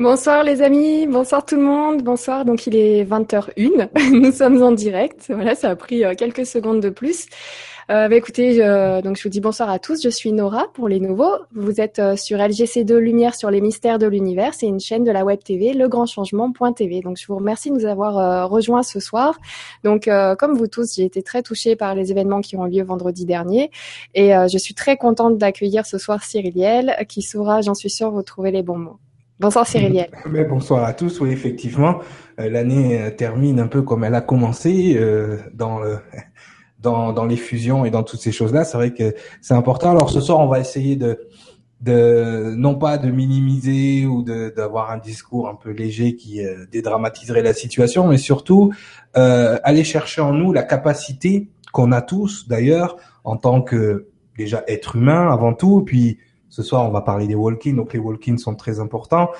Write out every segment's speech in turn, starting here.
Bonsoir les amis, bonsoir tout le monde, bonsoir. Donc il est 20h01, nous sommes en direct. Voilà, ça a pris euh, quelques secondes de plus. Euh, bah, écoutez, donc je vous dis bonsoir à tous. Je suis Nora pour les nouveaux. Vous êtes euh, sur LGC2 Lumière sur les mystères de l'univers. C'est une chaîne de la web TV, legrandchangement.tv. Donc je vous remercie de nous avoir euh, rejoints ce soir. Donc comme vous tous, j'ai été très touchée par les événements qui ont lieu vendredi dernier et je suis très contente d'accueillir ce soir Cyriliel qui saura, j'en suis sûre, vous trouver les bons mots. Bonsoir Cyriliel. Mais bonsoir à tous. Oui, effectivement, l'année termine un peu comme elle a commencé dans le dans, dans les fusions et dans toutes ces choses-là. C'est vrai que c'est important. Alors ce soir, on va essayer de, de non pas de minimiser ou d'avoir un discours un peu léger qui euh, dédramatiserait la situation, mais surtout euh, aller chercher en nous la capacité qu'on a tous d'ailleurs en tant que déjà être humain avant tout. Puis ce soir, on va parler des walk-ins, donc les walk-ins sont très importants.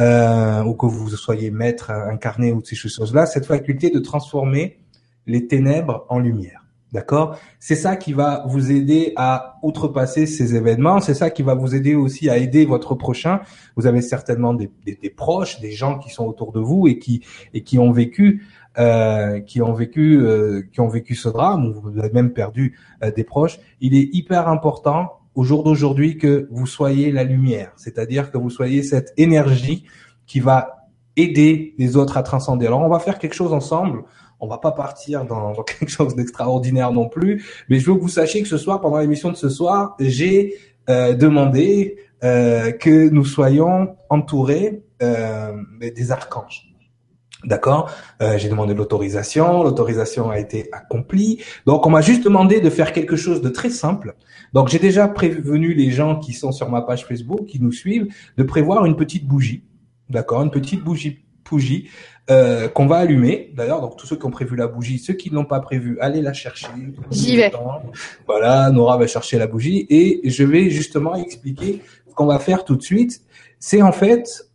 Euh, ou que vous soyez maître incarné ou ces choses-là, cette faculté de transformer les ténèbres en lumière. D'accord? C'est ça qui va vous aider à outrepasser ces événements. C'est ça qui va vous aider aussi à aider votre prochain. Vous avez certainement des, des, des proches, des gens qui sont autour de vous et qui et qui ont vécu, euh, qui ont vécu, euh, qui ont vécu ce drame ou vous avez même perdu euh, des proches. Il est hyper important au jour d'aujourd'hui que vous soyez la lumière, c'est-à-dire que vous soyez cette énergie qui va aider les autres à transcender. Alors on va faire quelque chose ensemble on va pas partir dans, quelque chose d'extraordinaire non plus, mais je veux que vous sachiez que ce soir, pendant l'émission de ce soir, j'ai euh, demandé euh, que nous soyons entourés euh, des archanges. D'accord J'ai demandé l'autorisation, l'autorisation a été accomplie. Donc on m'a juste demandé de faire quelque chose de très simple. Donc j'ai déjà prévenu les gens qui sont sur ma page Facebook, qui nous suivent, de prévoir une petite bougie. D'accord Une petite bougie bougie euh, qu'on va allumer. D'ailleurs, donc tous ceux qui ont prévu la bougie, ceux qui ne l'ont pas prévu, allez la chercher. J'y vais. Voilà, Nora va chercher la bougie et je vais justement expliquer ce qu'on va faire tout de suite. C'est en fait,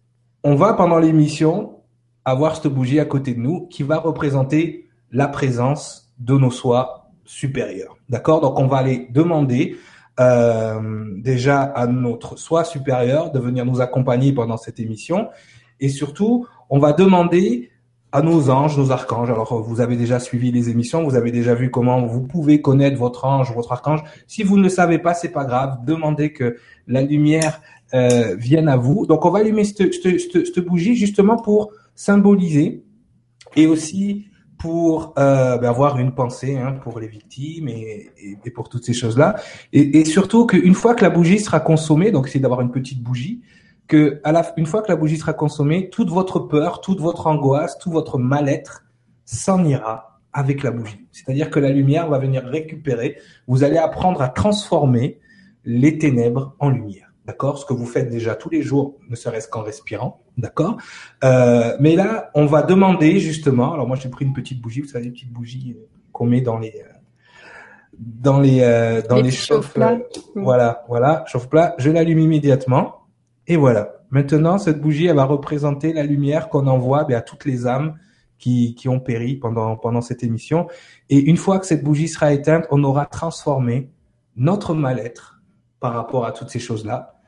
on va pendant l'émission avoir cette bougie à côté de nous qui va représenter la présence de nos soi supérieurs. D'accord? Donc on va aller demander euh, déjà à notre soi supérieur de venir nous accompagner pendant cette émission et surtout on va demander à nos anges, nos archanges. Alors, vous avez déjà suivi les émissions, vous avez déjà vu comment vous pouvez connaître votre ange, votre archange. Si vous ne le savez pas, c'est pas grave. Demandez que la lumière euh, vienne à vous. Donc, on va allumer cette, bougie justement pour symboliser et aussi pour euh, ben, avoir une pensée hein, pour les victimes et, pour toutes ces choses-là. Et, et surtout qu'une fois que la bougie sera consommée, donc c'est d'avoir une petite bougie, que à la, une fois que la bougie sera consommée, toute votre peur, toute votre angoisse, tout votre mal-être s'en ira avec la bougie. C'est-à-dire que la lumière va venir récupérer. Vous allez apprendre à transformer les ténèbres en lumière. D'accord? Ce que vous faites déjà tous les jours, ne serait-ce qu'en respirant. D'accord euh, Mais là, on va demander justement. Alors moi, j'ai pris une petite bougie. Vous savez, les petites bougies euh, qu'on met dans les euh, dans les euh, dans les, les chauffe-plats. Voilà, voilà, chauffe-plat. Je l'allume immédiatement. Et voilà. Maintenant, cette bougie, elle va représenter la lumière qu'on envoie ben, à toutes les âmes qui, qui ont péri pendant, pendant cette émission. Et une fois que cette bougie sera éteinte, on aura transformé notre mal-être par rapport à toutes ces choses-là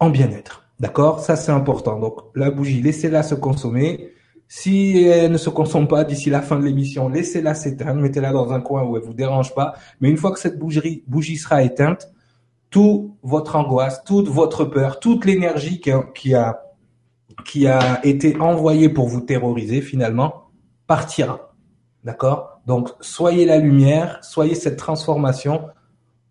en bien-être. D'accord? Ça, c'est important. Donc, la bougie, laissez-la se consommer. Si elle ne se consomme pas d'ici la fin de l'émission, laissez-la s'éteindre, mettez-la dans un coin où elle vous dérange pas. Mais une fois que cette bougie, bougie sera éteinte, toute votre angoisse, toute votre peur, toute l'énergie qui a, qui a, été envoyée pour vous terroriser finalement partira. D'accord? Donc soyez la lumière, soyez cette transformation.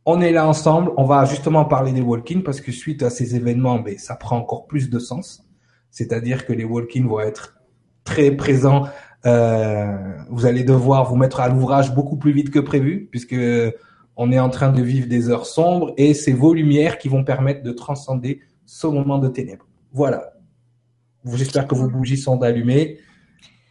On est là ensemble, on va justement parler des walk parce que suite à ces événements, ben, ça prend encore plus de sens. C'est-à-dire que les walk vont être très présents. Euh, vous allez devoir vous mettre à l'ouvrage beaucoup plus vite que prévu puisque on est en train de vivre des heures sombres et c'est vos lumières qui vont permettre de transcender ce moment de ténèbres. Voilà. J'espère que vos bougies sont allumées.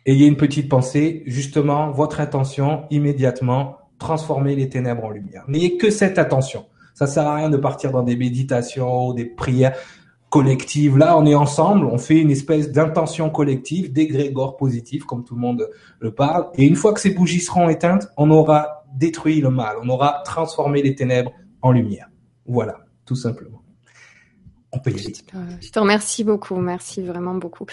Ayez une petite pensée. Justement, votre intention, immédiatement, transformer les ténèbres en lumière. N'ayez que cette attention. Ça sert à rien de partir dans des méditations, des prières collectives. Là, on est ensemble, on fait une espèce d'intention collective, d'égrégore positif, comme tout le monde le parle. Et une fois que ces bougies seront éteintes, on aura détruit le mal, on aura transformé les ténèbres en lumière. Voilà, tout simplement. Je te remercie beaucoup, merci vraiment beaucoup.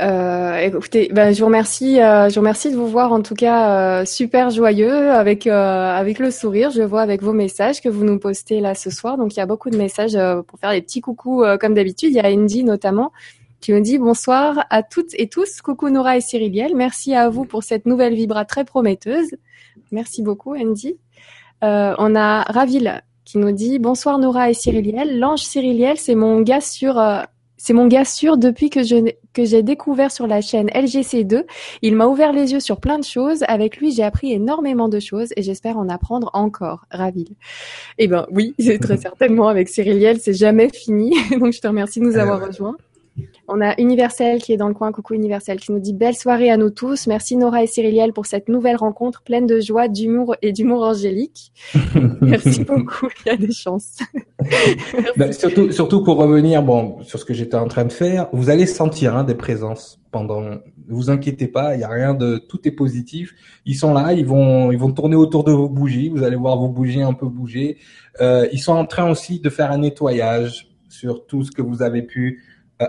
Euh, écoutez, ben, je vous remercie, euh, je vous remercie de vous voir en tout cas euh, super joyeux avec euh, avec le sourire. Je vois avec vos messages que vous nous postez là ce soir. Donc il y a beaucoup de messages euh, pour faire des petits coucous comme d'habitude. Il y a Andy notamment qui nous dit bonsoir à toutes et tous. Coucou Nora et Cyriliel. Merci à vous pour cette nouvelle vibra très prometteuse. Merci beaucoup Andy. on a Ravil qui nous dit bonsoir Nora et Cyriliel. L'ange Cyriliel, c'est mon gars sûr. Euh, c'est mon gars sûr depuis que je que j'ai découvert sur la chaîne LGC2. Il m'a ouvert les yeux sur plein de choses. Avec lui, j'ai appris énormément de choses et j'espère en apprendre encore. Ravil. Eh ben oui, c'est très certainement avec Cyriliel, c'est jamais fini. Donc je te remercie de nous avoir rejoints. On a Universel qui est dans le coin. Coucou Universel qui nous dit belle soirée à nous tous. Merci Nora et Cyriliel pour cette nouvelle rencontre pleine de joie, d'humour et d'humour angélique. Merci beaucoup. Il y a des chances. ben, surtout, surtout pour revenir bon sur ce que j'étais en train de faire, vous allez sentir hein, des présences pendant. Ne vous inquiétez pas, il y a rien de tout est positif. Ils sont là, ils vont ils vont tourner autour de vos bougies. Vous allez voir vos bougies un peu bouger. Euh, ils sont en train aussi de faire un nettoyage sur tout ce que vous avez pu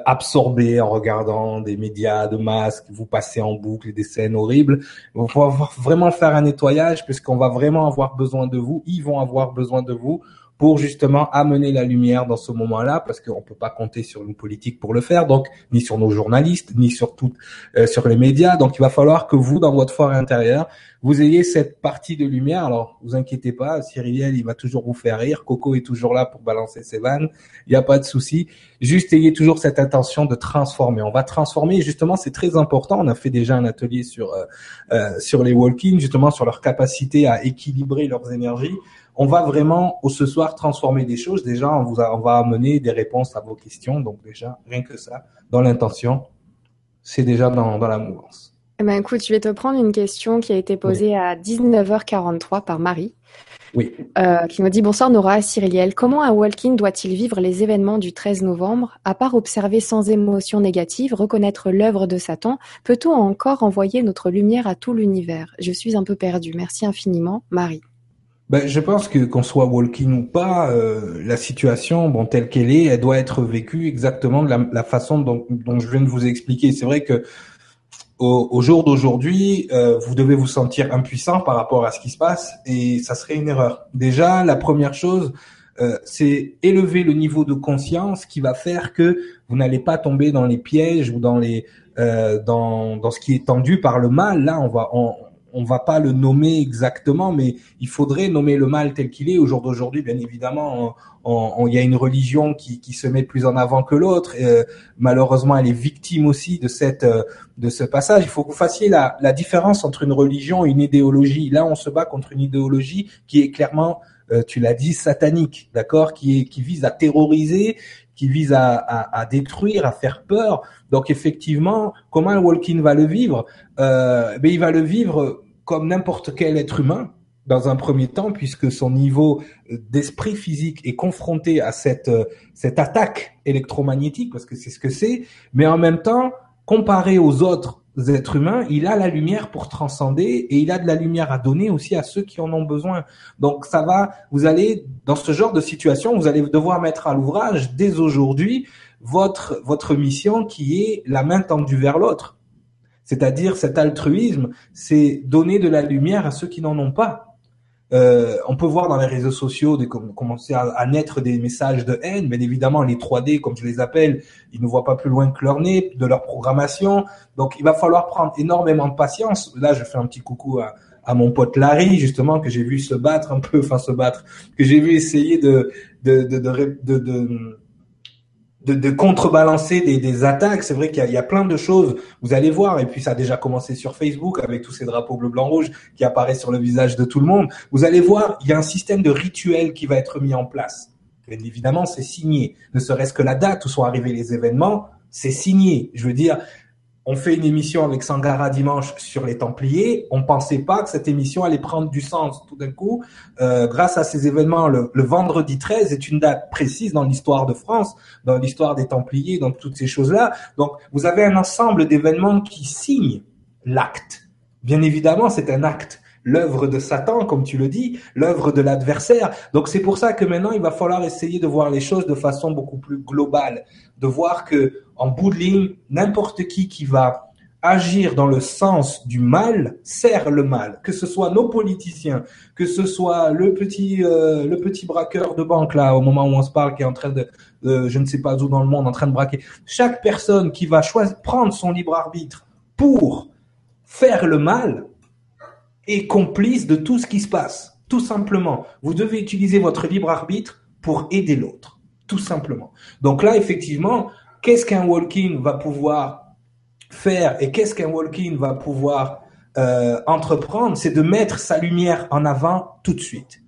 absorbé en regardant des médias de masques, vous passez en boucle des scènes horribles. Il va vraiment faire un nettoyage puisqu'on va vraiment avoir besoin de vous. Ils vont avoir besoin de vous pour justement amener la lumière dans ce moment-là, parce qu'on peut pas compter sur une politique pour le faire, donc ni sur nos journalistes, ni sur tout, euh, sur les médias. Donc il va falloir que vous, dans votre fort intérieur, vous ayez cette partie de lumière. Alors vous inquiétez pas, Cyriliel, il va toujours vous faire rire. Coco est toujours là pour balancer ses vannes. Il n'y a pas de souci. Juste ayez toujours cette intention de transformer. On va transformer. Justement, c'est très important. On a fait déjà un atelier sur euh, euh sur les walk-ins, justement sur leur capacité à équilibrer leurs énergies on va vraiment ce soir transformer des choses. Déjà, on, vous on va amener des réponses à vos questions. Donc déjà, rien que ça, dans l'intention, c'est déjà dans, dans la mouvance. Eh ben, écoute, je vais te prendre une question qui a été posée à 19h43 par Marie. Oui. Euh, qui me dit bonsoir Nora Cyriliel. Comment un walking doit-il vivre les événements du 13 novembre? À part observer sans émotion négative, reconnaître l'œuvre de Satan, peut-on encore envoyer notre lumière à tout l'univers? Je suis un peu perdue. Merci infiniment, Marie. Ben, je pense que qu'on soit walking ou pas, euh, la situation, bon telle qu'elle est, elle doit être vécue exactement de la, façon dont, dont, je viens de vous expliquer. C'est vrai que au, au jour d'aujourd'hui, euh, vous devez vous sentir impuissant par rapport à ce qui se passe, et ça serait une erreur. Déjà, la première chose, euh, c'est élever le niveau de conscience qui va faire que vous n'allez pas tomber dans les pièges ou dans les euh, dans, dans ce qui est tendu par le mal. Là, on va on, on va pas le nommer exactement, mais il faudrait nommer le mal tel qu'il est. Au jour d'aujourd'hui, bien évidemment, il y a une religion qui, se met plus en avant que l'autre. Euh, malheureusement, elle est victime aussi de cette euh, de ce passage. Il faut que vous fassiez la, différence entre une religion et une idéologie. Là, on se bat contre une idéologie qui est clairement, euh, tu l'as dit, satanique, d'accord, qui est qui vise à terroriser, qui vise à, à, détruire, à faire peur. Donc effectivement, comment Walking va le vivre? Euh, ben, Il va le vivre comme n'importe quel être humain dans un premier temps, puisque son niveau d'esprit physique est confronté à cette, cette attaque électromagnétique, parce que c'est ce que c'est, mais en même temps, comparé aux autres êtres humains, il a la lumière pour transcender et il a de la lumière à donner aussi à ceux qui en ont besoin. Donc ça va, vous allez, dans ce genre de situation, vous allez devoir mettre à l'ouvrage dès aujourd'hui votre, votre mission qui est la main tendue vers l'autre. C'est-à-dire cet altruisme, c'est donner de la lumière à ceux qui n'en ont pas. Euh, on peut voir dans les réseaux sociaux de commencer à, naître des messages de haine, mais évidemment les 3D, comme je les appelle, ils ne voient pas plus loin que leur nez, de leur programmation. Donc il va falloir prendre énormément de patience. Là, je fais un petit coucou à, à mon pote Larry, justement, que j'ai vu se battre un peu, enfin se battre, que j'ai vu essayer de, de, de, de, de de, de contrebalancer des, des attaques. C'est vrai qu'il y, y, a plein de choses. Vous allez voir, et puis ça a déjà commencé sur Facebook avec tous ces drapeaux bleu, blanc, rouge qui apparaissent sur le visage de tout le monde. Vous allez voir, il y a un système de rituel qui va être mis en place. Bien évidemment, c'est signé. Ne serait-ce que la date où sont arrivés les événements, c'est signé. Je veux dire, on fait une émission avec Sangara dimanche sur les Templiers. On pensait pas que cette émission allait prendre du sens tout d'un coup. Euh, grâce à ces événements, le, vendredi 13 est une date précise dans l'histoire de France, dans l'histoire des Templiers, dans toutes ces choses-là. Donc, vous avez un ensemble d'événements qui signent l'acte. Bien évidemment, c'est un acte. L'œuvre de Satan, comme tu le dis, l'œuvre de l'adversaire. Donc c'est pour ça que maintenant il va falloir essayer de voir les choses de façon beaucoup plus globale, de voir que en bout de ligne, n'importe qui qui va agir dans le sens du mal sert le mal, que ce soit nos politiciens, que ce soit le petit euh, le petit braqueur de banque là au moment où on se parle qui est en train de je ne sais pas où dans le monde en train de braquer. Chaque personne qui va prendre son libre arbitre pour faire le mal est complice de tout ce qui se passe. Tout simplement, vous devez utiliser votre libre arbitre pour aider l'autre, tout simplement. Donc là effectivement, qu'est-ce qu'un walk-in va pouvoir faire et qu'est-ce qu'un walk-in va pouvoir euh, entreprendre, c'est de mettre sa lumière en avant tout de suite.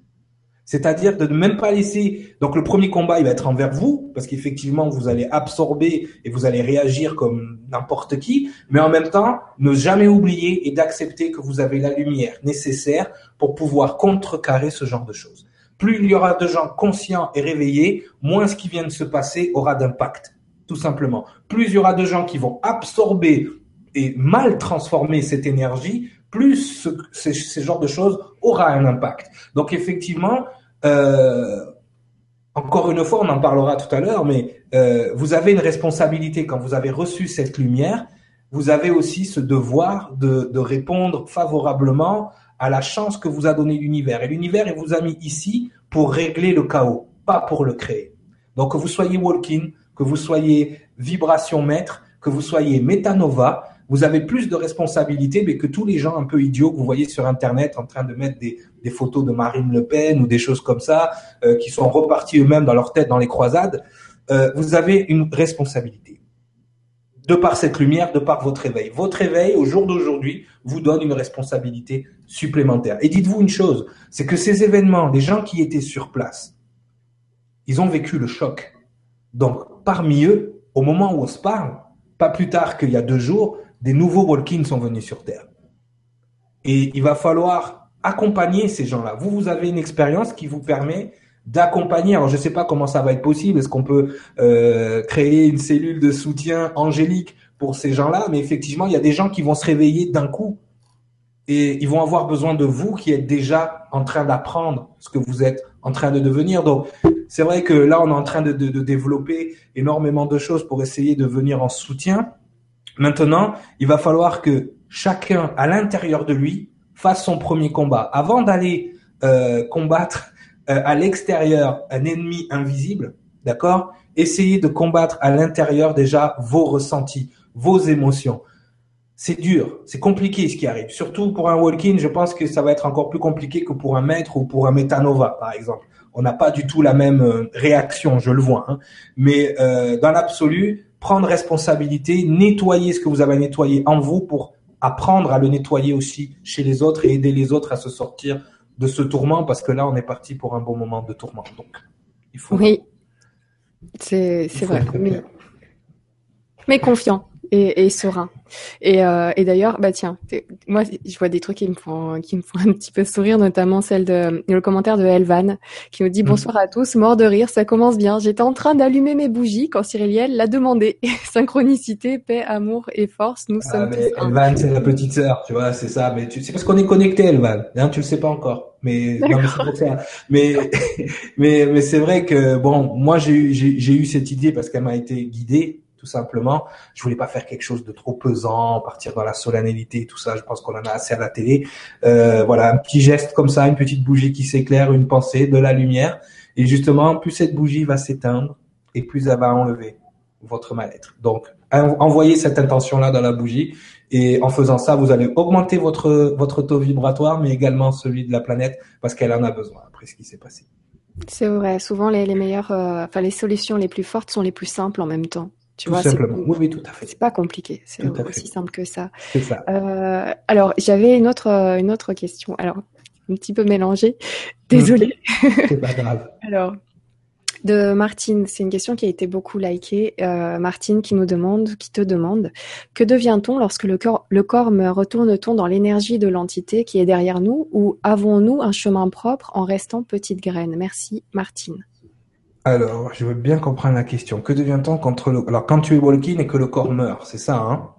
C'est-à-dire de ne même pas laisser. Donc le premier combat, il va être envers vous, parce qu'effectivement, vous allez absorber et vous allez réagir comme n'importe qui, mais en même temps, ne jamais oublier et d'accepter que vous avez la lumière nécessaire pour pouvoir contrecarrer ce genre de choses. Plus il y aura de gens conscients et réveillés, moins ce qui vient de se passer aura d'impact tout simplement. Plus il y aura de gens qui vont absorber et mal transformer cette énergie, plus ce, ce, genre de choses aura un impact. Donc effectivement, encore une fois, on en parlera tout à l'heure, mais euh, vous avez une responsabilité quand vous avez reçu cette lumière. Vous avez aussi ce devoir de, répondre favorablement à la chance que vous a donné l'univers. Et l'univers, il vous a mis ici pour régler le chaos, pas pour le créer. Donc que vous soyez walking, que vous soyez vibration maître, que vous soyez métanova, vous avez plus de responsabilités mais que tous les gens un peu idiots que vous voyez sur Internet en train de mettre des, des photos de Marine Le Pen ou des choses comme ça, euh, qui sont repartis eux-mêmes dans leur tête dans les croisades, euh, vous avez une responsabilité. De par cette lumière, de par votre éveil. Votre éveil, au jour d'aujourd'hui, vous donne une responsabilité supplémentaire. Et dites-vous une chose, c'est que ces événements, les gens qui étaient sur place, ils ont vécu le choc. Donc, parmi eux, au moment où on se parle, pas plus tard qu'il y a deux jours, des nouveaux walk sont venus sur Terre. Et il va falloir accompagner ces gens-là. Vous, vous avez une expérience qui vous permet d'accompagner. Alors, je ne sais pas comment ça va être possible. Est-ce qu'on peut euh, créer une cellule de soutien angélique pour ces gens-là? Mais effectivement, il y a des gens qui vont se réveiller d'un coup et ils vont avoir besoin de vous qui êtes déjà en train d'apprendre ce que vous êtes en train de devenir. Donc, c'est vrai que là, on est en train de, de, de, développer énormément de choses pour essayer de venir en soutien. Maintenant, il va falloir que chacun, à l'intérieur de lui, fasse son premier combat. Avant d'aller euh, combattre euh, à l'extérieur un ennemi invisible, d'accord? Essayez de combattre à l'intérieur déjà vos ressentis, vos émotions c'est dur, c'est compliqué ce qui arrive. Surtout pour un walk-in, je pense que ça va être encore plus compliqué que pour un maître ou pour un metanova, par exemple. On n'a pas du tout la même euh, réaction, je le vois. Hein. Mais euh, dans l'absolu, prendre responsabilité, nettoyer ce que vous avez nettoyé en vous pour apprendre à le nettoyer aussi chez les autres et aider les autres à se sortir de ce tourment, parce que là, on est parti pour un bon moment de tourment. Donc, il faut. Oui, c'est vrai. Mais, mais confiant et, et serein. Et, euh, et d'ailleurs, bah tiens, moi je vois des trucs qui me font qui me font un petit peu sourire, notamment celle de le commentaire de Elvan qui nous dit mm. bonsoir à tous, mort de rire, ça commence bien. J'étais en train d'allumer mes bougies quand Cyriliel l'a demandé. Synchronicité, paix, amour et force, nous ah, sommes mais Elvan, c'est la petite sœur, tu vois, c'est ça. Mais tu c'est parce qu'on est connecté, Elvan. Hein, tu le sais pas encore. Mais non, mais c'est pour ça. Mais mais mais c'est vrai que bon, moi j'ai j'ai eu cette idée parce qu'elle m'a été guidée tout simplement. Je voulais pas faire quelque chose de trop pesant, partir dans la solennité, tout ça. Je pense qu'on en a assez à la télé. Euh, voilà, un petit geste comme ça, une petite bougie qui s'éclaire, une pensée, de la lumière. Et justement, plus cette bougie va s'éteindre et plus elle va enlever votre mal-être. Donc, envoyez cette intention-là dans la bougie et en faisant ça, vous allez augmenter votre votre taux vibratoire, mais également celui de la planète parce qu'elle en a besoin après ce qui s'est passé. C'est vrai. Souvent, les, meilleures, euh, enfin les solutions les plus fortes sont les plus simples en même temps. Tu tout simplement. Oui, oui, tout à fait. C'est pas compliqué. C'est aussi simple que ça. C'est ça. Euh, alors, j'avais une autre, euh, une autre question. Alors, un petit peu mélangée. Désolée. C'est pas grave. alors, de Martine, c'est une question qui a été beaucoup likée. Euh, Martine qui nous demande, qui te demande, que devient-on lorsque le corps, le corps meurt Retourne-t-on dans l'énergie de l'entité qui est derrière nous ou avons-nous un chemin propre en restant petite graine? Merci, Martine. Alors, je veux bien comprendre la question. Que devient-on contre le... Alors, quand tu es walking et que le corps meurt, c'est ça, hein?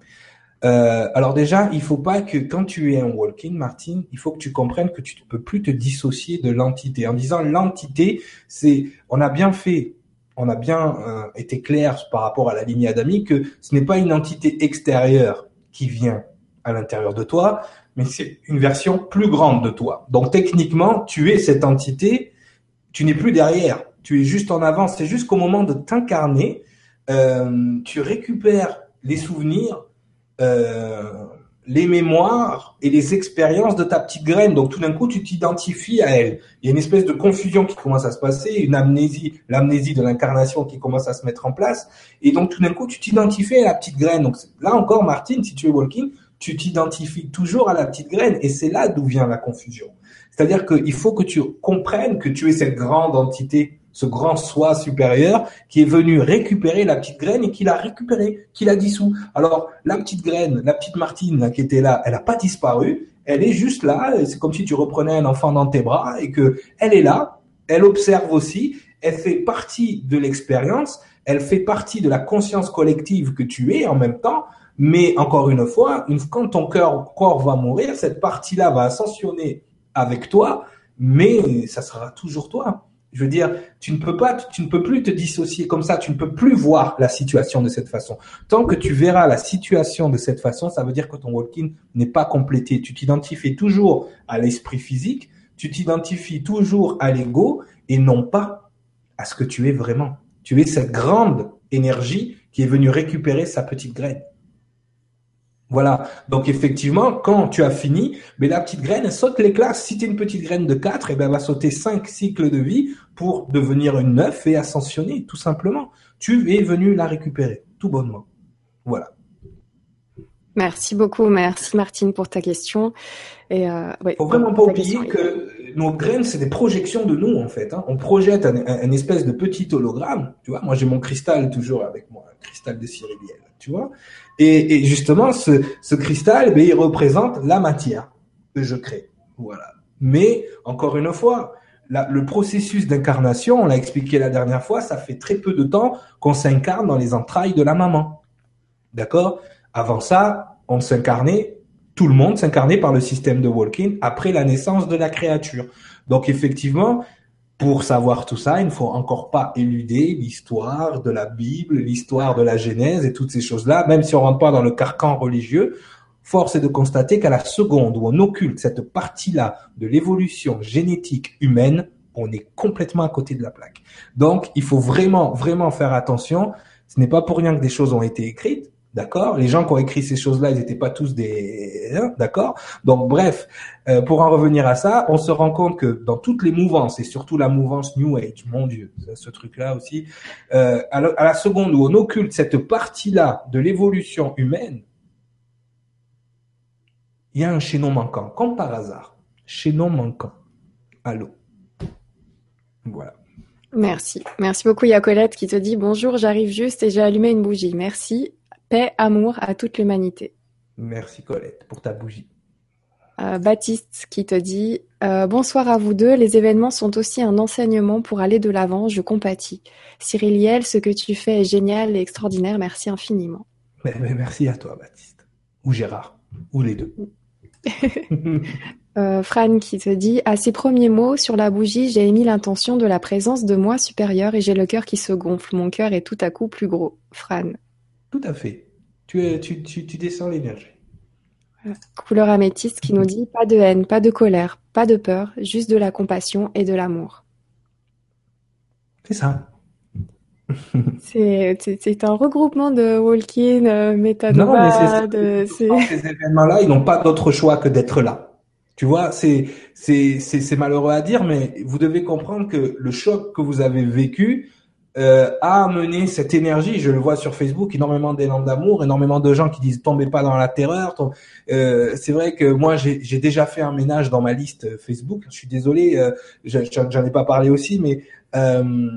Euh, alors déjà, il faut pas que quand tu es un walk-in, Martine, il faut que tu comprennes que tu ne peux plus te dissocier de l'entité. En disant l'entité, c'est, on a bien fait, on a bien euh, été clair par rapport à la ligne Adami que ce n'est pas une entité extérieure qui vient à l'intérieur de toi, mais c'est une version plus grande de toi. Donc techniquement, tu es cette entité, tu n'es plus derrière, tu es juste en avance. C'est juste qu'au moment de t'incarner, euh, tu récupères les souvenirs euh, les mémoires et les expériences de ta petite graine. Donc tout d'un coup, tu t'identifies à elle. Il y a une espèce de confusion qui commence à se passer, une amnésie, l'amnésie de l'incarnation qui commence à se mettre en place. Et donc tout d'un coup, tu t'identifies à la petite graine. Donc là encore, Martine, si tu es walking, tu t'identifies toujours à la petite graine. Et c'est là d'où vient la confusion. C'est-à-dire qu'il faut que tu comprennes que tu es cette grande entité ce grand soi supérieur qui est venu récupérer la petite graine et qui l'a récupérée, qui l'a dissous. Alors, la petite graine, la petite Martine qui était là, elle n'a pas disparu, elle est juste là, c'est comme si tu reprenais un enfant dans tes bras et que elle est là, elle observe aussi, elle fait partie de l'expérience, elle fait partie de la conscience collective que tu es en même temps, mais encore une fois, quand ton cœur, corps va mourir, cette partie-là va ascensionner avec toi, mais ça sera toujours toi. Je veux dire, tu ne peux pas, tu ne peux plus te dissocier comme ça, tu ne peux plus voir la situation de cette façon. Tant que tu verras la situation de cette façon, ça veut dire que ton walking n'est pas complété. Tu t'identifies toujours à l'esprit physique, tu t'identifies toujours à l'ego et non pas à ce que tu es vraiment. Tu es cette grande énergie qui est venue récupérer sa petite graine. Voilà. Donc effectivement, quand tu as fini, mais la petite graine elle saute les classes. Si tu es une petite graine de 4, et eh ben, elle va sauter 5 cycles de vie pour devenir une 9 et ascensionner, tout simplement. Tu es venu la récupérer, tout bonnement. Voilà. Merci beaucoup, merci Martine pour ta question. Et euh, faut vraiment pas oublier que nos graines, c'est des projections de nous en fait. Hein. On projette un, espèce de petit hologramme. Tu vois, moi j'ai mon cristal toujours avec moi, un cristal de Cyriliel. Tu vois, et, justement, ce, cristal, ben, il représente la matière que je crée. Voilà. Mais encore une fois, le processus d'incarnation, on l'a expliqué la dernière fois, ça fait très peu de temps qu'on s'incarne dans les entrailles de la maman. D'accord? Avant ça, on s'incarnait, tout le monde s'incarnait par le système de Walking après la naissance de la créature. Donc effectivement, pour savoir tout ça, il ne faut encore pas éluder l'histoire de la Bible, l'histoire de la Genèse et toutes ces choses-là, même si on rentre pas dans le carcan religieux. Force est de constater qu'à la seconde où on occulte cette partie-là de l'évolution génétique humaine, on est complètement à côté de la plaque. Donc, il faut vraiment, vraiment faire attention. Ce n'est pas pour rien que des choses ont été écrites. D'accord? Les gens qui ont écrit ces choses-là, ils n'étaient pas tous des... Hein, d'accord? Donc bref, euh, pour en revenir à ça, on se rend compte que dans toutes les mouvances, et surtout la mouvance New Age, mon Dieu, ce truc-là aussi, euh, à, la, seconde où on occulte cette partie-là de l'évolution humaine, il y a un chaînon manquant, comme par hasard. Chaînon manquant. Allô? Voilà. Merci. Merci beaucoup, Yacolette, qui te dit bonjour, j'arrive juste et j'ai allumé une bougie. Merci. Paix, amour à toute l'humanité. Merci Colette pour ta bougie. Euh, Baptiste qui te dit euh, Bonsoir à vous deux, les événements sont aussi un enseignement pour aller de l'avant, je compatis. Cyriliel, ce que tu fais est génial et extraordinaire, merci infiniment. merci à toi Baptiste. Ou Gérard, ou les deux. euh, Fran qui te dit À ces premiers mots sur la bougie, j'ai émis l'intention de la présence de moi supérieur et j'ai le cœur qui se gonfle, mon cœur est tout à coup plus gros. Fran. Tout à fait. Tu, tu, tu, tu descends l'énergie. Couleur améthyste qui nous dit pas de haine, pas de colère, pas de peur, juste de la compassion et de l'amour. C'est ça. c'est un regroupement de walk-in, euh, méthanova. De, ces événements-là, ils n'ont pas d'autre choix que d'être là. Tu vois, c'est c'est malheureux à dire, mais vous devez comprendre que le choc que vous avez vécu, euh, a amené cette énergie. Je le vois sur Facebook, énormément d'élan d'amour, énormément de gens qui disent tombez pas dans la terreur. Euh, c'est vrai que moi j'ai déjà fait un ménage dans ma liste Facebook. Je suis désolé, euh, j'en ai pas parlé aussi, mais euh,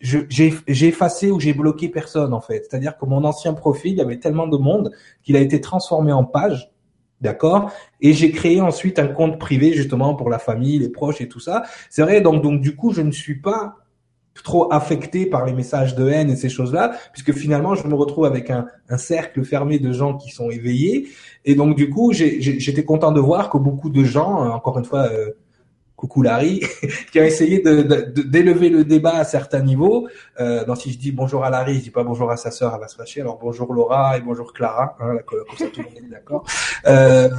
j'ai effacé ou j'ai bloqué personne en fait. C'est-à-dire que mon ancien profil, il y avait tellement de monde qu'il a été transformé en page. D'accord? Et j'ai créé ensuite un compte privé justement pour la famille, les proches et tout ça. C'est vrai, donc, donc du coup, je ne suis pas trop affecté par les messages de haine et ces choses-là, puisque finalement je me retrouve avec un, un, cercle fermé de gens qui sont éveillés. Et donc du coup, j'étais content de voir que beaucoup de gens, encore une fois, euh, coucou Larry, qui a essayé d'élever de, le débat à certains niveaux. Euh, donc si je dis bonjour à Larry, je dis pas bonjour à sa sœur, elle va se fâcher. Alors bonjour Laura et bonjour Clara, hein, comme monde est d'accord. Euh,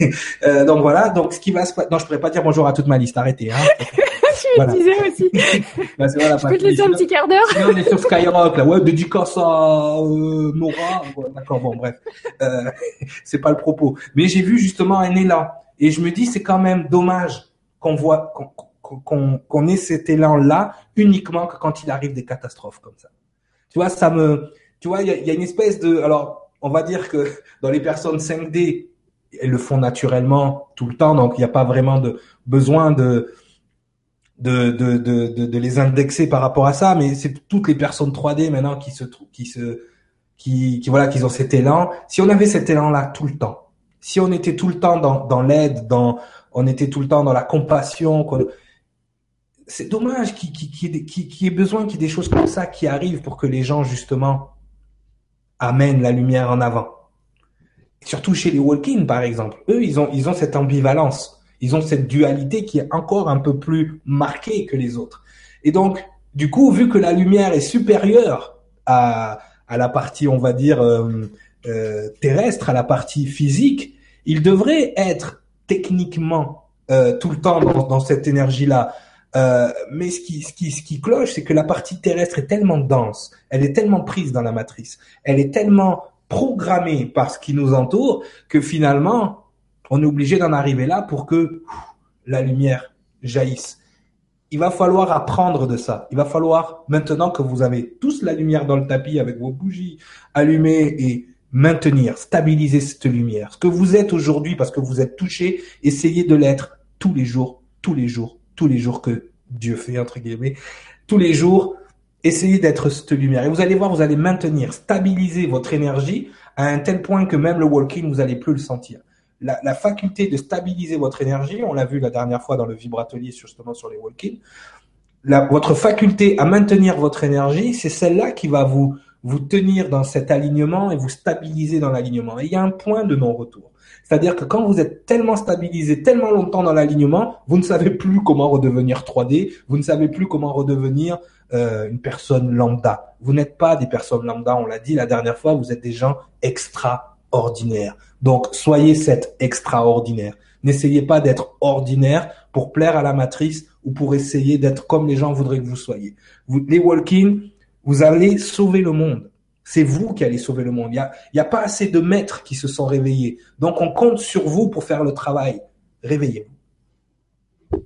euh, donc voilà, donc ce qui va se passer. Non, je pourrais pas dire bonjour à toute ma liste. Arrêtez. Hein. Je me disais aussi. bah, voilà, je peux te laisser un petit quart d'heure. on est sur Skyrock là. Ouais, dédicace à euh, Nora. D'accord, bon bref. Euh, c'est pas le propos. Mais j'ai vu justement un élan et je me dis c'est quand même dommage qu'on voit qu'on ait cet élan là uniquement que quand il arrive des catastrophes comme ça. Tu vois, ça me, tu vois, il y a, y a, une espèce de, alors on va dire que dans les personnes 5D, elles le font naturellement tout le temps, donc il n'y a pas vraiment de besoin de de, de, de, de, les indexer par rapport à ça, mais c'est toutes les personnes 3D maintenant qui se qui se qui, qui voilà qu'ils ont cet élan. Si on avait cet élan là tout le temps, si on était tout le temps dans, dans l'aide, dans on était tout le temps dans la compassion. C'est dommage qu'il y ait besoin qu'il y ait des choses comme ça qui arrivent pour que les gens, justement, amènent la lumière en avant. Surtout chez les walk par exemple. Eux, ils ont, ils ont cette ambivalence. Ils ont cette dualité qui est encore un peu plus marquée que les autres. Et donc, du coup, vu que la lumière est supérieure à, à la partie, on va dire, euh, euh, terrestre, à la partie physique, il devrait être techniquement euh, tout le temps dans, dans cette énergie-là. Euh, mais ce qui, ce qui, ce qui cloche, c'est que la partie terrestre est tellement dense, elle est tellement prise dans la matrice, elle est tellement programmée par ce qui nous entoure que finalement, on est obligé d'en arriver là pour que la lumière jaillisse. Il va falloir apprendre de ça. Il va falloir, maintenant que vous avez tous la lumière dans le tapis avec vos bougies allumées et maintenir, stabiliser cette lumière. Ce que vous êtes aujourd'hui parce que vous êtes touché, essayez de l'être tous les jours, tous les jours, tous les jours que Dieu fait, entre guillemets, tous les jours, essayez d'être cette lumière. Et vous allez voir, vous allez maintenir, stabiliser votre énergie à un tel point que même le walking, vous allez plus le sentir. La, faculté de stabiliser votre énergie, on l'a vu la dernière fois dans le vibratelier justement sur les walking, la, votre faculté à maintenir votre énergie, c'est celle-là qui va vous vous tenir dans cet alignement et vous stabiliser dans l'alignement. Et il y a un point de non-retour. C'est-à-dire que quand vous êtes tellement stabilisé, tellement longtemps dans l'alignement, vous ne savez plus comment redevenir 3D, vous ne savez plus comment redevenir euh, une personne lambda. Vous n'êtes pas des personnes lambda, on l'a dit la dernière fois, vous êtes des gens extraordinaires. Donc soyez cet extraordinaire. N'essayez pas d'être ordinaire pour plaire à la matrice ou pour essayer d'être comme les gens voudraient que vous soyez. Vous, les walking, vous allez sauver le monde. C'est vous qui allez sauver le monde. Il n'y a, y a pas assez de maîtres qui se sont réveillés. Donc on compte sur vous pour faire le travail. Réveillez-vous.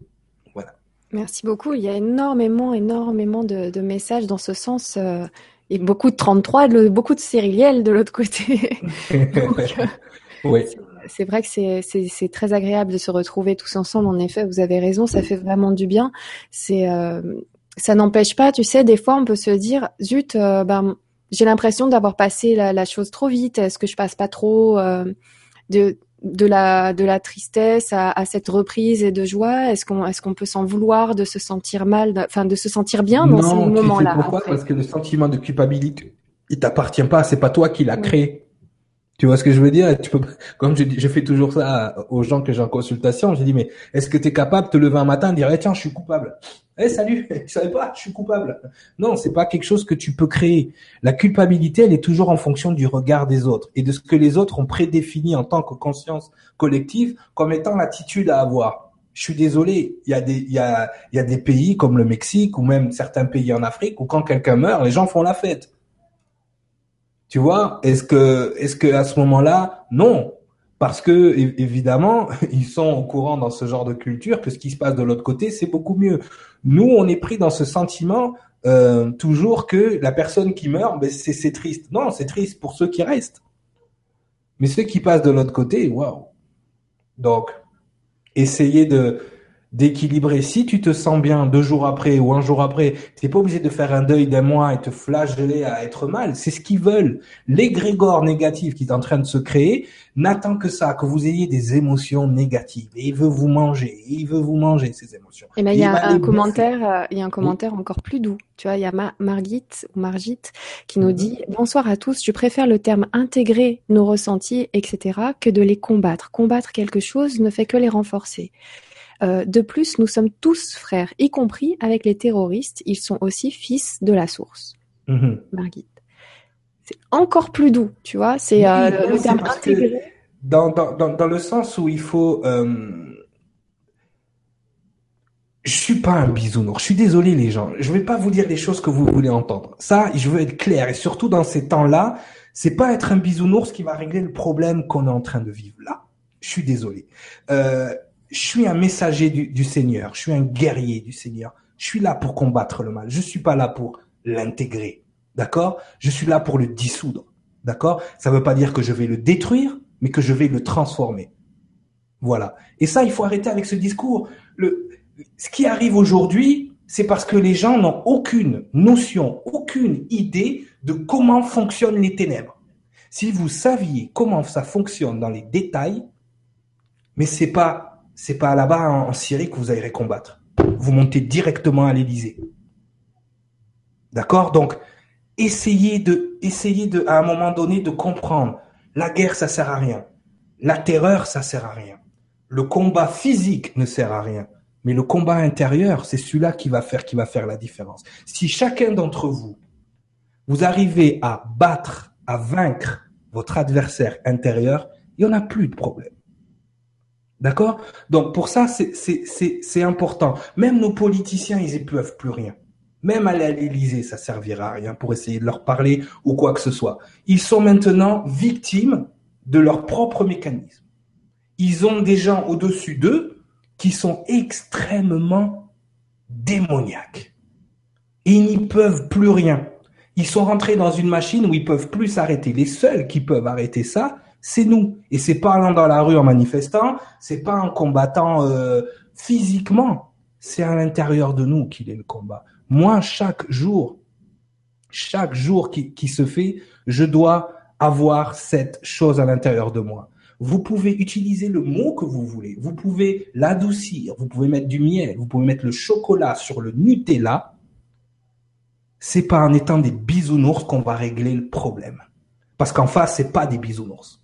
Voilà. Merci beaucoup. Il y a énormément, énormément de, messages dans ce sens. Euh, et beaucoup de 33, beaucoup de sériliels de l'autre côté. Euh, oui. C'est vrai que c'est très agréable de se retrouver tous ensemble. En effet, vous avez raison, ça fait vraiment du bien. C'est euh, ça n'empêche pas, tu sais, des fois on peut se dire, zut, euh, ben, j'ai l'impression d'avoir passé la, chose trop vite. Est-ce que je passe pas trop euh, de, de la de la tristesse à, cette reprise et de joie? Est-ce qu'on est-ce qu'on peut s'en vouloir de se sentir mal, enfin de, se sentir bien dans ces moments-là Pourquoi? Parce que le sentiment de culpabilité, il t'appartient pas. C'est pas toi qui l'as créé. Tu vois ce que je veux dire? Tu peux, Comme je, je, fais toujours ça aux gens que j'ai en consultation, je dis mais est-ce que tu es capable de te lever un matin et dire eh, tiens je suis coupable Eh salut, je savais pas, je suis coupable. Non, c'est pas quelque chose que tu peux créer. La culpabilité, elle est toujours en fonction du regard des autres et de ce que les autres ont prédéfini en tant que conscience collective comme étant l'attitude à avoir. Je suis désolé, il y a des y a il y a des pays comme le Mexique ou même certains pays en Afrique où quand quelqu'un meurt, les gens font la fête. Tu vois, est-ce que, est-ce que à ce moment-là, non, parce que évidemment, ils sont au courant dans ce genre de culture que ce qui se passe de l'autre côté, c'est beaucoup mieux. Nous, on est pris dans ce sentiment euh, toujours que la personne qui meurt, ben, c'est, triste. Non, c'est triste pour ceux qui restent. Mais ceux qui passent de l'autre côté, waouh. Donc, essayez de d'équilibrer. Si tu te sens bien deux jours après ou un jour après, t'es pas obligé de faire un deuil d'un mois et te flageller à être mal. C'est ce qu'ils veulent. L'égrégore négatif qui est en train de se créer n'attend que ça, que vous ayez des émotions négatives. Et il veut vous manger. Et il veut vous manger ces émotions. Et ben il y a un commentaire, euh, il y a un commentaire encore plus doux. Tu vois, il y a Margit ou Margit qui nous dit bonsoir à tous. Je préfère le terme intégrer nos ressentis, etc., que de les combattre. Combattre quelque chose ne fait que les renforcer. Euh, de plus, nous sommes tous frères, y compris avec les terroristes. Ils sont aussi fils de la source. Mhm. Margit. C'est encore plus doux, tu vois. C'est euh, le terme intégré. Dans, dans, le sens où il faut. Euh... Je suis pas un bisounours. Je suis désolé, les gens. Je vais pas vous dire les choses que vous voulez entendre. Ça, je veux être clair. Et surtout dans ces temps-là, c'est pas être un bisounours qui va régler le problème qu'on est en train de vivre là. Je suis désolé. Euh, je suis un messager du, Seigneur, je suis un guerrier du Seigneur. Je suis là pour combattre le mal. Je suis pas là pour l'intégrer. D'accord? Je suis là pour le dissoudre. D'accord? Ça veut pas dire que je vais le détruire, mais que je vais le transformer. Voilà. Et ça, il faut arrêter avec ce discours. Le, ce qui arrive aujourd'hui, c'est parce que les gens n'ont aucune notion, aucune idée de comment fonctionnent les ténèbres. Si vous saviez comment ça fonctionne dans les détails, mais c'est pas c'est pas là-bas en, Syrie que vous allez combattre. Vous montez directement à l'Élysée. D'accord? Donc, essayez de, essayez de, à un moment donné, de comprendre. La guerre, ça sert à rien. La terreur, ça sert à rien. Le combat physique ne sert à rien. Mais le combat intérieur, c'est celui-là qui va faire, qui va faire la différence. Si chacun d'entre vous, vous arrivez à battre, à vaincre votre adversaire intérieur, il n'y en a plus de problème. D'accord? Donc pour ça, c'est important. Même nos politiciens, ils ne peuvent plus rien. Même aller à l'Élysée, ça servira à rien pour essayer de leur parler ou quoi que ce soit. Ils sont maintenant victimes de leur propre mécanisme. Ils ont des gens au-dessus d'eux qui sont extrêmement démoniaques. Ils n'y peuvent plus rien. Ils sont rentrés dans une machine où ils peuvent plus s'arrêter. Les seuls qui peuvent arrêter ça, c'est nous. Et c'est pas en dans la rue en manifestant, c'est pas en combattant euh, physiquement, c'est à l'intérieur de nous qu'il est le combat. Moi, chaque jour, chaque jour qui, qui se fait, je dois avoir cette chose à l'intérieur de moi. Vous pouvez utiliser le mot que vous voulez. Vous pouvez l'adoucir. Vous pouvez mettre du miel. Vous pouvez mettre le chocolat sur le Nutella. C'est pas en étant des bisounours qu'on va régler le problème. Parce qu'en face, c'est pas des bisounours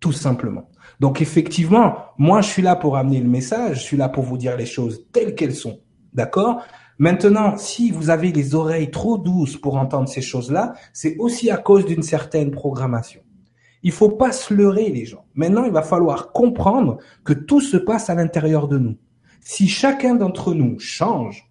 tout simplement. Donc effectivement, moi je suis là pour amener le message, je suis là pour vous dire les choses telles qu'elles sont. D'accord? Maintenant, si vous avez les oreilles trop douces pour entendre ces choses-là, c'est aussi à cause d'une certaine programmation. Il faut pas se leurrer les gens. Maintenant, il va falloir comprendre que tout se passe à l'intérieur de nous. Si chacun d'entre nous change,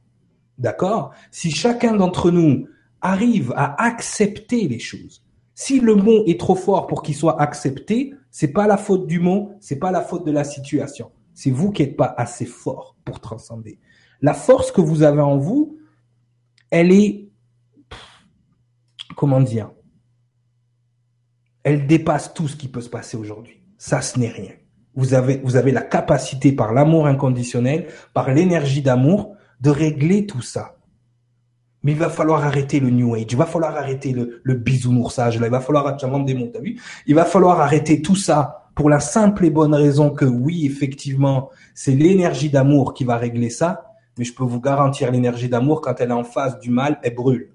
d'accord? Si chacun d'entre nous arrive à accepter les choses, si le mot est trop fort pour qu'il soit accepté, c'est pas la faute du mot, c'est pas la faute de la situation. C'est vous qui n'êtes pas assez fort pour transcender. La force que vous avez en vous, elle est, comment dire, elle dépasse tout ce qui peut se passer aujourd'hui. Ça, ce n'est rien. Vous avez, vous avez la capacité par l'amour inconditionnel, par l'énergie d'amour, de régler tout ça. Mais il va falloir arrêter le New Age, il va falloir arrêter le, bisounoursage, il va falloir des mots, t'as Il va falloir arrêter tout ça pour la simple et bonne raison que oui, effectivement, c'est l'énergie d'amour qui va régler ça, mais je peux vous garantir l'énergie d'amour, quand elle est en face du mal, elle brûle.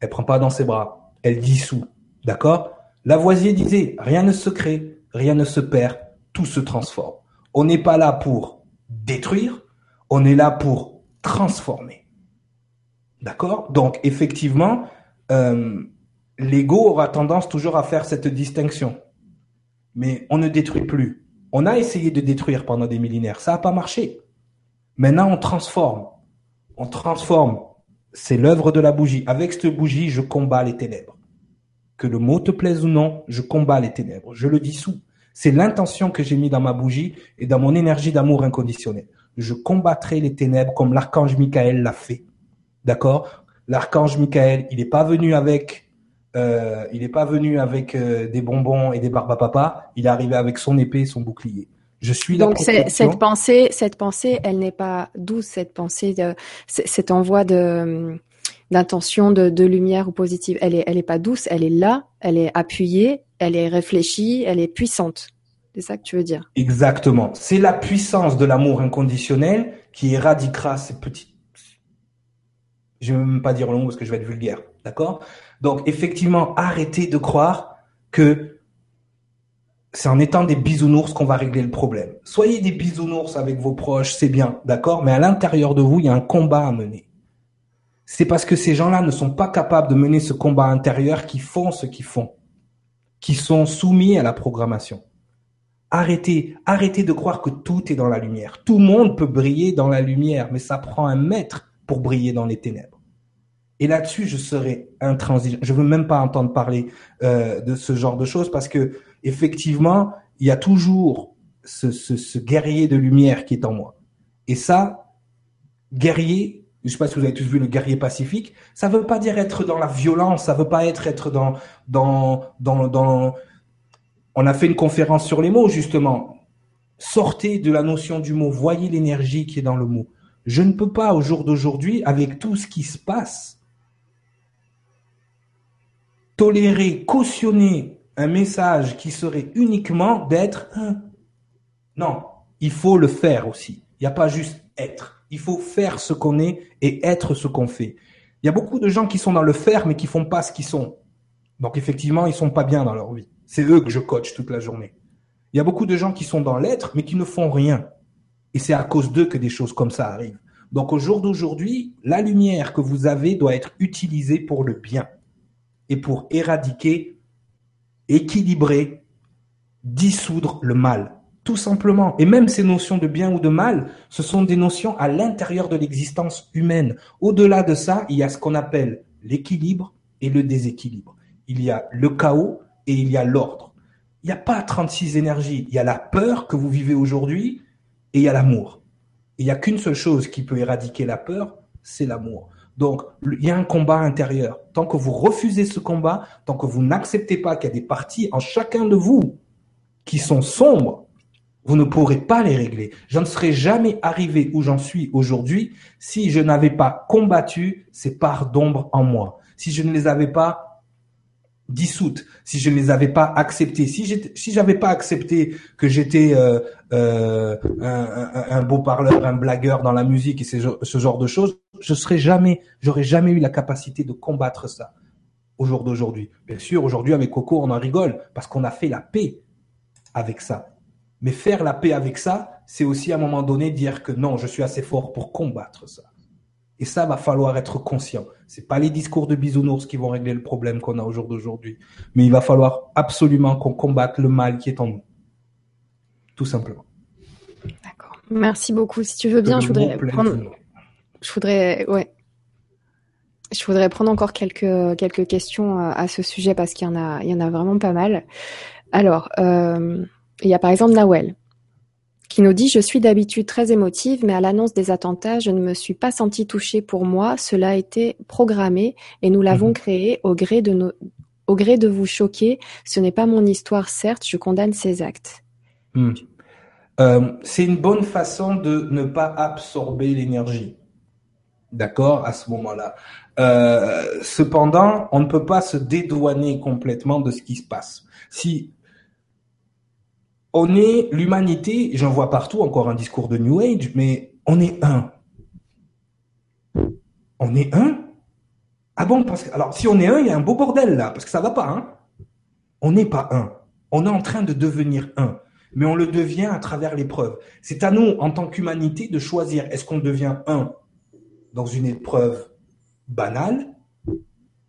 Elle prend pas dans ses bras, elle dissout. D'accord? Lavoisier disait, rien ne se crée, rien ne se perd, tout se transforme. On n'est pas là pour détruire, on est là pour transformer. D'accord? Donc, effectivement, euh, l'ego aura tendance toujours à faire cette distinction. Mais on ne détruit plus. On a essayé de détruire pendant des millénaires. Ça n'a pas marché. Maintenant, on transforme. On transforme. C'est l'œuvre de la bougie. Avec cette bougie, je combats les ténèbres. Que le mot te plaise ou non, je combats les ténèbres. Je le dissous. C'est l'intention que j'ai mis dans ma bougie et dans mon énergie d'amour inconditionnel. Je combattrai les ténèbres comme l'archange Michael l'a fait. D'accord? L'archange Michael, il n'est pas venu avec, euh, il n'est pas venu avec euh, des bonbons et des papa. Il est arrivé avec son épée, et son bouclier. Je suis Donc cette pensée, cette pensée, elle n'est pas douce. Cette pensée, de, cet envoi de d'intention de, de, lumière ou positive, elle est, elle est pas douce. Elle est là, elle est appuyée, elle est réfléchie, elle est puissante. C'est ça que tu veux dire? Exactement. C'est la puissance de l'amour inconditionnel qui éradiquera ces petites. Je ne vais même pas dire mot parce que je vais être vulgaire, d'accord? Donc effectivement, arrêtez de croire que c'est en étant des bisounours qu'on va régler le problème. Soyez des bisounours avec vos proches, c'est bien, d'accord? Mais à l'intérieur de vous, il y a un combat à mener. C'est parce que ces gens-là ne sont pas capables de mener ce combat intérieur qu'ils font ce qu'ils font, qui sont soumis à la programmation. Arrêtez, arrêtez de croire que tout est dans la lumière. Tout le monde peut briller dans la lumière, mais ça prend un maître pour briller dans les ténèbres. Et là-dessus, je serai intransigeant. Je veux même pas entendre parler euh, de ce genre de choses parce que effectivement, il y a toujours ce, ce, ce, guerrier de lumière qui est en moi. Et ça, guerrier, je sais pas si vous avez tous vu le guerrier pacifique, ça veut pas dire être dans la violence, ça veut pas être être dans dans dans dans. On a fait une conférence sur les mots justement. Sortez de la notion du mot, voyez l'énergie qui est dans le mot. Je ne peux pas au jour d'aujourd'hui, avec tout ce qui se passe, tolérer, cautionner un message qui serait uniquement d'être un. Non, il faut le faire aussi. Il n'y a pas juste être. Il faut faire ce qu'on est et être ce qu'on fait. Il y a beaucoup de gens qui sont dans le faire mais qui font pas ce qu'ils sont. Donc effectivement, ils sont pas bien dans leur vie. C'est eux que je coach toute la journée. Il y a beaucoup de gens qui sont dans l'être mais qui ne font rien. Et c'est à cause d'eux que des choses comme ça arrivent. Donc au jour d'aujourd'hui, la lumière que vous avez doit être utilisée pour le bien et pour éradiquer, équilibrer, dissoudre le mal. Tout simplement. Et même ces notions de bien ou de mal, ce sont des notions à l'intérieur de l'existence humaine. Au-delà de ça, il y a ce qu'on appelle l'équilibre et le déséquilibre. Il y a le chaos et il y a l'ordre. Il n'y a pas 36 énergies. Il y a la peur que vous vivez aujourd'hui et il y a l'amour. Il n'y a qu'une seule chose qui peut éradiquer la peur, c'est l'amour. Donc, il y a un combat intérieur. Tant que vous refusez ce combat, tant que vous n'acceptez pas qu'il y a des parties en chacun de vous qui sont sombres, vous ne pourrez pas les régler. Je ne serais jamais arrivé où j'en suis aujourd'hui si je n'avais pas combattu ces parts d'ombre en moi, si je ne les avais pas dissoutes, si je ne les avais pas acceptées, si j'étais, si j'avais pas accepté que j'étais euh, euh, un, un, beau parleur, un blagueur dans la musique et ce genre de choses, je serais jamais, j'aurais jamais eu la capacité de combattre ça au jour d'aujourd'hui. Bien sûr, aujourd'hui avec Coco, on en rigole parce qu'on a fait la paix avec ça. Mais faire la paix avec ça, c'est aussi à un moment donné dire que non, je suis assez fort pour combattre ça. Et ça va falloir être conscient. C'est pas les discours de bisounours qui vont régler le problème qu'on a au jour d'aujourd'hui, mais il va falloir absolument qu'on combatte le mal qui est en nous. Tout simplement. D'accord. Merci beaucoup. Si tu veux bien, je voudrais prendre je voudrais ouais. Je voudrais prendre encore quelques quelques questions à, ce sujet parce qu'il y en a il y en a vraiment pas mal. Alors, euh, il y a par exemple Nawel qui nous dit Je suis d'habitude très émotive, mais à l'annonce des attentats, je ne me suis pas sentie touchée pour moi. Cela a été programmé et nous l'avons mhm. créé au gré de nos, au gré de vous choquer. Ce n'est pas mon histoire, certes, je condamne ces actes. Hmm. Euh, c'est une bonne façon de ne pas absorber l'énergie. D'accord À ce moment-là. Euh, cependant, on ne peut pas se dédouaner complètement de ce qui se passe. Si on est l'humanité, j'en vois partout encore un discours de New Age, mais on est un. On est un? Ah bon parce Alors, si on est un, il y a un beau bordel là, parce que ça va pas. Hein on n'est pas un. On est en train de devenir un. Mais on le devient à travers l'épreuve. C'est à nous, en tant qu'humanité, de choisir est-ce qu'on devient un dans une épreuve banale,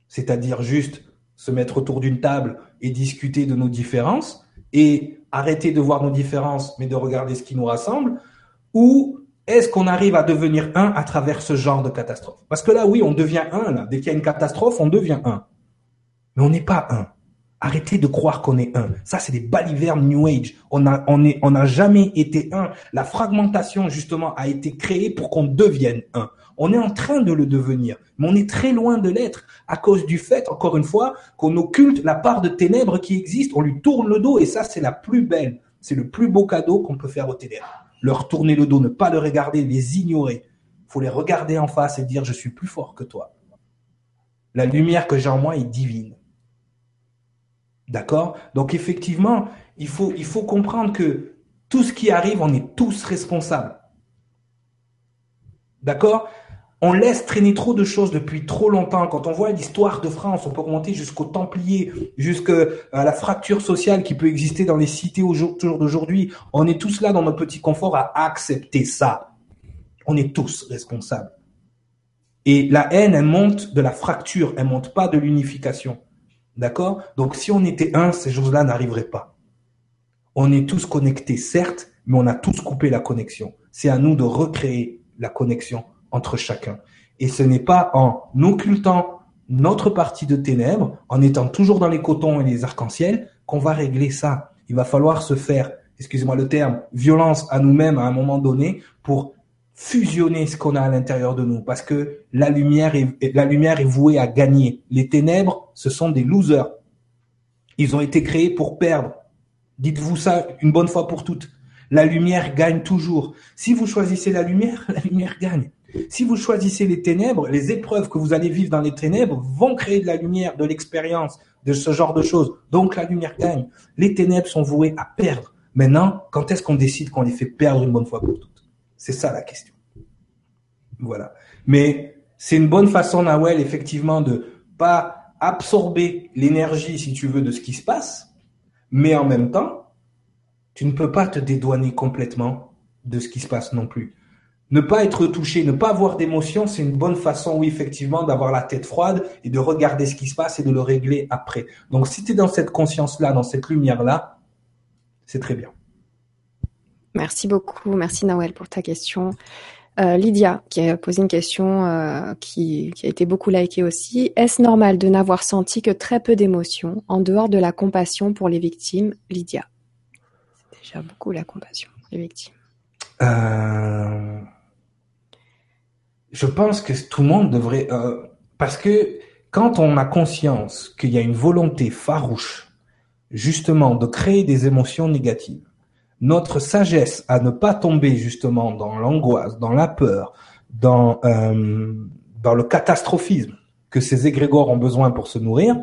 c'est-à-dire juste se mettre autour d'une table et discuter de nos différences, et arrêter de voir nos différences, mais de regarder ce qui nous rassemble, ou est-ce qu'on arrive à devenir un à travers ce genre de catastrophe? Parce que là, oui, on devient un. Là. Dès qu'il y a une catastrophe, on devient un. Mais on n'est pas un. Arrêtez de croire qu'on est un. Ça, c'est des balivernes New Age. On n'a jamais été un. La fragmentation, justement, a été créée pour qu'on devienne un. On est en train de le devenir, mais on est très loin de l'être à cause du fait, encore une fois, qu'on occulte la part de ténèbres qui existe. On lui tourne le dos et ça, c'est la plus belle C'est le plus beau cadeau qu'on peut faire aux ténèbres. Leur tourner le dos, ne pas les regarder, les ignorer. Il faut les regarder en face et dire je suis plus fort que toi. La lumière que j'ai en moi est divine. D'accord? Donc effectivement, il faut, il faut comprendre que tout ce qui arrive, on est tous responsables. D'accord? On laisse traîner trop de choses depuis trop longtemps. Quand on voit l'histoire de France, on peut remonter jusqu'aux Templiers, jusqu'à la fracture sociale qui peut exister dans les cités au jour d'aujourd'hui. On est tous là dans notre petit confort à accepter ça. On est tous responsables. Et la haine, elle monte de la fracture, elle monte pas de l'unification. D'accord? Donc si on était un, ces choses-là n'arriveraient pas. On est tous connectés, certes, mais on a tous coupé la connexion. C'est à nous de recréer la connexion entre chacun. Et ce n'est pas en occultant notre partie de ténèbres, en étant toujours dans les cotons et les arcs-en-ciel, qu'on va régler ça. Il va falloir se faire, excusez-moi le terme, violence à nous-mêmes à un moment donné pour fusionner ce qu'on a à l'intérieur de nous parce que la lumière est, la lumière est vouée à gagner. Les ténèbres, ce sont des losers. Ils ont été créés pour perdre. Dites-vous ça une bonne fois pour toutes. La lumière gagne toujours. Si vous choisissez la lumière, la lumière gagne. Si vous choisissez les ténèbres, les épreuves que vous allez vivre dans les ténèbres vont créer de la lumière, de l'expérience, de ce genre de choses. Donc la lumière gagne. Les ténèbres sont vouées à perdre. Maintenant, quand est-ce qu'on décide qu'on les fait perdre une bonne fois pour toutes? C'est ça la question. Voilà. Mais c'est une bonne façon, Nawel, effectivement, de pas absorber l'énergie, si tu veux, de ce qui se passe, mais en même temps, tu ne peux pas te dédouaner complètement de ce qui se passe non plus. Ne pas être touché, ne pas avoir d'émotion, c'est une bonne façon, oui, effectivement, d'avoir la tête froide et de regarder ce qui se passe et de le régler après. Donc, si tu es dans cette conscience-là, dans cette lumière-là, c'est très bien. Merci beaucoup. Merci Nawel pour ta question. Euh, Lydia qui a posé une question euh, qui, a été beaucoup likée aussi. Est-ce normal de n'avoir senti que très peu d'émotions en dehors de la compassion pour les victimes Lydia? C'est déjà beaucoup la compassion pour les victimes. Euh, je pense que tout le monde devrait... parce que quand on a conscience qu'il y a une volonté farouche justement de créer des émotions négatives, notre sagesse à ne pas tomber justement dans l'angoisse, dans la peur, dans euh, dans le catastrophisme que ces égrégores ont besoin pour se nourrir,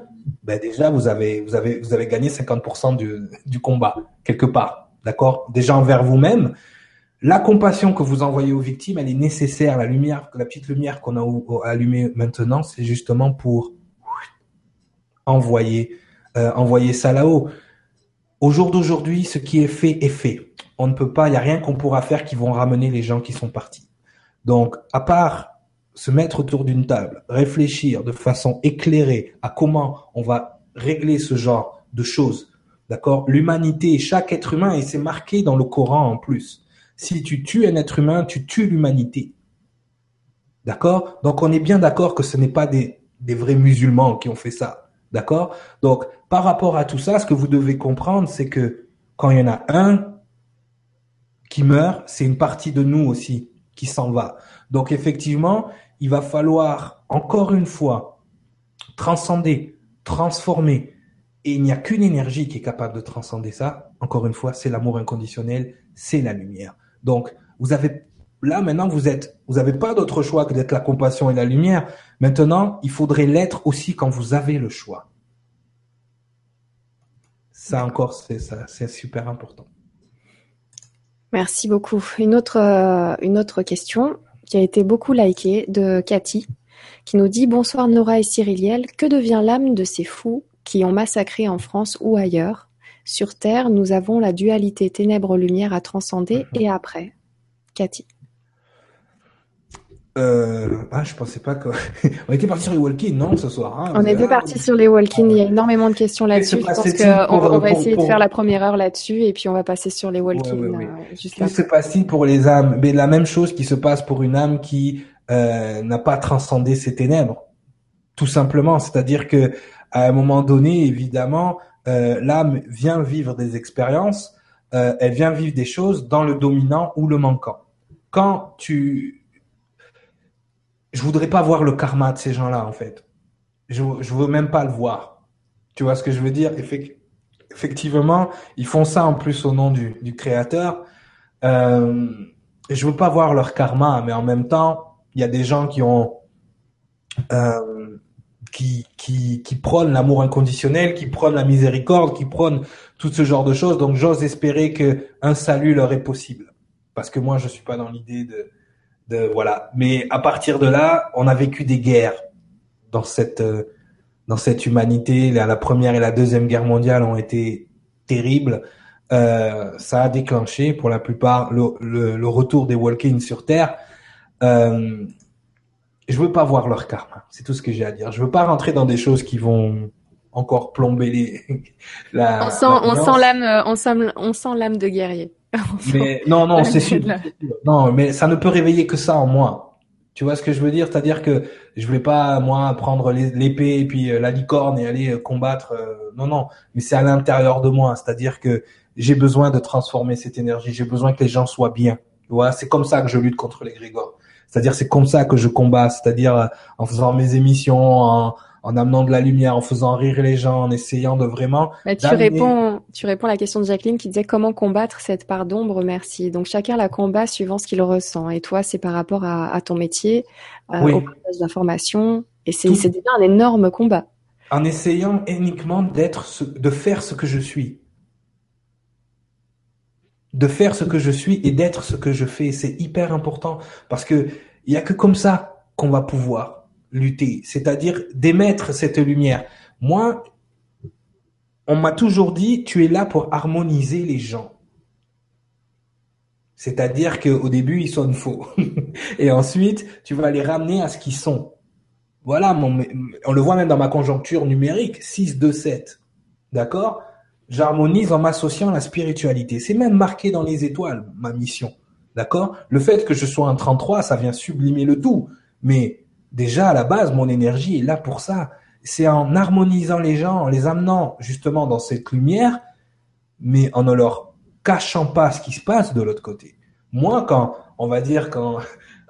ben déjà vous avez vous avez vous avez gagné 50% du du combat quelque part, d'accord? Déjà envers vous-même, la compassion que vous envoyez aux victimes, elle est nécessaire. La lumière, la petite lumière qu'on a allumée maintenant, c'est justement pour envoyer euh, envoyer ça là-haut. Au jour d'aujourd'hui, ce qui est fait est fait. On ne peut pas, il n'y a rien qu'on pourra faire qui vont ramener les gens qui sont partis. Donc, à part se mettre autour d'une table, réfléchir de façon éclairée à comment on va régler ce genre de choses. D'accord? L'humanité, chaque être humain, et c'est marqué dans le Coran en plus. Si tu tues un être humain, tu tues l'humanité. D'accord? Donc on est bien d'accord que ce n'est pas des, vrais musulmans qui ont fait ça. D'accord? Donc, par rapport à tout ça, ce que vous devez comprendre, c'est que quand il y en a un qui meurt, c'est une partie de nous aussi qui s'en va. Donc, effectivement, il va falloir, encore une fois, transcender, transformer. Et il n'y a qu'une énergie qui est capable de transcender ça. Encore une fois, c'est l'amour inconditionnel, c'est la lumière. Donc, vous avez là maintenant vous êtes, vous n'avez pas d'autre choix que d'être la compassion et la lumière. Maintenant, il faudrait l'être aussi quand vous avez le choix. Ça encore, c'est ça, c'est super important. Merci beaucoup. Une autre, euh, une autre question qui a été beaucoup likée de Cathy, qui nous dit bonsoir Nora et Cyriliel. Que devient l'âme de ces fous qui ont massacré en France ou ailleurs? Sur Terre, nous avons la dualité ténèbres-lumière à transcender mhm. et après. Cathy. Euh, ah, je pensais pas que. on était parti sur les walk non, ce soir. Hein, on était parti sur les walk Il y a énormément de questions là-dessus. Je pense qu'on on va essayer de faire la première heure là-dessus et puis on va passer sur les walk ouais, ouais, euh, Qu'est-ce qui se passe-t-il pour les âmes Mais la même chose qui se passe pour une âme qui euh, n'a pas transcendé ses ténèbres, tout simplement. C'est-à-dire que à un moment donné, évidemment, euh, l'âme vient vivre des expériences, euh, elle vient vivre des choses dans le dominant ou le manquant. Quand tu je voudrais pas voir le karma de ces gens-là, en fait. Je, je veux même pas le voir. Tu vois ce que je veux dire? effectivement, ils font ça en plus au nom du, du créateur. Euh, je veux pas voir leur karma, mais en même temps, il y a des gens qui ont euh, qui, qui, qui prônent l'amour inconditionnel, qui prônent la miséricorde, qui prônent tout ce genre de choses. Donc j'ose espérer que un salut leur est possible, parce que moi je suis pas dans l'idée de, de voilà. Mais à partir de là, on a vécu des guerres dans cette euh, dans cette humanité. La première et la deuxième guerre mondiale ont été terribles. Euh, ça a déclenché pour la plupart le, le, le retour des Walking sur Terre. Euh, je veux pas voir leur karma. C'est tout ce que j'ai à dire. Je veux pas rentrer dans des choses qui vont encore plomber les. la, on sent, on sent l'âme, on sent, on sent l'âme de guerrier. mais non, non, c'est sûr. Non, mais ça ne peut réveiller que ça en moi. Tu vois ce que je veux dire? C'est-à-dire que je voulais pas moi prendre l'épée et puis euh, la licorne et aller euh, combattre. Euh, non, non. Mais c'est à l'intérieur de moi. C'est-à-dire que j'ai besoin de transformer cette énergie. J'ai besoin que les gens soient bien. Tu vois? C'est comme ça que je lutte contre les Grégor. C'est-à-dire c'est comme ça que je combats. C'est-à-dire en faisant mes émissions, en, en amenant de la lumière, en faisant rire les gens, en essayant de vraiment. Bah, tu réponds, tu réponds à la question de Jacqueline qui disait comment combattre cette part d'ombre. Merci. Donc chacun la combat suivant ce qu'il ressent. Et toi, c'est par rapport à, à ton métier, euh, au partage d'informations. Et c'est déjà un énorme combat. En essayant uniquement d'être, de faire ce que je suis. De faire ce que je suis et d'être ce que je fais, c'est hyper important parce que il y a que comme ça qu'on va pouvoir lutter, c'est-à-dire d'émettre cette lumière. Moi, on m'a toujours dit, tu es là pour harmoniser les gens. C'est-à-dire qu'au début, ils sonnent faux. Et ensuite, tu vas les ramener à ce qu'ils sont. Voilà, on le voit même dans ma conjoncture numérique, 6, 2, 7. D'accord? J'harmonise en m'associant à la spiritualité. C'est même marqué dans les étoiles, ma mission. D'accord? Le fait que je sois un 33, ça vient sublimer le tout. Mais déjà à la base, mon énergie est là pour ça. C'est en harmonisant les gens, en les amenant justement dans cette lumière, mais en ne leur cachant pas ce qui se passe de l'autre côté. Moi, quand on va dire quand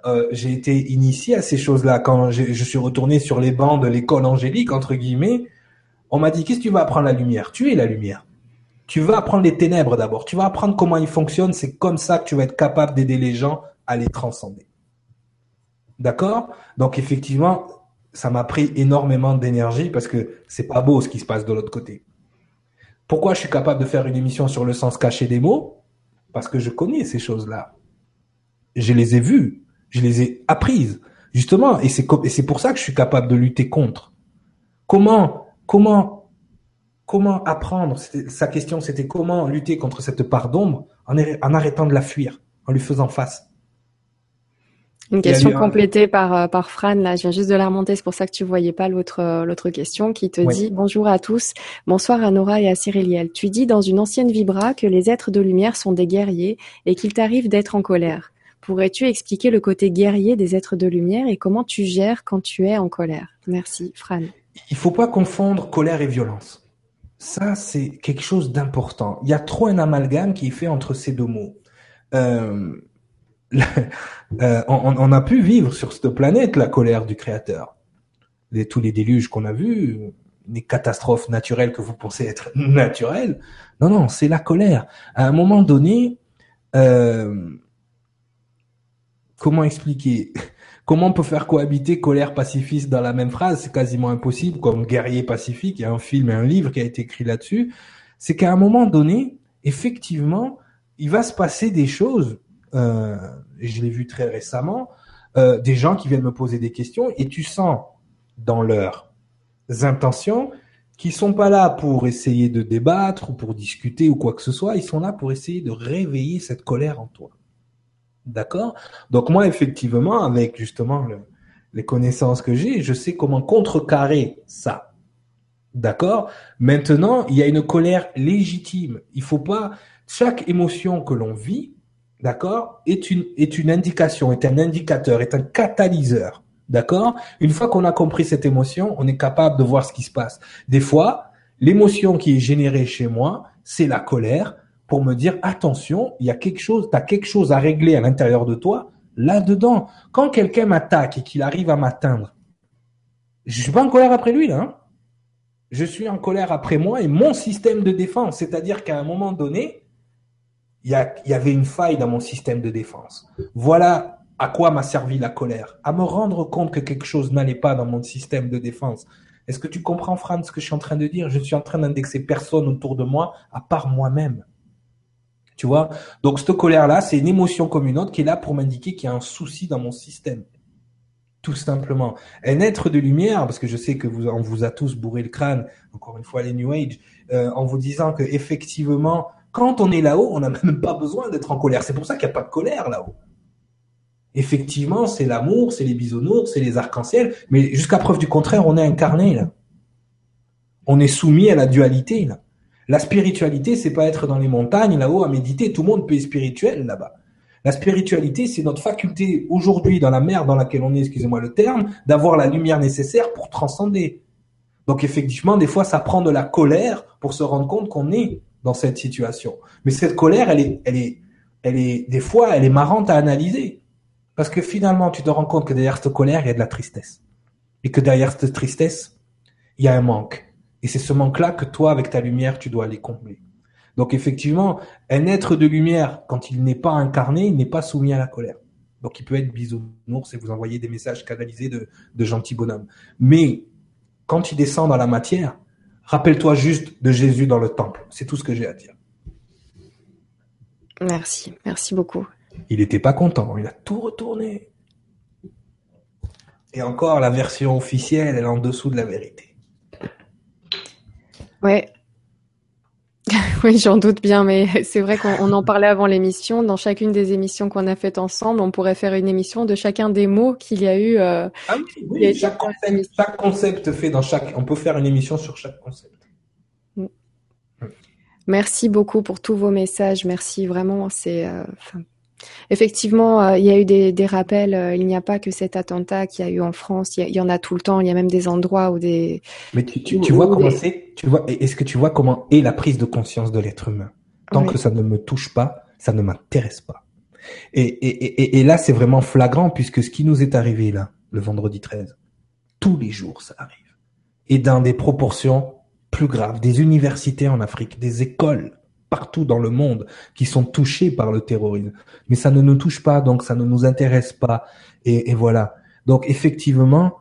euh, j'ai été initié à ces choses-là, quand je suis retourné sur les bancs de l'école angélique entre guillemets, on m'a dit qu'est-ce que tu vas apprendre la lumière? Tu es la lumière. Tu vas apprendre les ténèbres d'abord. Tu vas apprendre comment ils fonctionnent. C'est comme ça que tu vas être capable d'aider les gens à les transcender. D'accord? Donc effectivement, ça m'a pris énormément d'énergie parce que c'est pas beau ce qui se passe de l'autre côté. Pourquoi je suis capable de faire une émission sur le sens caché des mots? Parce que je connais ces choses-là. Je les ai vues, je les ai apprises, justement, et c'est pour ça que je suis capable de lutter contre. Comment comment comment apprendre Sa question c'était comment lutter contre cette part d'ombre en, en arrêtant de la fuir, en lui faisant face. Une question complétée par, euh, par Fran, là, je viens juste de la remonter, c'est pour ça que tu voyais pas l'autre, euh, l'autre question, qui te dit Bonjour à tous, bonsoir à Nora et à Cyriliel. Tu dis dans une ancienne vibra que les êtres de lumière sont des guerriers et qu'il t'arrive d'être en colère. Pourrais-tu expliquer le côté guerrier des êtres de lumière et comment tu gères quand tu es en colère? Merci, Fran. Il faut pas confondre colère et violence. Ça, c'est quelque chose d'important. Il y a trop un amalgame qui est fait entre ces deux mots. Euh, Euh, on, a pu vivre sur cette planète la colère du Créateur. Tous les déluges qu'on a vus, les catastrophes naturelles que vous pensez être naturelles. Non, non, c'est la colère. À un moment donné, euh, comment expliquer? Comment on peut faire cohabiter colère pacifiste dans la même phrase? C'est quasiment impossible, comme guerrier pacifique. Il y a un film et un livre qui a été écrit là-dessus. C'est qu'à un moment donné, effectivement, il va se passer des choses euh, je l'ai vu très récemment, euh, des gens qui viennent me poser des questions et tu sens dans leurs intentions qu'ils sont pas là pour essayer de débattre ou pour discuter ou quoi que ce soit, ils sont là pour essayer de réveiller cette colère en toi. D'accord? Donc moi, effectivement, avec justement les connaissances que j'ai, je sais comment contrecarrer ça. D'accord? Maintenant, il y a une colère légitime. Il faut pas chaque émotion que l'on vit, d'accord, est une, est une indication, est un indicateur, est un catalyseur. D'accord? Une fois qu'on a compris cette émotion, on est capable de voir ce qui se passe. Des fois, l'émotion qui est générée chez moi, c'est la colère pour me dire attention, il y a quelque chose, tu as quelque chose à régler à l'intérieur de toi, là-dedans. Quand quelqu'un m'attaque et qu'il arrive à m'atteindre, je suis pas en colère après lui là. Hein je suis en colère après moi et mon système de défense. C'est-à-dire qu'à un moment donné, il y, y avait une faille dans mon système de défense. Voilà à quoi m'a servi la colère. À me rendre compte que quelque chose n'allait pas dans mon système de défense. Est-ce que tu comprends, Fran, ce que je suis en train de dire? Je suis en train d'indexer personne autour de moi à part moi-même. Tu vois? Donc, cette colère-là, c'est une émotion comme une autre qui est là pour m'indiquer qu'il y a un souci dans mon système. Tout simplement. Un être de lumière, parce que je sais que vous, on vous a tous bourré le crâne, encore une fois les New Age, euh, en vous disant que effectivement, quand on est là-haut, on n'a même pas besoin d'être en colère. C'est pour ça qu'il n'y a pas de colère là-haut. Effectivement, c'est l'amour, c'est les bisounours, c'est les arcs-en-ciel, mais jusqu'à preuve du contraire, on est incarné là. On est soumis à la dualité là. La spiritualité, c'est pas être dans les montagnes là-haut à méditer. Tout le monde peut être spirituel là-bas. La spiritualité, c'est notre faculté aujourd'hui dans la mer dans laquelle on est, excusez-moi le terme, d'avoir la lumière nécessaire pour transcender. Donc effectivement, des fois, ça prend de la colère pour se rendre compte qu'on est dans cette situation. Mais cette colère, elle est, elle est, elle est, des fois, elle est marrante à analyser. Parce que finalement, tu te rends compte que derrière cette colère, il y a de la tristesse. Et que derrière cette tristesse, il y a un manque. Et c'est ce manque-là que toi, avec ta lumière, tu dois aller combler. Donc effectivement, un être de lumière, quand il n'est pas incarné, il n'est pas soumis à la colère. Donc il peut être bisounours et vous envoyer des messages canalisés de, de gentils bonhommes. Mais quand il descend dans la matière, rappelle-toi juste de Jésus dans le temple. C'est tout ce que j'ai à dire. Merci, merci beaucoup. Il n'était pas content, il a tout retourné. Et encore, la version officielle, elle est en dessous de la vérité. Ouais. oui, j'en doute bien, mais c'est vrai qu'on en parlait avant l'émission. Dans chacune des émissions qu'on a faites ensemble, on pourrait faire une émission de chacun des mots qu'il y a eu. Euh, ah oui, oui chaque, concept, chaque, concept, fait dans chaque. On peut faire une émission sur chaque concept. Mm. Merci beaucoup pour tous vos messages. Merci vraiment. C'est euh, Effectivement, euh, il y a eu des, rappels. Euh, il n'y a pas que cet attentat qu'il y a eu en France. Il y, en a tout le temps. Il y a même des endroits où des. Mais tu, vois comment c'est Tu vois Est-ce que tu vois comment est la prise de conscience de l'être humain? Tant que ça ne me touche pas, ça ne m'intéresse pas. Et, et là, c'est vraiment flagrant puisque ce qui nous est arrivé là, le vendredi 13, tous les jours, ça arrive. Et dans des proportions plus graves. Des universités en Afrique, des écoles partout dans le monde qui sont touchés par le terrorisme. Mais ça ne nous touche pas, donc ça ne nous intéresse pas. Et, voilà. Donc effectivement,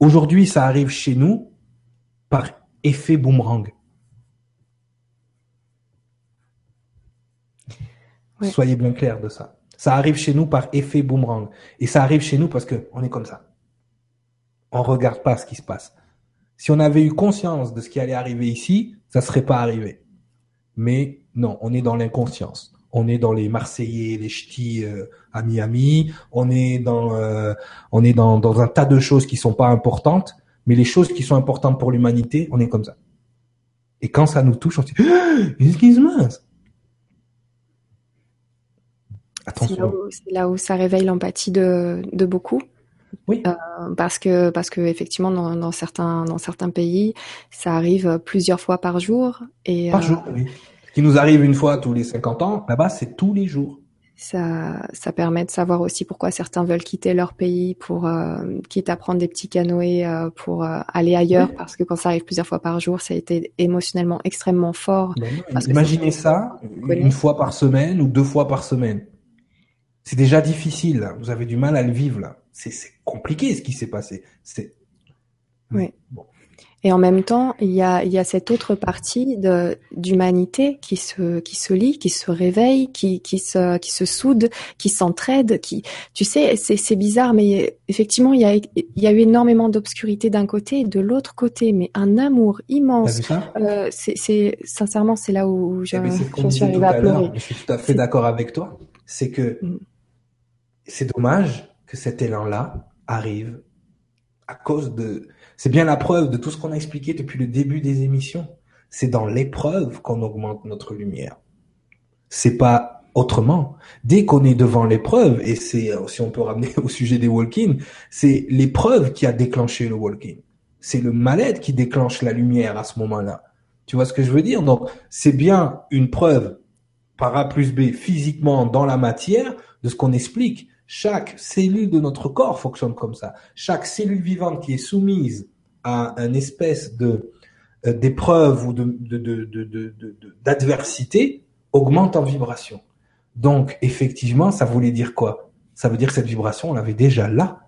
aujourd'hui, ça arrive chez nous par effet boomerang. Soyez bien clair de ça. Ça arrive chez nous par effet boomerang. Et ça arrive chez nous parce que on est comme ça. On regarde pas ce qui se passe. Si on avait eu conscience de ce qui allait arriver ici, ça serait pas arrivé. Mais non, on est dans l'inconscience. On est dans les Marseillais, les ch'tis euh, à Miami. On est dans, euh, on est dans, dans un tas de choses qui sont pas importantes, mais les choses qui sont importantes pour l'humanité, on est comme ça. Et quand ça nous touche, on se dit se passe Attention. C'est là, où ça réveille l'empathie de beaucoup. Oui. Euh, parce que parce que effectivement dans, dans, certains dans certains pays ça arrive plusieurs fois par jour et par jour oui qui nous arrive une fois tous les 50 ans, là-bas, c'est tous les jours. Ça, ça permet de savoir aussi pourquoi certains veulent quitter leur pays pour euh, quitte à prendre des petits canoës euh, pour euh, aller ailleurs parce que quand ça arrive plusieurs fois par jour, ça a été émotionnellement extrêmement fort. imaginez ça une fois par semaine ou deux fois par semaine. C'est déjà difficile. Vous avez du mal à le vivre là. C'est compliqué ce qui s'est passé. C'est oui. Bon. Et en même temps, il y a, il y a cette autre partie d'humanité qui se, qui se lie, qui se réveille, qui, qui se, qui se soude, qui s'entraide, qui, tu sais, c'est, c'est bizarre, mais effectivement, il y a, il y a eu énormément d'obscurité d'un côté et de l'autre côté, mais un amour immense. Euh, c'est, sincèrement, c'est là où je, eh suis arrivée à pleurer. Je suis tout à fait d'accord avec toi. C'est que mm. C'est dommage que cet élan-là arrive à cause de, c'est bien la preuve de tout ce qu'on a expliqué depuis le début des émissions. C'est dans l'épreuve qu'on augmente notre lumière. C'est pas autrement. Dès qu'on est devant l'épreuve, et c'est, si on peut ramener au sujet des walk-in, c'est l'épreuve qui a déclenché le walk-in. C'est le mal-être qui déclenche la lumière à ce moment-là. Tu vois ce que je veux dire? Donc, c'est bien une preuve par A plus B physiquement dans la matière de ce qu'on explique. Chaque cellule de notre corps fonctionne comme ça. Chaque cellule vivante qui est soumise à un espèce de euh, d'épreuves ou de, d'adversité augmente en vibration. Donc, effectivement, ça voulait dire quoi? Ça veut dire que cette vibration, on l'avait déjà là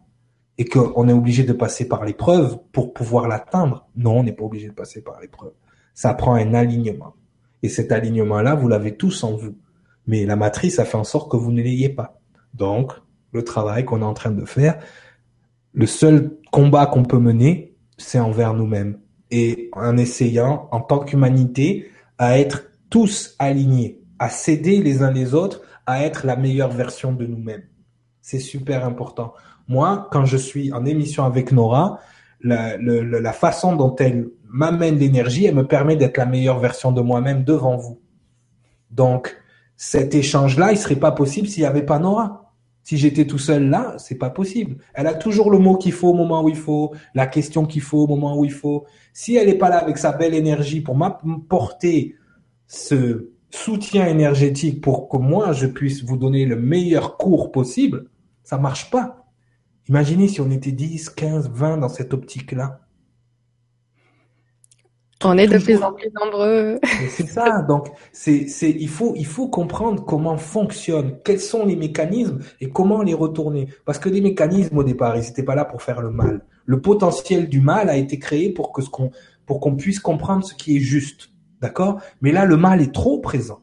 et qu'on est obligé de passer par l'épreuve pour pouvoir l'atteindre. Non, on n'est pas obligé de passer par l'épreuve. Ça prend un alignement. Et cet alignement-là, vous l'avez tous en vous. Mais la matrice a fait en sorte que vous ne l'ayez pas. Donc, le travail qu'on est en train de faire, le seul combat qu'on peut mener, c'est envers nous-mêmes. Et en essayant, en tant qu'humanité, à être tous alignés, à s'aider les uns les autres, à être la meilleure version de nous-mêmes. C'est super important. Moi, quand je suis en émission avec Nora, la, façon dont elle m'amène l'énergie, elle me permet d'être la meilleure version de moi-même devant vous. Donc, cet échange-là, il serait pas possible s'il n'y avait pas Nora. Si j'étais tout seul là, c'est pas possible. Elle a toujours le mot qu'il faut au moment où il faut, la question qu'il faut au moment où il faut. Si elle n'est pas là avec sa belle énergie pour m'apporter ce soutien énergétique pour que moi je puisse vous donner le meilleur cours possible, ça marche pas. Imaginez si on était 10, 15, 20 dans cette optique-là. On est de plus en plus nombreux. C'est ça. Donc, c'est, c'est, il faut, il faut comprendre comment fonctionne, quels sont les mécanismes et comment les retourner. Parce que les mécanismes au départ, ils n'étaient pas là pour faire le mal. Le potentiel du mal a été créé pour que ce qu'on, pour qu'on puisse comprendre ce qui est juste. D'accord? Mais là, le mal est trop présent.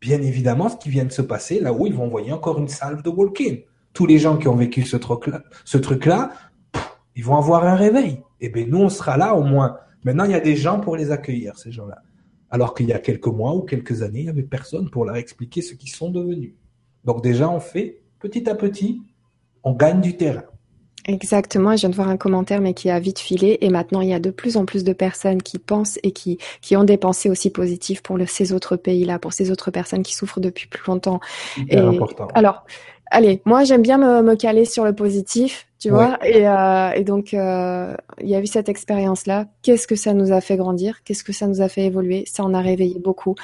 Bien évidemment, ce qui vient de se passer, là où ils vont envoyer encore une salve de walk-in. Tous les gens qui ont vécu ce truc-là, ce truc-là, ils vont avoir un réveil. Et eh bien, nous, on sera là au moins Maintenant, il y a des gens pour les accueillir, ces gens-là. Alors qu'il y a quelques mois ou quelques années, il n'y avait personne pour leur expliquer ce qu'ils sont devenus. Donc déjà, on fait petit à petit, on gagne du terrain. Exactement, je viens de voir un commentaire mais qui a vite filé et maintenant il y a de plus en plus de personnes qui pensent et qui, qui ont des pensées aussi positives pour ces autres pays-là, pour ces autres personnes qui souffrent depuis plus longtemps. et, important. Alors, allez, moi j'aime bien me, me, caler sur le positif, tu vois, et, euh, et, donc euh, il y a eu cette expérience-là. Qu'est-ce que ça nous a fait grandir? Qu'est-ce que ça nous a fait évoluer? Ça en a réveillé beaucoup.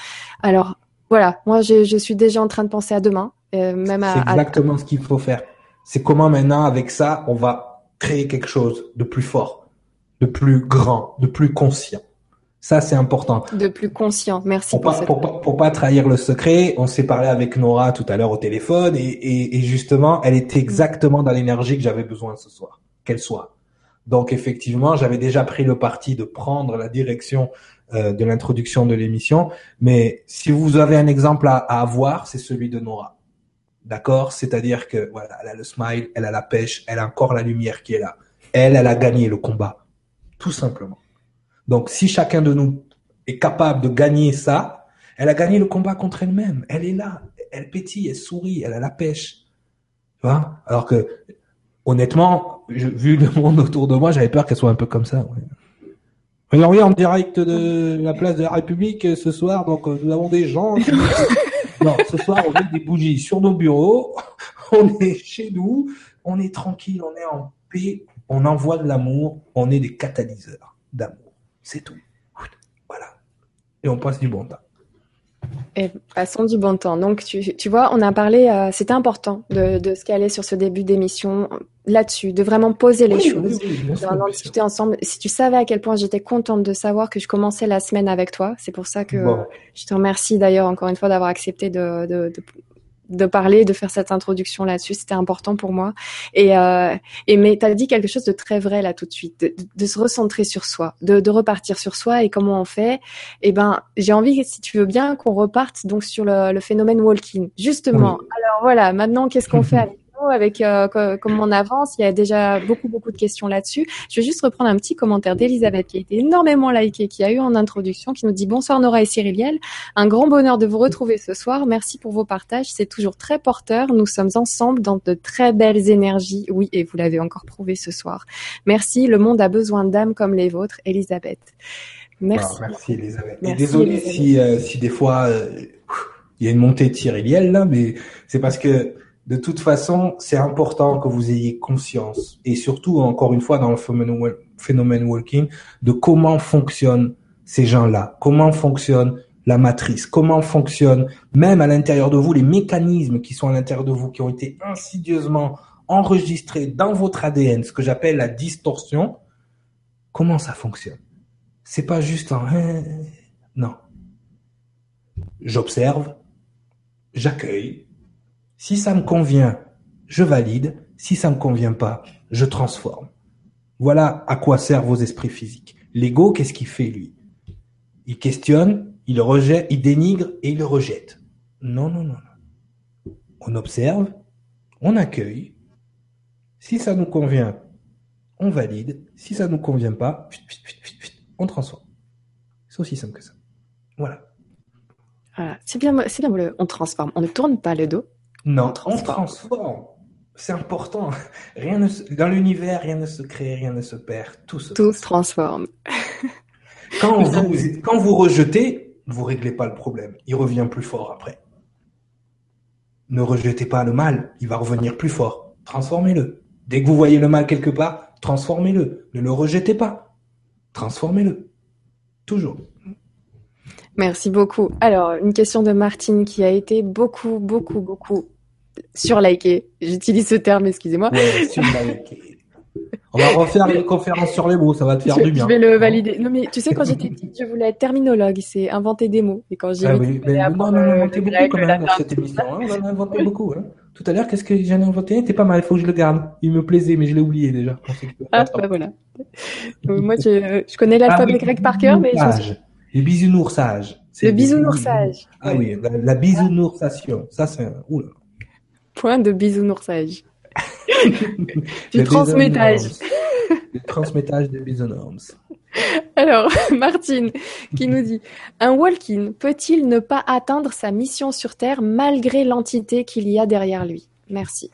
Alors voilà, moi je, je suis déjà en train de penser à demain, euh, même à. C'est exactement ce qu'il faut faire. C'est comment maintenant avec ça on va créer quelque chose de plus fort, de plus grand, de plus conscient. Ça, c'est important. De plus conscient. Merci pour, pas, pour, pas, trahir le secret, on s'est parlé avec Nora tout à l'heure au téléphone et, justement, elle était exactement dans l'énergie que j'avais besoin ce soir, qu'elle soit. Donc effectivement, j'avais déjà pris le parti de prendre la direction euh, de l'introduction de l'émission, mais si vous avez un exemple à, à avoir, c'est celui de Nora. D'accord? C'est-à-dire que voilà, elle a le smile, elle a la pêche, elle a encore la lumière qui est là. Elle, elle a gagné le combat, tout simplement. Donc, si chacun de nous est capable de gagner ça, elle a gagné le combat contre elle-même. Elle est là, elle pétille, elle sourit, elle a la pêche. Tu vois? Alors que, honnêtement, vu le monde autour de moi, j'avais peur qu'elle soit un peu comme ça. Ouais. On est en direct de la place de la République euh, ce soir, donc euh, nous avons des gens. non, ce soir, on met des bougies sur nos bureaux, on est chez nous, on est tranquille, on est en paix, on envoie de l'amour, on est des catalyseurs d'amour. C'est tout. Voilà. Et on passe du bon temps. Et passons du bon temps. Donc, tu, vois, on a parlé, euh, c'était important de, de se caler sur ce début d'émission là-dessus, de vraiment poser les choses, de discuter ensemble. Si tu savais à quel point j'étais contente de savoir que je commençais la semaine avec toi, c'est pour ça que je te remercie d'ailleurs encore une fois d'avoir accepté de, de, de parler, de faire cette introduction là-dessus. C'était important pour moi. Et, euh, et mais tu as dit quelque chose de très vrai là tout de suite, de, de se recentrer sur soi, de, de, repartir sur soi et comment on fait. Eh ben, j'ai envie, si tu veux bien, qu'on reparte donc sur le, le phénomène walking. Justement. Alors voilà, maintenant, qu'est-ce qu'on fait avec avec euh, comment on avance. Il y a déjà beaucoup beaucoup de questions là-dessus. Je vais juste reprendre un petit commentaire d'Elisabeth qui a été énormément liké, qui a eu en introduction, qui nous dit bonsoir Nora et Cyriliel. Un grand bonheur de vous retrouver ce soir. Merci pour vos partages. C'est toujours très porteur. Nous sommes ensemble dans de très belles énergies. Oui, et vous l'avez encore prouvé ce soir. Merci. Le monde a besoin d'âmes comme les vôtres, Elisabeth. Merci. merci Elisabeth. et désolé si euh, si des fois euh, il y a une montée de Cyriliel là, mais c'est parce que de toute façon, c'est important que vous ayez conscience, et surtout, encore une fois, dans le phénomène walking, de comment fonctionnent ces gens-là, comment fonctionne la matrice, comment fonctionne même à l'intérieur de vous les mécanismes qui sont à l'intérieur de vous, qui ont été insidieusement enregistrés dans votre ADN, ce que j'appelle la distorsion, comment ça fonctionne? c'est pas juste un hein, non. J'observe, j'accueille. Si ça me convient, je valide. Si ça me convient pas, je transforme. Voilà à quoi servent vos esprits physiques. L'ego, qu'est-ce qu'il fait lui? Il questionne, il rejette, il dénigre et il rejette. Non, non, non, non. On observe, on accueille. Si ça nous convient, on valide. Si ça nous convient pas, on transforme. C'est aussi simple que ça. Voilà. C'est bien, c'est bien, on transforme. On ne tourne pas le dos. Non, on transforme. C'est important. Rien ne dans l'univers, rien ne se crée, rien ne se perd. Tout se tout transforme. quand, vous, quand vous rejetez, vous réglez pas le problème. Il revient plus fort après. Ne rejetez pas le mal. Il va revenir plus fort. Transformez-le. Dès que vous voyez le mal quelque part, transformez-le. Ne le rejetez pas. Transformez-le. Toujours. Merci beaucoup. Alors, une question de Martine qui a été beaucoup, beaucoup, beaucoup surlikée. J'utilise ce terme, excusez-moi. Ouais, On va refaire une conférence sur les mots, ça va te faire du bien. Je vais le valider. Non, mais tu sais, quand j'étais petite, je voulais être terminologue, c'est inventer des mots. Et quand j'ai ah oui, mais non, on a inventé beaucoup quand même dans cette émission. Hein. on a inventé beaucoup. Hein. Tout à l'heure, qu'est-ce que j'en ai inventé? T'es pas mal, il faut que je le garde. Il me plaisait, mais je l'ai oublié déjà. Ah, bah voilà. Moi, je, je connais l'alphabet ah, grec par cœur, mais... Je... Les bisounoursage. Le bisounoursage. Ah oui, la, la bisounoursation. Ça, c'est un... Oula. Point de bisounoursage. du transmettage. du transmettage des bisounours. Alors, Martine, qui nous dit Un walk-in peut-il ne pas atteindre sa mission sur Terre malgré l'entité qu'il y a derrière lui? Merci.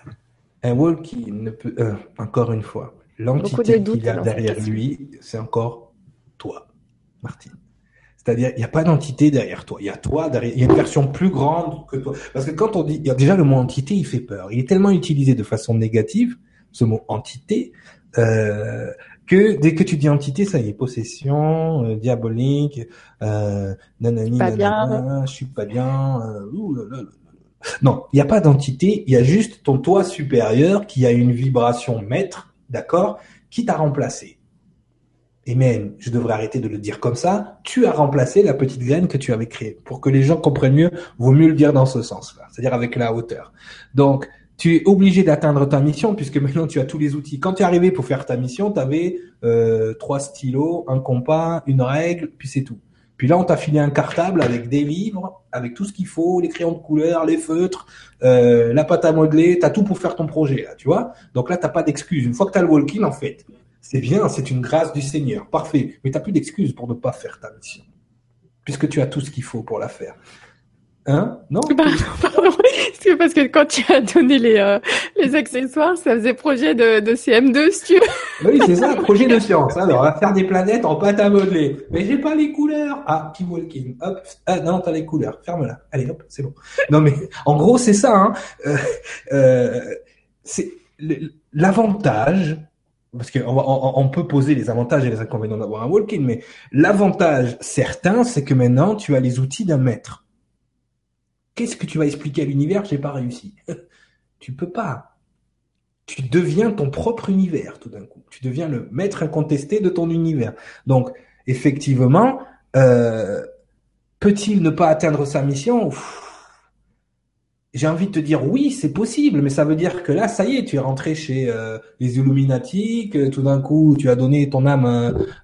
Un walk-in ne peut. Euh, encore une fois, l'entité qu'il y a derrière lui, c'est encore toi, Martine. C'est-à-dire, il n'y a pas d'entité derrière toi. Il y a toi derrière. Il y a une version plus grande que toi. Parce que quand on dit, déjà le mot entité, il fait peur. Il est tellement utilisé de façon négative, ce mot entité, euh, que dès que tu dis entité, ça y est, possession, euh, diabolique, euh, nanani, pas nanana, je suis pas bien. Euh, non, il n'y a pas d'entité. Il y a juste ton toi supérieur qui a une vibration maître, d'accord, qui t'a remplacé et même, je devrais arrêter de le dire comme ça, tu as remplacé la petite graine que tu avais créée. Pour que les gens comprennent mieux, vaut mieux le dire dans ce sens-là, c'est-à-dire avec la hauteur. Donc, tu es obligé d'atteindre ta mission puisque maintenant tu as tous les outils. Quand tu es arrivé pour faire ta mission, tu avais euh, trois stylos, un compas, une règle, puis c'est tout. Puis là, on t'a filé un cartable avec des livres, avec tout ce qu'il faut, les crayons de couleur, les feutres, euh, la pâte à modeler, tu as tout pour faire ton projet, là, tu vois. Donc là, t'as pas d'excuse. Une fois que tu as le walk-in, en fait, c'est bien, c'est une grâce du Seigneur. Parfait. Mais tu n'as plus d'excuses pour ne pas faire ta mission. Puisque tu as tout ce qu'il faut pour la faire. Hein? Non? Pardon, pardon. C'est parce que quand tu as donné les, euh, les accessoires, ça faisait projet de, de CM2, si tu veux. Oui, c'est ça, projet de science. Alors, on va faire des planètes en pâte à modeler. Mais j'ai pas les couleurs. Ah, keep walking. Hop. Ah, non, t'as les couleurs. Ferme-la. Allez, hop, c'est bon. Non, mais en gros, c'est ça. Hein. Euh, euh, c'est l'avantage parce qu'on on, on, peut poser les avantages et les inconvénients d'avoir un walk-in, mais l'avantage certain, c'est que maintenant, tu as les outils d'un maître. Qu'est-ce que tu vas expliquer à l'univers J'ai pas réussi? tu peux pas. Tu deviens ton propre univers tout d'un coup. Tu deviens le maître incontesté de ton univers. Donc, effectivement, euh, peut-il ne pas atteindre sa mission? J'ai envie de te dire oui, c'est possible, mais ça veut dire que là, ça y est, tu es rentré chez euh, les Illuminati, tout d'un coup, tu as donné ton âme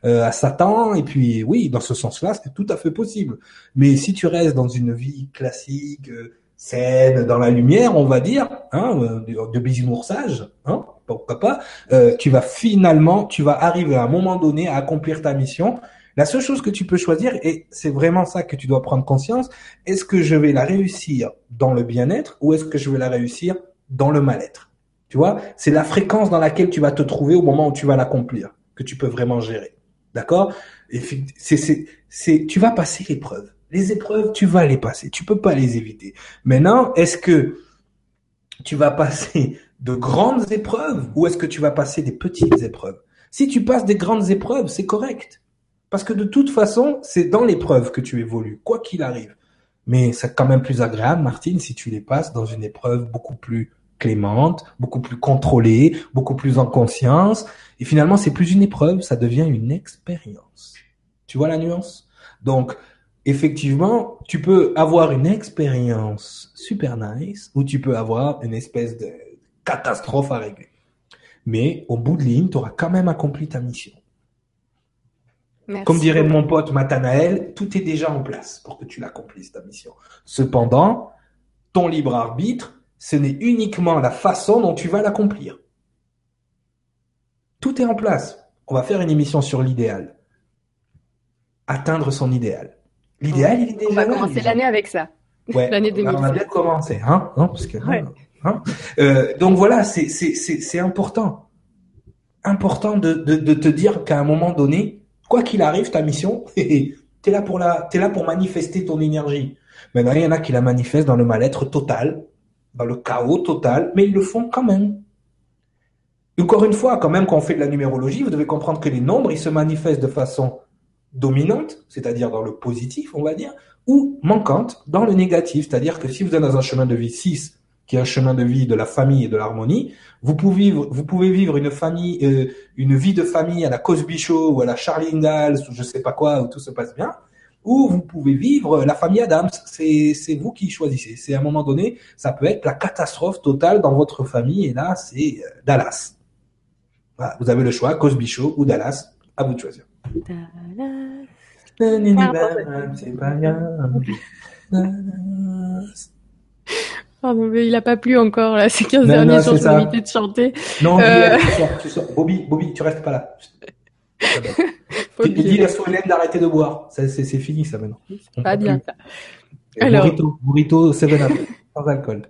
euh, à Satan, et puis oui, dans ce sens-là, c'est tout à fait possible. Mais si tu restes dans une vie classique, euh, saine, dans la lumière, on va dire, hein, de, de bisounours hein, pourquoi pas, tu vas finalement, tu vas arriver à un moment donné à accomplir ta mission la seule chose que tu peux choisir, et c'est vraiment ça que tu dois prendre conscience, est-ce que je vais la réussir dans le bien-être ou est-ce que je vais la réussir dans le mal-être? Tu vois, c'est la fréquence dans laquelle tu vas te trouver au moment où tu vas l'accomplir que tu peux vraiment gérer. D'accord? C'est, tu vas passer l'épreuve. Les épreuves, tu vas les passer. Tu peux pas les éviter. Maintenant, est-ce que tu vas passer de grandes épreuves ou est-ce que tu vas passer des petites épreuves? Si tu passes des grandes épreuves, c'est correct. Parce que de toute façon, c'est dans l'épreuve que tu évolues, quoi qu'il arrive. Mais c'est quand même plus agréable, Martine, si tu les passes dans une épreuve beaucoup plus clémente, beaucoup plus contrôlée, beaucoup plus en conscience. Et finalement, c'est plus une épreuve, ça devient une expérience. Tu vois la nuance? Donc, effectivement, tu peux avoir une expérience super nice ou tu peux avoir une espèce de catastrophe à régler. Mais au bout de ligne, tu auras quand même accompli ta mission. Comme dirait mon pote Matanael, tout est déjà en place pour que tu l'accomplisses ta mission. Cependant, ton libre arbitre, ce n'est uniquement la façon dont tu vas l'accomplir. Tout est en place. On va faire une émission sur l'idéal. Atteindre son idéal. L'idéal, il est déjà On va commencer l'année avec ça. Ouais, l'année 2020. On va bien commencer, hein, hein parce que, ouais. hein, euh, donc voilà, c'est important, important de, de de te dire qu'à un moment donné, quoi qu'il arrive, ta mission, t'es là pour là pour manifester ton énergie. Maintenant, il y en a qui la manifestent dans le mal-être total, dans le chaos total, mais ils le font quand même. encore une fois, quand même, quand on fait de la numérologie, vous devez comprendre que les nombres, ils se manifestent de façon dominante, c'est-à-dire dans le positif, on va dire, ou manquante dans le négatif. C'est-à-dire que si vous êtes dans un chemin de vie 6, qui est un chemin de vie de la famille et de l'harmonie, vous pouvez vivre, vous pouvez vivre une famille, euh, une vie de famille à la Cosby Show ou à la Charlie Ingalls ou je sais pas quoi où tout se passe bien, ou vous pouvez vivre la famille Adams. C'est c'est vous qui choisissez. C'est à un moment donné, ça peut être la catastrophe totale dans votre famille et là c'est euh, Dallas. Voilà, vous avez le choix, Cosby Show ou Dallas. À vous de choisir. Pardon, mais il a pas plu encore, là, ces 15 derniers jours, je évité de chanter. Non, euh... tu, sors, tu sors. Bobby, Bobby, tu restes pas là. Il dit la Hélène d'arrêter de boire. C'est fini, ça, maintenant. pas bien, ça. Alors... Burrito, burrito 7-Up, sans alcool.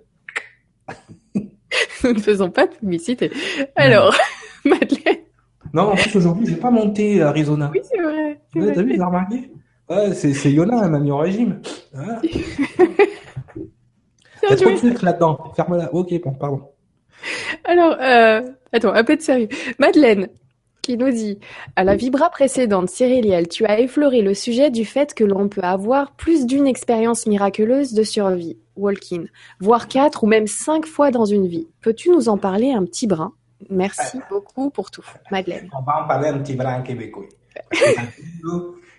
Nous ne faisons pas de publicité. Alors, Madeleine. Non, en plus, aujourd'hui, j'ai pas monté à Arizona. Oui, c'est vrai. T'as vu, t'as remarqué Ouais, c'est Yona, elle m'a mis au régime. Ah. Il y a trop de là-dedans. Ferme-la. Ok, bon, pardon. Alors, euh, attends, un peu de sérieux. Madeleine, qui nous dit À la vibra précédente, Cyriliel, tu as effleuré le sujet du fait que l'on peut avoir plus d'une expérience miraculeuse de survie, walk-in, voire quatre ou même cinq fois dans une vie. Peux-tu nous en parler un petit brin? Merci beaucoup pour tout, Madeleine. On va en parler un petit brin québécois.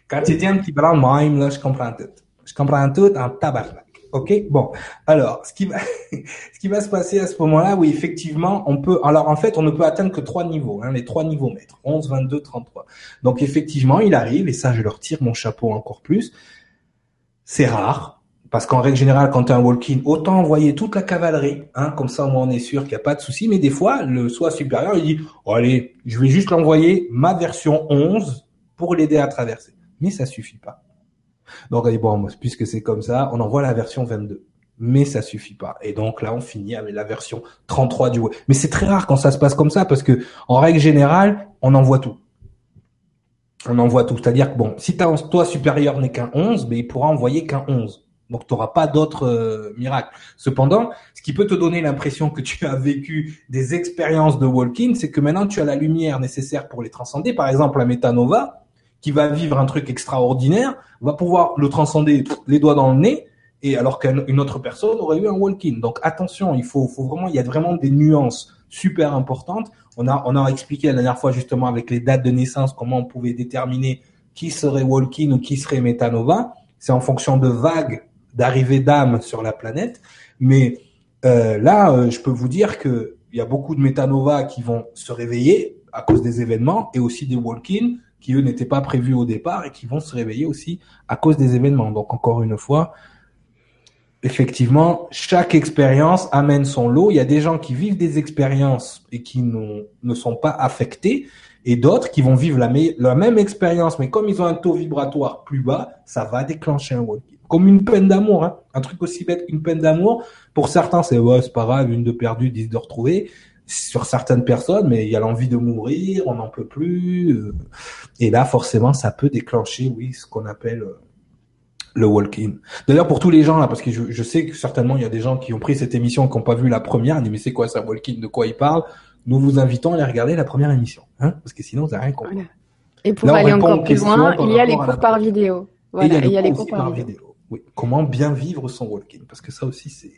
Quand tu dis un petit brin là, je comprends tout. Je comprends tout en tabarnak. Ok, bon. Alors, ce qui va, ce qui va se passer à ce moment-là, oui, effectivement, on peut. Alors, en fait, on ne peut atteindre que trois niveaux, hein, les trois niveaux maîtres 11, 22, 33. Donc, effectivement, il arrive, et ça, je leur tire mon chapeau encore plus. C'est rare, parce qu'en règle générale, quand tu es un walk-in, autant envoyer toute la cavalerie, hein, comme ça, moins, on est sûr qu'il n'y a pas de souci. Mais des fois, le soi supérieur, il dit, oh, allez, je vais juste l'envoyer ma version 11 pour l'aider à traverser. Mais ça suffit pas. Donc, on dit, bon, puisque c'est comme ça, on envoie la version 22. Mais ça suffit pas. Et donc là, on finit avec la version 33 du web. Mais c'est très rare quand ça se passe comme ça parce que, en règle générale, on envoie tout. On envoie tout. C'est-à-dire que bon, si ta toi supérieur n'est qu'un 11, mais ben, il pourra envoyer qu'un 11. Donc tu n'auras pas d'autres euh, miracles. Cependant, ce qui peut te donner l'impression que tu as vécu des expériences de walking, c'est que maintenant tu as la lumière nécessaire pour les transcender. Par exemple, la Metanova, qui va vivre un truc extraordinaire, va pouvoir le transcender les doigts dans le nez, et alors qu'une autre personne aurait eu un walk-in. Donc attention, il faut, faut vraiment, il y a vraiment des nuances super importantes. On a, on a expliqué la dernière fois justement avec les dates de naissance comment on pouvait déterminer qui serait walk-in ou qui serait metanova. C'est en fonction de vagues d'arrivée d'âme sur la planète. Mais euh, là, euh, je peux vous dire que il y a beaucoup de metanova qui vont se réveiller à cause des événements et aussi des walk-in qui eux n'étaient pas prévus au départ et qui vont se réveiller aussi à cause des événements. Donc encore une fois, effectivement, chaque expérience amène son lot. Il y a des gens qui vivent des expériences et qui ne sont pas affectés et d'autres qui vont vivre la, même expérience, mais comme ils ont un taux vibratoire plus bas, ça va déclencher un walking. Comme une peine d'amour, hein. un truc aussi bête qu'une peine d'amour. Pour certains, c'est ouais, c'est pas grave, une de perdue, dix de retrouvée sur certaines personnes, mais il y a l'envie de mourir, on n'en peut plus. Euh, et là, forcément, ça peut déclencher, oui, ce qu'on appelle euh, le walk-in. D'ailleurs, pour tous les gens là, parce que je, sais que certainement il y a des gens qui ont pris cette émission qui n'ont pas vu la première, ils disent mais c'est quoi ça walk-in, de quoi il parle Nous vous invitons à aller regarder la première émission, hein, parce que sinon vous n'avez rien compris. Et pour aller encore plus loin, il y a les cours par vidéo. Voilà, il y a les, cours, par, vidéo. Oui. Comment bien vivre son walk-in, parce que ça aussi c'est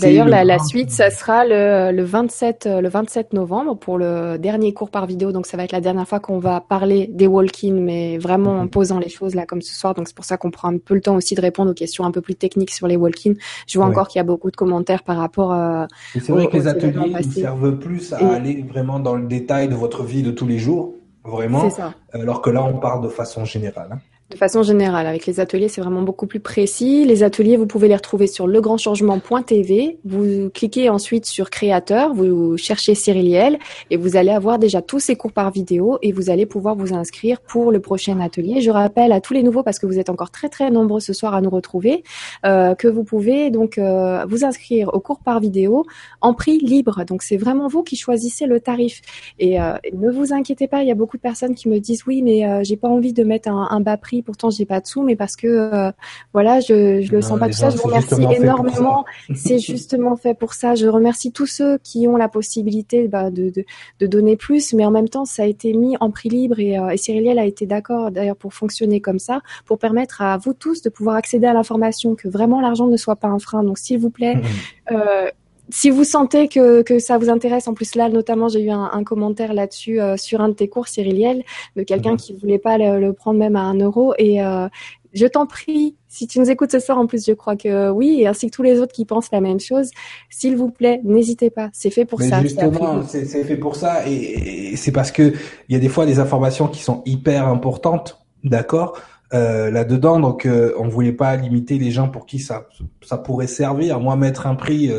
D'ailleurs, la, la, suite, ça sera le, le, 27, le 27 novembre pour le dernier cours par vidéo. Donc, ça va être la dernière fois qu'on va parler des walk-in, mais vraiment en mhm. posant les choses là comme ce soir. Donc, c'est pour ça qu'on prend un peu le temps aussi de répondre aux questions un peu plus techniques sur les walk-in. Je vois encore qu'il y a beaucoup de commentaires par rapport à. C'est vrai que les ateliers servent plus à aller vraiment dans le détail de votre vie de tous les jours, vraiment. Ça. Alors que là, on parle de façon générale. Hein de façon générale. Avec les ateliers, c'est vraiment beaucoup plus précis. Les ateliers, vous pouvez les retrouver sur legrandchangement.tv. Vous cliquez ensuite sur créateur, vous cherchez Cyriliel et vous allez avoir déjà tous ces cours par vidéo et vous allez pouvoir vous inscrire pour le prochain atelier. Je rappelle à tous les nouveaux, parce que vous êtes encore très très nombreux ce soir à nous retrouver, euh, que vous pouvez donc euh, vous inscrire au cours par vidéo en prix libre. Donc c'est vraiment vous qui choisissez le tarif. Et euh, ne vous inquiétez pas, il y a beaucoup de personnes qui me disent oui, mais j'ai pas envie de mettre un bas prix pourtant j'ai pas de sous, mais parce que euh, voilà, je, je le sens pas tout ça. Je vous remercie énormément. C'est justement fait pour ça. Je remercie tous ceux qui ont la possibilité bah, de, de, de, donner plus, mais en même temps, ça a été mis en prix libre et, euh, et Cyriliel a été d'accord d'ailleurs pour fonctionner comme ça, pour permettre à vous tous de pouvoir accéder à l'information, que vraiment l'argent ne soit pas un frein. Donc s'il vous plaît, mmh. euh, si vous sentez que, que, ça vous intéresse, en plus là, notamment, j'ai eu un, un commentaire là-dessus euh, sur un de tes cours, Cyriliel, de quelqu'un mhm. qui voulait pas le, prendre même à un euro. Et euh, je t'en prie, si tu nous écoutes ce soir, en plus, je crois que oui, et ainsi que tous les autres qui pensent la même chose, s'il vous plaît, n'hésitez pas. C'est fait pour ça. Justement, c'est fait pour ça, et, c'est parce que il y a des fois des informations qui sont hyper importantes, d'accord. Euh, là-dedans, donc on voulait pas limiter les gens pour qui ça ça pourrait servir. Moi, mettre un prix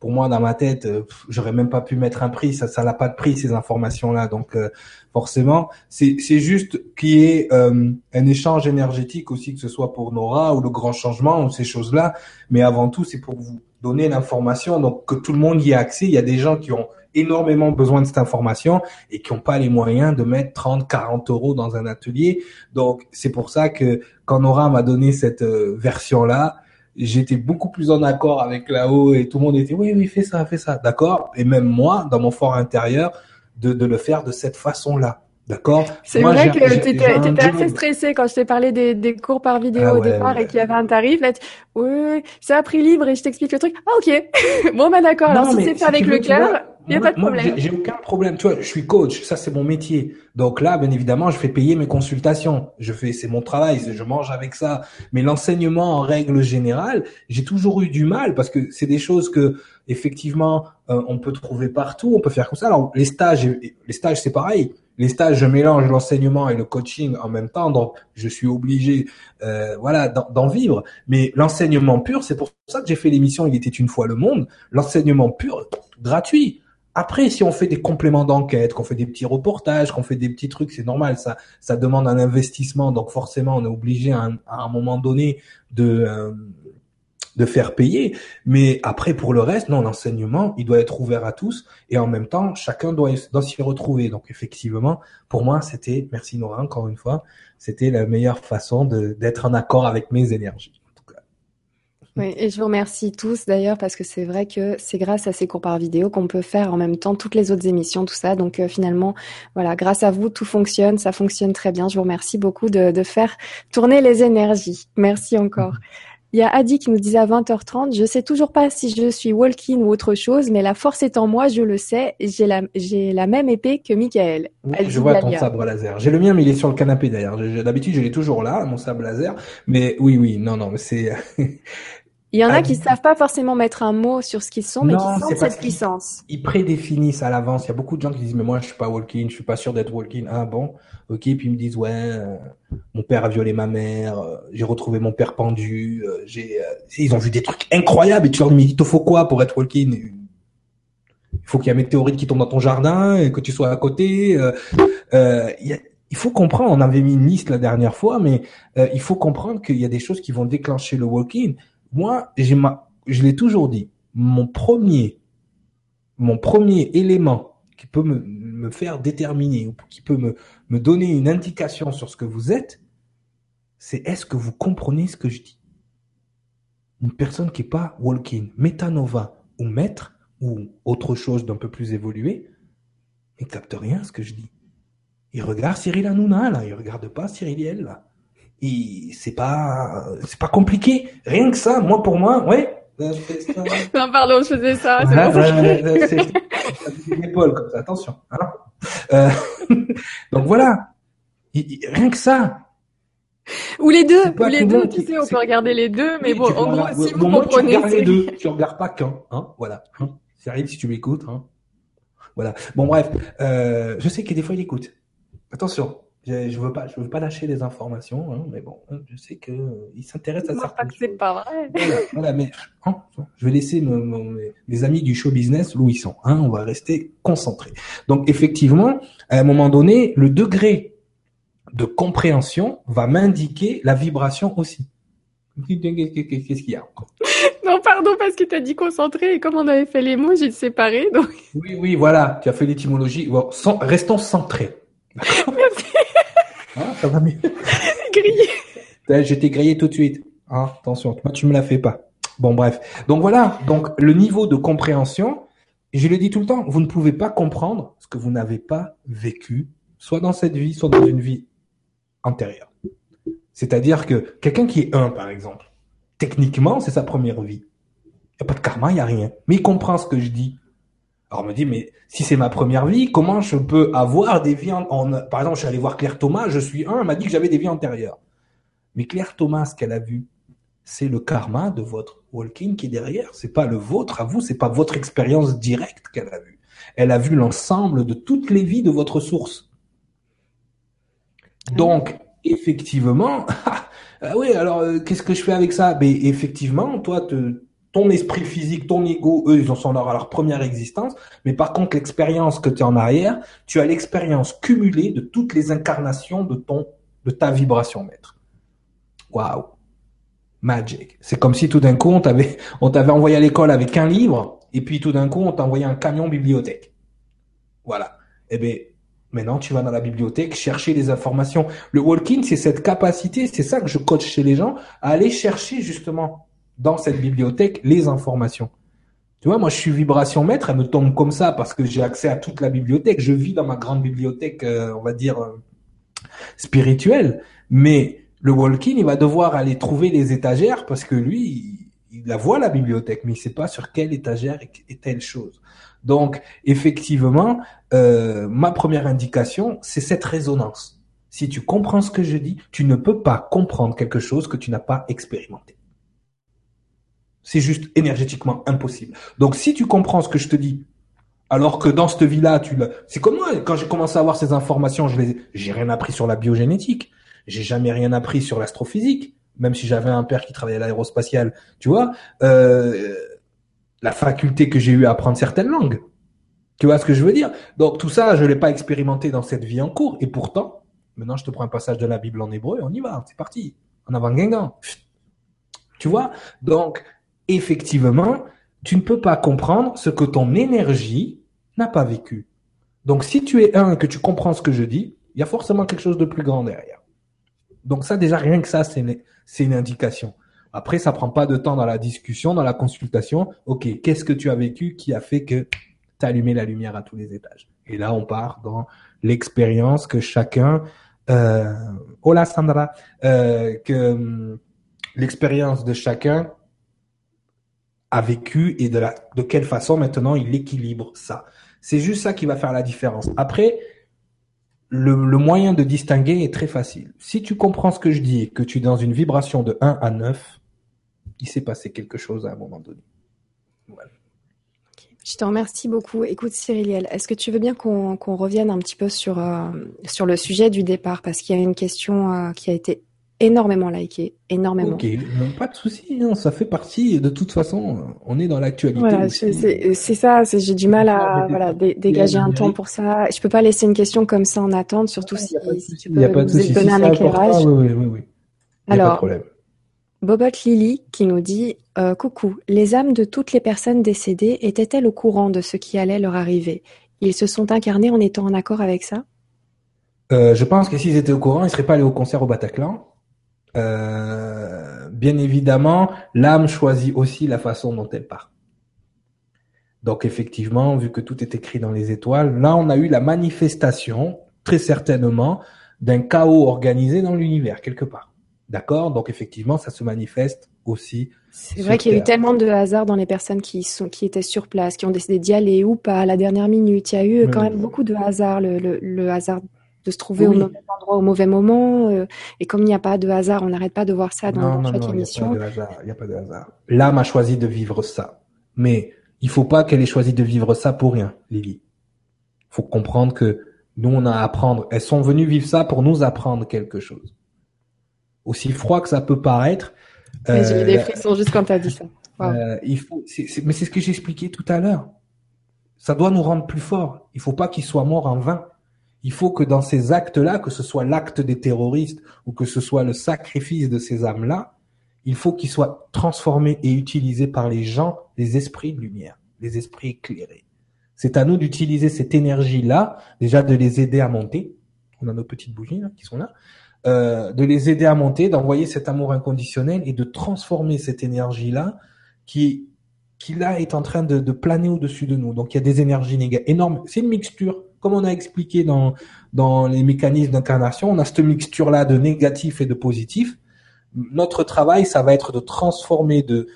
pour moi dans ma tête euh, j'aurais même pas pu mettre un prix. Ça ça n'a pas de prix ces informations là donc euh, forcément c'est c'est juste qu'il y ait euh, un échange énergétique aussi que ce soit pour Nora ou le grand changement ou ces choses là mais avant tout c'est pour vous donner l'information. Donc que tout le monde y ait accès. Il y a des gens qui ont énormément besoin de cette information et qui n'ont pas les moyens de mettre 30, 40 euros dans un atelier. Donc, c'est pour ça que quand Nora m'a donné cette version-là, j'étais beaucoup plus en accord avec là-haut et tout le monde était oui oui fais ça fais ça. D'accord? Et même moi dans mon fort intérieur de, de le faire de cette façon-là D'accord. C'est vrai que tu étais, assez stressé quand je t'ai parlé des, des, cours par vidéo ah au départ et qu'il y avait un tarif. Là, oui, oui, c'est à prix libre et je t'explique le truc. Ah ok. bon bah d'accord. Alors si c'est fait avec le cœur, il y a pas de problème. J'ai aucun problème. Tu vois, je suis coach. Ça c'est mon métier. Donc là, bien évidemment, je fais payer mes consultations. Je fais, c'est mon travail. Je mange avec ça. Mais l'enseignement en règle générale, j'ai toujours eu du mal parce que c'est des choses que effectivement euh, on peut trouver partout. On peut faire comme ça. Alors les stages, les stages c'est pareil les stages, je mélange l'enseignement et le coaching en même temps, donc je suis obligé, euh, voilà, d'en vivre. Mais l'enseignement pur, c'est pour ça que j'ai fait l'émission Il était une fois le monde. L'enseignement pur, gratuit. Après, si on fait des compléments d'enquête, qu'on fait des petits reportages, qu'on fait des petits trucs, c'est normal. Ça, ça demande un investissement, donc forcément, on est obligé à un, moment donné de euh, de faire payer. Mais après, pour le reste, non, l'enseignement, il doit être ouvert à tous et en même temps, chacun doit, doit s'y retrouver. Donc, effectivement, pour moi, c'était, merci Nora, encore une fois, c'était la meilleure façon d'être en accord avec mes énergies. Oui, et je vous remercie tous d'ailleurs parce que c'est vrai que c'est grâce à ces cours par vidéo qu'on peut faire en même temps toutes les autres émissions, tout ça. Donc euh, finalement, voilà, grâce à vous, tout fonctionne, ça fonctionne très bien. Je vous remercie beaucoup de, de faire tourner les énergies. Merci encore. Il y a Adi qui nous disait à 20h30, je sais toujours pas si je suis walking ou autre chose, mais la force est en moi, je le sais, j'ai la, j'ai la même épée que Michael. je vois ton sabre laser. J'ai le mien, mais il est sur le canapé d'ailleurs. D'habitude, je l'ai toujours là, mon sabre laser. Mais oui, oui, non, non, mais c'est, Il y en a qui savent pas forcément mettre un mot sur ce qu'ils sont, mais qui sentent cette puissance. Ils prédéfinissent à l'avance. Il y a beaucoup de gens qui disent, mais moi, je suis pas walking, je suis pas sûr d'être walking. Ah bon, ok. Puis ils me disent, ouais, euh, mon père a violé ma mère, euh, j'ai retrouvé mon père pendu, euh, j'ai, ils ont vu des trucs incroyables. Et tu leur dis, mais il te faut quoi pour être walking? Il faut qu'il y ait un météorite qui tombe dans ton jardin et que tu sois à côté. il faut comprendre, on avait mis une liste la dernière fois, mais il faut comprendre qu'il y a des choses qui vont déclencher le walking moi, je l'ai toujours dit, mon premier, mon premier élément qui peut me, me faire déterminer ou qui peut me, me donner une indication sur ce que vous êtes, c'est est-ce que vous comprenez ce que je dis? Une personne qui n'est pas walking, metanova ou maître ou autre chose d'un peu plus évolué, il capte rien ce que je dis. Il regarde Cyril Hanouna, là, il regarde pas Cyril là. C'est pas c'est pas compliqué. Rien que ça moi pour moi ouais non, pardon, je faisais ça. C'est l'épaule comme ça. Attention. Hein euh, donc voilà. rien que ça. Ou les deux, ou les deux, tu sais, on peut regarder les deux, mais bon, en gros, si vous comprenez. Tu regardes les deux, tu regardes pas qu'un, hein, voilà. Hein, ça arrive si tu m'écoutes, hein. Voilà. Bon, bref, euh, je sais que des fois il écoute. Attention. Je, je veux pas, je veux pas lâcher les informations, hein, mais bon, hein, je sais que euh, il s'intéresse à ça. pas que c'est pas vrai. Voilà, mais hein, je vais laisser mes, amis du show business où ils sont. Hein, on va rester concentrés. Donc effectivement, à un moment donné, le degré de compréhension va m'indiquer la vibration aussi. Qu'est-ce qu'il y a encore? Non, pardon, parce que tu as dit concentré et comme on avait fait les mots, j'ai séparé. Donc... Oui, oui, voilà, tu as fait l'étymologie. Bon, restons centrés. Merci. Ça va mieux. grillé. J'étais grillé tout de suite. Hein, attention, moi tu me la fais pas. Bon bref. Donc voilà, donc le niveau de compréhension, je le dis tout le temps, vous ne pouvez pas comprendre ce que vous n'avez pas vécu, soit dans cette vie, soit dans une vie antérieure. C'est-à-dire que quelqu'un qui est un, par exemple, techniquement, c'est sa première vie. Il n'y a pas de karma, il n'y a rien. Mais il comprend ce que je dis. Alors on me dit, mais si c'est ma première vie, comment je peux avoir des vies en, Par exemple, je suis allé voir Claire Thomas, je suis un, elle m'a dit que j'avais des vies antérieures. Mais Claire Thomas, ce qu'elle a vu, c'est le karma de votre walking qui est derrière. C'est pas le vôtre à vous, c'est pas votre expérience directe qu'elle a vue. Elle a vu l'ensemble de toutes les vies de votre source. Donc, effectivement, ah oui, alors euh, qu'est-ce que je fais avec ça? Ben effectivement, toi, te, ton esprit physique, ton ego, eux, ils en sont à leur première existence. Mais par contre, l'expérience que tu as en arrière, tu as l'expérience cumulée de toutes les incarnations de ton, de ta vibration maître. Waouh. Magic. C'est comme si tout d'un coup, on t'avait, on t'avait envoyé à l'école avec un livre, et puis tout d'un coup, on t'a envoyé un camion bibliothèque. Voilà. Eh bien, maintenant, tu vas dans la bibliothèque chercher les informations. Le walking, c'est cette capacité, c'est ça que je coach chez les gens, à aller chercher justement dans cette bibliothèque les informations. Tu vois, moi, je suis vibration maître, elle me tombe comme ça parce que j'ai accès à toute la bibliothèque. Je vis dans ma grande bibliothèque, euh, on va dire, euh, spirituelle. Mais le walking, il va devoir aller trouver les étagères parce que lui, il, la voit, la bibliothèque, mais il sait pas sur quelle étagère est, telle chose. Donc, effectivement, euh, ma première indication, c'est cette résonance. Si tu comprends ce que je dis, tu ne peux pas comprendre quelque chose que tu n'as pas expérimenté. C'est juste énergétiquement impossible. Donc, si tu comprends ce que je te dis, alors que dans cette vie-là, tu c'est comme moi, quand j'ai commencé à avoir ces informations, je les, j'ai rien appris sur la biogénétique. J'ai jamais rien appris sur l'astrophysique, même si j'avais un père qui travaillait à l'aérospatiale, tu vois, euh, la faculté que j'ai eu à apprendre certaines langues. Tu vois ce que je veux dire? Donc, tout ça, je l'ai pas expérimenté dans cette vie en cours. Et pourtant, maintenant, je te prends un passage de la Bible en hébreu, on y va, c'est parti. En avant Guingamp. Tu vois? Donc, effectivement, tu ne peux pas comprendre ce que ton énergie n'a pas vécu. Donc, si tu es un et que tu comprends ce que je dis, il y a forcément quelque chose de plus grand derrière. Donc ça, déjà, rien que ça, c'est une, une, indication. Après, ça prend pas de temps dans la discussion, dans la consultation. OK, qu'est-ce que tu as vécu qui a fait que tu as allumé la lumière à tous les étages? Et là, on part dans l'expérience que chacun... Euh, hola Sandra, euh, que hum, l'expérience de chacun a vécu et de, la, de quelle façon maintenant il équilibre ça. C'est juste ça qui va faire la différence. Après, le, le, moyen de distinguer est très facile. Si tu comprends ce que je dis et que tu es dans une vibration de 1 à 9, il s'est passé quelque chose à un moment donné. Je te remercie beaucoup. Écoute, Cyriliel, est-ce que tu veux bien qu'on revienne un petit peu sur, euh, sur le sujet du départ? Parce qu'il y a une question euh, qui a été énormément liké, énormément. Ok, pas de souci, hein, ça fait partie. De toute façon, on est dans l'actualité. Voilà, c'est ça. J'ai du mal à voilà dégager un temps pour ça. Je peux pas laisser une question comme ça en attente, surtout si, si, tu peux nous donner un éclairage. oui, oui, oui. Alors, Bobot Lily qui nous dit euh, coucou, les âmes de toutes les personnes décédées étaient-elles au courant de ce qui allait leur arriver? Ils se sont incarnés en étant en accord avec ça? Euh, Je pense que s'ils étaient au courant, ils seraient pas allés au concert au Bataclan. Euh, bien évidemment, l'âme choisit aussi la façon dont elle part. Donc effectivement, vu que tout est écrit dans les étoiles, là on a eu la manifestation, très certainement, d'un chaos organisé dans l'univers, quelque part. D'accord? Donc effectivement, ça se manifeste aussi. C'est vrai qu'il y a eu tellement de hasard dans les personnes qui sont qui étaient sur place, qui ont décidé d'y aller ou pas à la dernière minute. Il y a eu quand même beaucoup de hasard, le, le, hasard de se trouver au mauvais endroit au mauvais moment. Euh, et comme il n'y a pas de hasard, on n'arrête pas de voir ça dans, chaque émission. Il n'y a, pas de hasard. L'âme a choisi de vivre ça. Mais il faut pas qu'elle ait choisi de vivre ça pour rien, Lily. faut comprendre que nous, on a à apprendre. Elles sont venues vivre ça pour nous apprendre quelque chose aussi froid que ça peut paraître. Euh, J'ai eu des frissons juste quand tu as dit ça. Euh, il faut, mais c'est ce que j'expliquais tout à l'heure. Ça doit nous rendre plus forts. Il faut pas qu'ils soient morts en vain. Il faut que dans ces actes-là, que ce soit l'acte des terroristes ou que ce soit le sacrifice de ces âmes-là, il faut qu'ils soient transformés et utilisés par les gens, les esprits de lumière, les esprits éclairés. C'est à nous d'utiliser cette énergie-là, déjà de les aider à monter. On a nos petites bougies là, qui sont là. Euh, de les aider à monter, d'envoyer cet amour inconditionnel et de transformer cette énergie-là qui, qui là est en train de, de planer au-dessus de nous. Donc il y a des énergies énormes. C'est une mixture, comme on a expliqué dans, dans les mécanismes d'incarnation, on a cette mixture-là de négatif et de positif. Notre travail, ça va être de transformer, de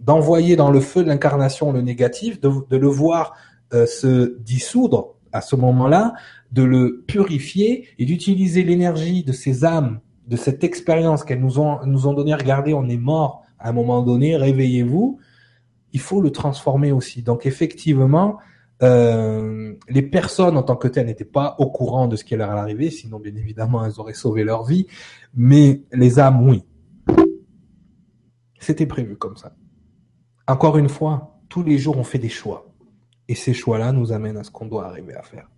d'envoyer dans le feu de l'incarnation le négatif, de, de le voir euh, se dissoudre à ce moment-là, de le purifier et d'utiliser l'énergie de ces âmes, de cette expérience qu'elles nous ont, nous ont donné. Regardez, on est mort à un moment donné, réveillez-vous. Il faut le transformer aussi. Donc effectivement, euh, les personnes en tant que telles n'étaient pas au courant de ce qui allait arriver, sinon bien évidemment elles auraient sauvé leur vie. Mais les âmes, oui. C'était prévu comme ça. Encore une fois, tous les jours on fait des choix. Et ces choix-là nous amènent à ce qu'on doit arriver à faire.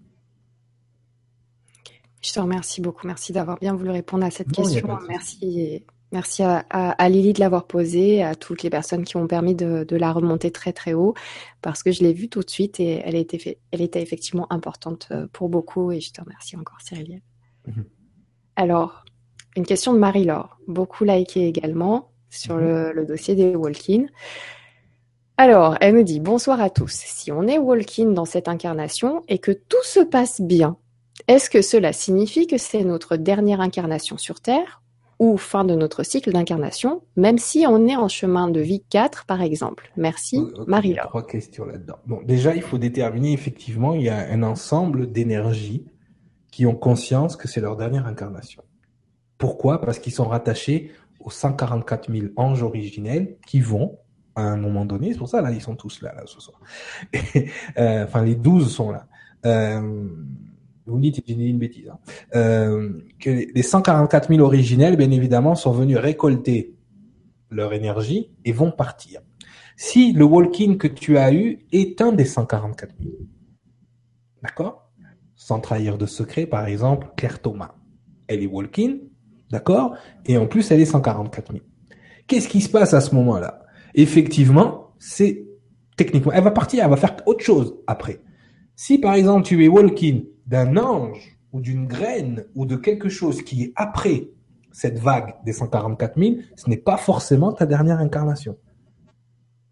Je te remercie beaucoup. Merci d'avoir bien voulu répondre à cette question. Merci. Merci à, Lily de l'avoir posée, à toutes les personnes qui ont permis de, la remonter très très haut, parce que je l'ai vue tout de suite et elle était, elle était effectivement importante euh, pour beaucoup et je te remercie encore Cyril. Mhm. Alors, une question de Marie-Laure, beaucoup likée également sur mhm. le, le, dossier des walk-in. Alors, elle me dit bonsoir à tous. Si on est walk-in dans cette incarnation et que tout se passe bien, est-ce que cela signifie que c'est notre dernière incarnation sur Terre ou fin de notre cycle d'incarnation, même si on est en chemin de vie 4, par exemple Merci, Marie-Laure. Trois questions là-dedans. Bon, déjà, il faut déterminer, effectivement, il y a un ensemble d'énergies qui ont conscience que c'est leur dernière incarnation. Pourquoi? Parce qu'ils sont rattachés aux 144 000 anges originels qui vont, à un moment donné, c'est pour ça, là, ils sont tous là, là, ce soir. Euh, enfin, les 12 sont là. Euh, vous me dites, une bêtise, hein. euh, que les 144 000 originels, bien évidemment, sont venus récolter leur énergie et vont partir. Si le walk-in que tu as eu est un des 144 000, d'accord? Sans trahir de secret, par exemple, Claire Thomas, elle est walk-in, d'accord? Et en plus, elle est 144 000. Qu'est-ce qui se passe à ce moment-là? Effectivement, c'est techniquement, elle va partir, elle va faire autre chose après. Si par exemple tu es walk-in d'un ange ou d'une graine ou de quelque chose qui est après cette vague des 144 000, ce n'est pas forcément ta dernière incarnation.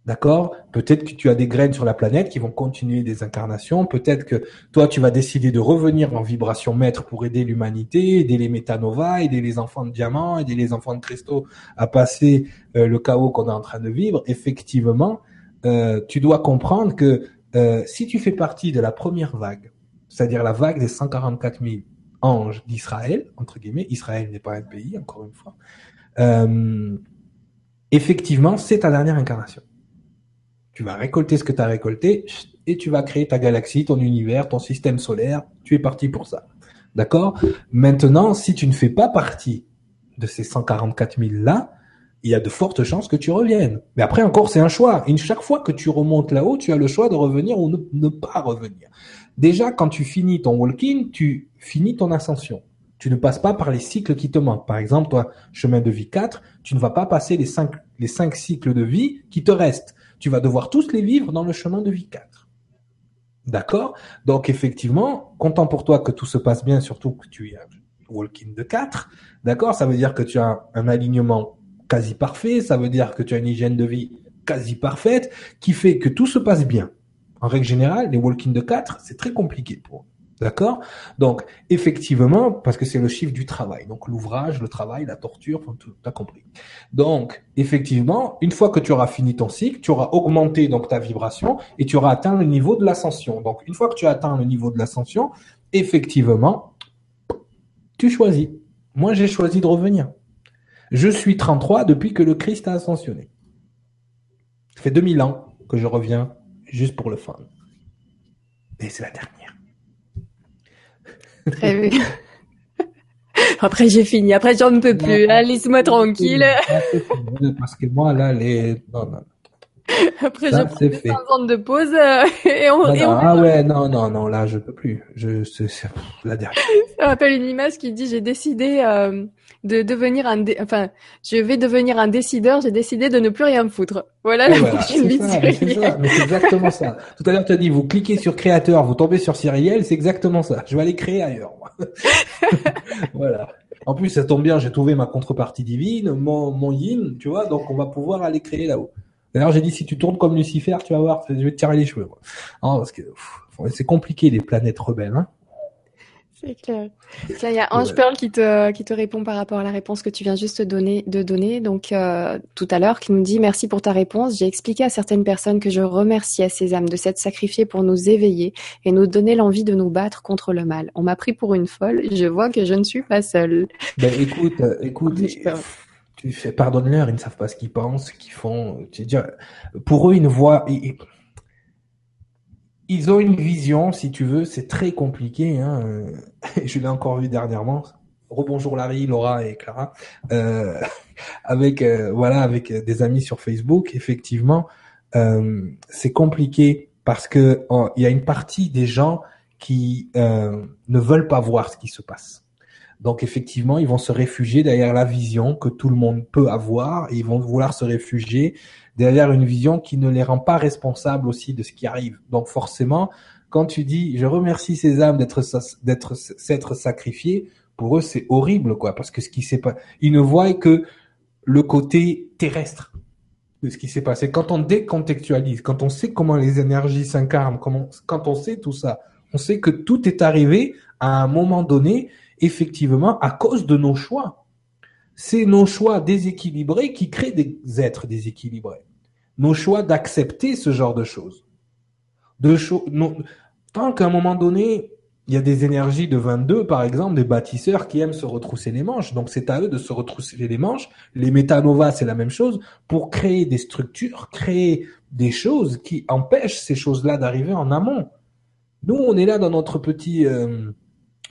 D'accord? Peut-être que tu as des graines sur la planète qui vont continuer des incarnations. Peut-être que toi, tu vas décider de revenir en vibration maître pour aider l'humanité, aider les métanovas, aider les enfants de diamants, aider les enfants de cristaux à passer euh, le chaos qu'on est en train de vivre. Effectivement, euh, tu dois comprendre que euh, si tu fais partie de la première vague, c'est-à-dire la vague des 144 000 anges d'Israël, entre guillemets, Israël n'est pas un pays, encore une fois, euh, effectivement, c'est ta dernière incarnation. Tu vas récolter ce que tu as récolté et tu vas créer ta galaxie, ton univers, ton système solaire. Tu es parti pour ça. D'accord? Maintenant, si tu ne fais pas partie de ces 144 000 là, il y a de fortes chances que tu reviennes. Mais après encore, c'est un choix. Et chaque fois que tu remontes là-haut, tu as le choix de revenir ou ne pas revenir. Déjà, quand tu finis ton walk-in, tu finis ton ascension. Tu ne passes pas par les cycles qui te manquent. Par exemple, toi, chemin de vie 4, tu ne vas pas passer les cinq, les cinq cycles de vie qui te restent. Tu vas devoir tous les vivre dans le chemin de vie 4. D'accord? Donc, effectivement, content pour toi que tout se passe bien, surtout que tu es un walk-in de 4. D'accord? Ça veut dire que tu as un alignement quasi parfait. Ça veut dire que tu as une hygiène de vie quasi parfaite qui fait que tout se passe bien. En règle générale, les walk-in de 4, c'est très compliqué pour eux. D'accord? Donc, effectivement, parce que c'est le chiffre du travail. Donc, l'ouvrage, le travail, la torture, tout, t'as compris. Donc, effectivement, une fois que tu auras fini ton cycle, tu auras augmenté donc ta vibration et tu auras atteint le niveau de l'ascension. Donc, une fois que tu as atteint le niveau de l'ascension, effectivement, tu choisis. Moi, j'ai choisi de revenir. Je suis 33 depuis que le Christ a ascensionné. Ça fait 2000 ans que je reviens juste pour le fun. Et c'est la dernière. Très bien. Après, j'ai fini. Après, j'en ne peux plus. Laisse-moi tranquille. Parce que moi, là, les... Non, non. Après, je prends fait. de pause euh, et on, Ah ouais, non, non, non, là, je peux plus. Je, c'est, la dernière. Ça rappelle une image qui dit, j'ai décidé euh, de devenir un, enfin, je vais devenir un décideur. J'ai décidé de ne plus rien foutre. Voilà la prochaine vie Mais c'est exactement ça. Tout à l'heure, tu as dit, vous cliquez sur créateur, vous tombez sur Cyriel, c'est exactement ça. Je vais aller créer ailleurs. Moi. voilà. En plus, ça tombe bien, j'ai trouvé ma contrepartie divine, mon, mon yin, tu vois, donc on va pouvoir aller créer là-haut. D'ailleurs, j'ai dit, si tu tournes comme Lucifer, tu vas voir, je vais te tirer les cheveux. Non, parce que c'est compliqué, les planètes rebelles. Hein c'est clair. il y a Ange Pearl qui te, qui te répond par rapport à la réponse que tu viens juste donner, de donner. Donc, euh, tout à l'heure, qui nous dit merci pour ta réponse. J'ai expliqué à certaines personnes que je remerciais ces âmes de s'être sacrifiées pour nous éveiller et nous donner l'envie de nous battre contre le mal. On m'a pris pour une folle. Je vois que je ne suis pas seule. Ben, écoute, euh, écoute, tu fais pardonne-leur, ils ne savent pas ce qu'ils pensent, ce qu'ils font. pour eux, ils ne voient, ils, ils, ont une vision, si tu veux, c'est très compliqué. Hein. Je l'ai encore vu dernièrement. Rebonjour Larry, Laura et Clara, euh, avec euh, voilà, avec des amis sur Facebook. Effectivement, euh, c'est compliqué parce que il y a une partie des gens qui euh, ne veulent pas voir ce qui se passe. Donc effectivement, ils vont se réfugier derrière la vision que tout le monde peut avoir et ils vont vouloir se réfugier derrière une vision qui ne les rend pas responsables aussi de ce qui arrive. Donc forcément, quand tu dis je remercie ces âmes d'être d'être s'être sacrifiées, pour eux c'est horrible quoi parce que ce qui s'est pas ils ne voient que le côté terrestre de ce qui s'est passé. Quand on décontextualise, quand on sait comment les énergies s'incarnent, quand on sait tout ça, on sait que tout est arrivé à un moment donné effectivement à cause de nos choix. C'est nos choix déséquilibrés qui créent des êtres déséquilibrés. Nos choix d'accepter ce genre de choses. De tant qu'à un moment donné, il y a des énergies de 22, par exemple, des bâtisseurs qui aiment se retrousser les manches. Donc, c'est à eux de se retrousser les manches. Les métanovas, c'est la même chose pour créer des structures, créer des choses qui empêchent ces choses-là d'arriver en amont. Nous, on est là dans notre petit, euh,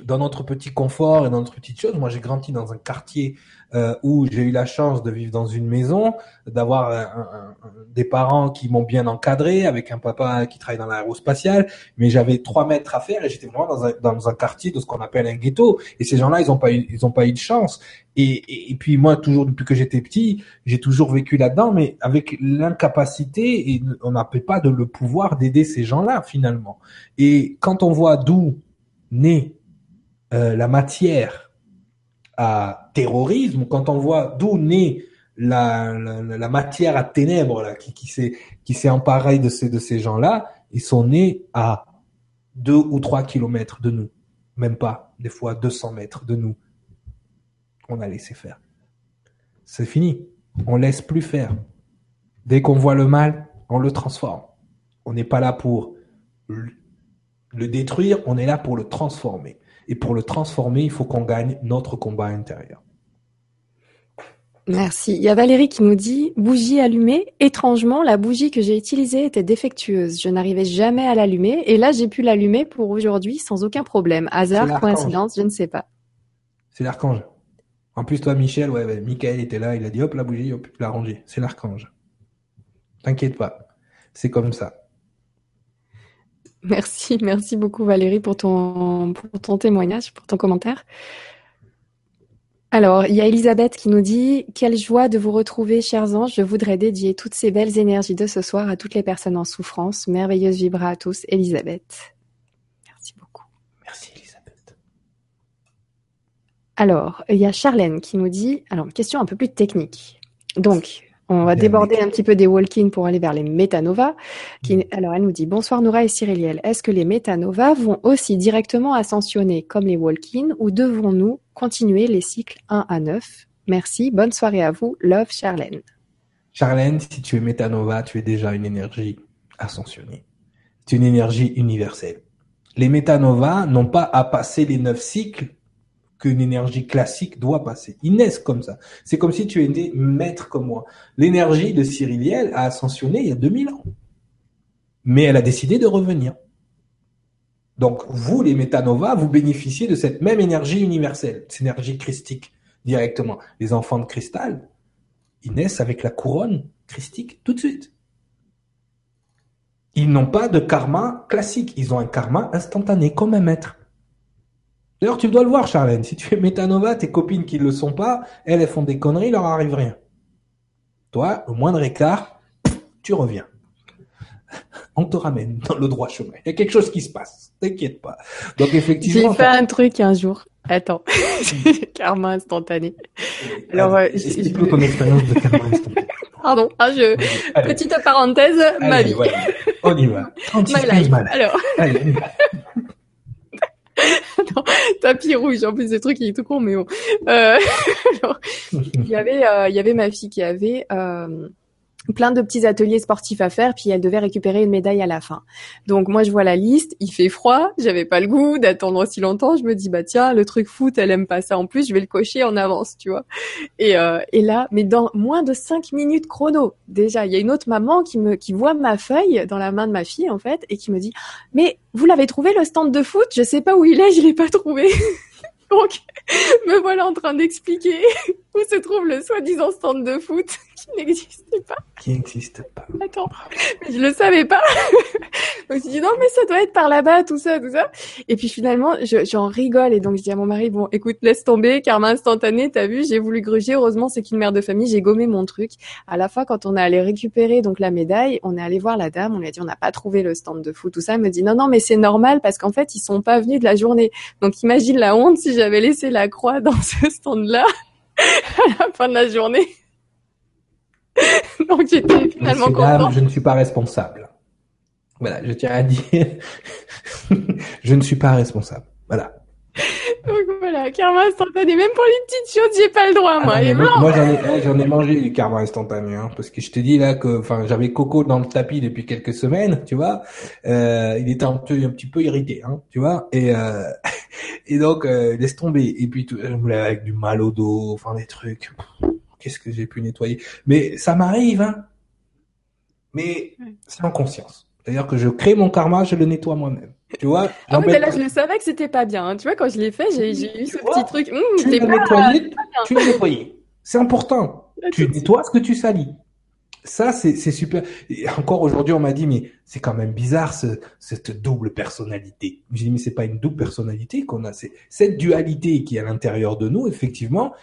dans notre petit confort et dans notre petite chose. Moi, j'ai grandi dans un quartier euh, où j'ai eu la chance de vivre dans une maison, d'avoir des parents qui m'ont bien encadré, avec un papa qui travaille dans l'aérospatiale, mais j'avais trois mètres à faire et j'étais vraiment dans un, dans un quartier de ce qu'on appelle un ghetto. Et ces gens-là, ils ont pas eu, ils ont pas eu de chance. Et, et, puis moi, toujours depuis que j'étais petit, j'ai toujours vécu là-dedans, mais avec l'incapacité et on n'a pas de le pouvoir d'aider ces gens-là finalement. Et quand on voit d'où naît euh, la matière à terrorisme, quand on voit d'où naît la, la, matière à ténèbres là, qui, qui s'est qui s'est emparée de ces de ces gens-là, ils sont nés à deux ou trois kilomètres de nous, même pas, des fois 200 mètres de nous. On a laissé faire. C'est fini. On laisse plus faire. Dès qu'on voit le mal, on le transforme. On n'est pas là pour le détruire, on est là pour le transformer. Et pour le transformer, il faut qu'on gagne notre combat intérieur. Merci. Il y a Valérie qui nous dit bougie allumée. Étrangement, la bougie que j'ai utilisée était défectueuse. Je n'arrivais jamais à l'allumer et là j'ai pu l'allumer pour aujourd'hui sans aucun problème. Hasard, coïncidence, je ne sais pas. C'est l'archange. En plus, toi, Michel, ouais, Michael était là, il a dit hop la bougie, hop, la ranger. C'est l'archange. T'inquiète pas, c'est comme ça. Merci, merci beaucoup Valérie pour ton, pour ton témoignage, pour ton commentaire. Alors, il y a Elisabeth qui nous dit Quelle joie de vous retrouver, chers anges. Je voudrais dédier toutes ces belles énergies de ce soir à toutes les personnes en souffrance. Merveilleuse vibra à tous, Elisabeth. Merci beaucoup. Merci, Elisabeth. Alors, il y a Charlène qui nous dit Alors, question un peu plus technique. Donc, On va déborder un petit peu des walk pour aller vers les métanovas. Qui, alors, elle nous dit Bonsoir Nora et Cyriliel. Est-ce que les métanovas vont aussi directement ascensionner comme les walk ou devons-nous continuer les cycles 1 à 9 Merci. Bonne soirée à vous. Love, Charlène. Charlène, si tu es métanova, tu es déjà une énergie ascensionnée. C'est une énergie universelle. Les métanovas n'ont pas à passer les neuf cycles qu'une énergie classique doit passer. Ils naissent comme ça. C'est comme si tu étais maître comme moi. L'énergie de Cyriliel a ascensionné il y a 2000 ans. Mais elle a décidé de revenir. Donc, vous, les métanovas, vous bénéficiez de cette même énergie universelle, cette énergie christique directement. Les enfants de cristal, ils naissent avec la couronne christique tout de suite. Ils n'ont pas de karma classique, ils ont un karma instantané comme un maître. D'ailleurs, tu dois le voir, Charlène. Si tu es métanova, tes copines qui ne le sont pas, elles, elles font des conneries, il leur arrive rien. Toi, au moindre écart, tu reviens. On te ramène dans le droit chemin. Il y a quelque chose qui se passe. T'inquiète pas. Donc, effectivement. J'ai fait un truc un jour. Attends. karma instantané. Alors, euh, peu comme expérience de karma instantané. Pardon. Ah, je... Petite parenthèse, ma vie. On y va. Alors. Allez, on y va. tapis rouge. En plus, ce truc, il est tout con, mais bon. Euh, il y avait, euh, il y avait ma fille qui avait euh, plein de petits ateliers sportifs à faire, puis elle devait récupérer une médaille à la fin. Donc moi je vois la liste, il fait froid, j'avais pas le goût d'attendre aussi longtemps, je me dis bah tiens le truc foot, elle aime pas ça en plus, je vais le cocher en avance, tu vois. Et, euh, et là, mais dans moins de cinq minutes chrono, déjà il y a une autre maman qui me qui voit ma feuille dans la main de ma fille en fait et qui me dit mais vous l'avez trouvé le stand de foot, je sais pas où il est, je l'ai pas trouvé. Donc, me voilà en train d'expliquer où se trouve le soi-disant stand de foot qui n'existait pas. Qui n'existe pas. Attends, mais je le savais pas. donc je dis non mais ça doit être par là-bas, tout ça, tout ça. Et puis finalement, j'en rigole et donc je dis à mon mari bon, écoute, laisse tomber, karma instantané, t'as vu, j'ai voulu gruger. Heureusement, c'est qu'une mère de famille, j'ai gommé mon truc. À la fin, quand on est allé récupérer donc la médaille, on est allé voir la dame, on lui a dit on n'a pas trouvé le stand de foot, tout ça. Elle me dit non non mais c'est normal parce qu'en fait ils sont pas venus de la journée. Donc imagine la honte si j'avais laissé la croix dans ce stand-là à la fin de la journée. Donc j'étais finalement content. Je ne suis pas responsable. Voilà, je tiens à dire, je ne suis pas responsable. Voilà. Voilà, karma instantané. Même pour les petites choses, j'ai pas le droit, moi. Ah moi, j'en ai, j'en ai mangé du karma instantané, hein, parce que je te dis là que, enfin, j'avais Coco dans le tapis depuis quelques semaines, tu vois. Euh, il était un, peu, un petit peu irrité, hein, tu vois. Et euh, et donc euh, laisse tomber. Et puis tout, avec du mal au dos, enfin des trucs qu'est-ce que j'ai pu nettoyer Mais ça m'arrive, hein. Mais c'est en conscience. C'est-à-dire que je crée mon karma, je le nettoie moi-même. Tu vois Ah mais là, je le savais que c'était pas bien. Hein. Tu vois, quand je l'ai fait, j'ai eu ce petit truc. Mmh, tu l'as nettoyé. Tu l'as nettoyé. C'est important. tu nettoies ce que tu salis. Ça, c'est super. Et encore aujourd'hui, on m'a dit, mais c'est quand même bizarre ce, cette double personnalité. J'ai dit, mais c'est pas une double personnalité qu'on a. C'est cette dualité qui est à l'intérieur de nous, effectivement,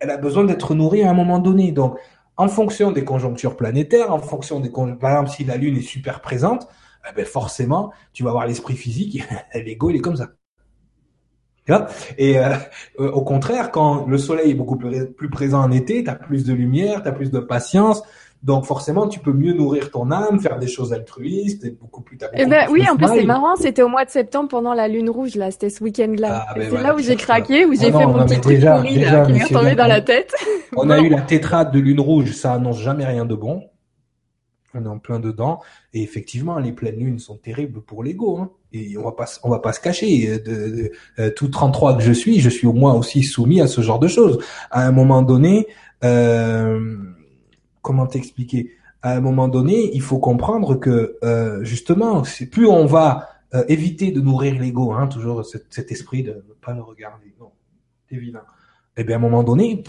elle a besoin d'être nourrie à un moment donné. Donc, en fonction des conjonctures planétaires, en fonction des par exemple si la Lune est super présente, eh ben forcément, tu vas avoir l'esprit physique, l'ego il est comme ça. Et euh, euh, au contraire, quand le Soleil est beaucoup plus, plus présent en été, tu as plus de lumière, tu as plus de patience, donc forcément, tu peux mieux nourrir ton âme, faire des choses altruistes, être beaucoup plus. Eh ben oui, en plus c'est marrant. C'était au mois de septembre pendant la lune rouge là. C'était ce week-end-là. Ah, ben c'est là où j'ai craqué, où j'ai fait mon petit truc pourri là, qui m'est retombé dans la tête. On a eu la tétrade de lune rouge. Ça annonce jamais rien de bon. On est en plein dedans. Et effectivement, les pleines lunes sont terribles pour l'ego. Hein. Et on va pas, on va pas se cacher. De, de, euh, tout 33 que je suis, je suis au moins aussi soumis à ce genre de choses. À un moment donné. Euh, comment t'expliquer? À un moment donné, il faut comprendre que euh, justement, c'est plus on va euh, éviter de nourrir l'ego, hein, toujours cet, esprit de ne pas le regarder. Vilain. Eh bien, à un moment donné,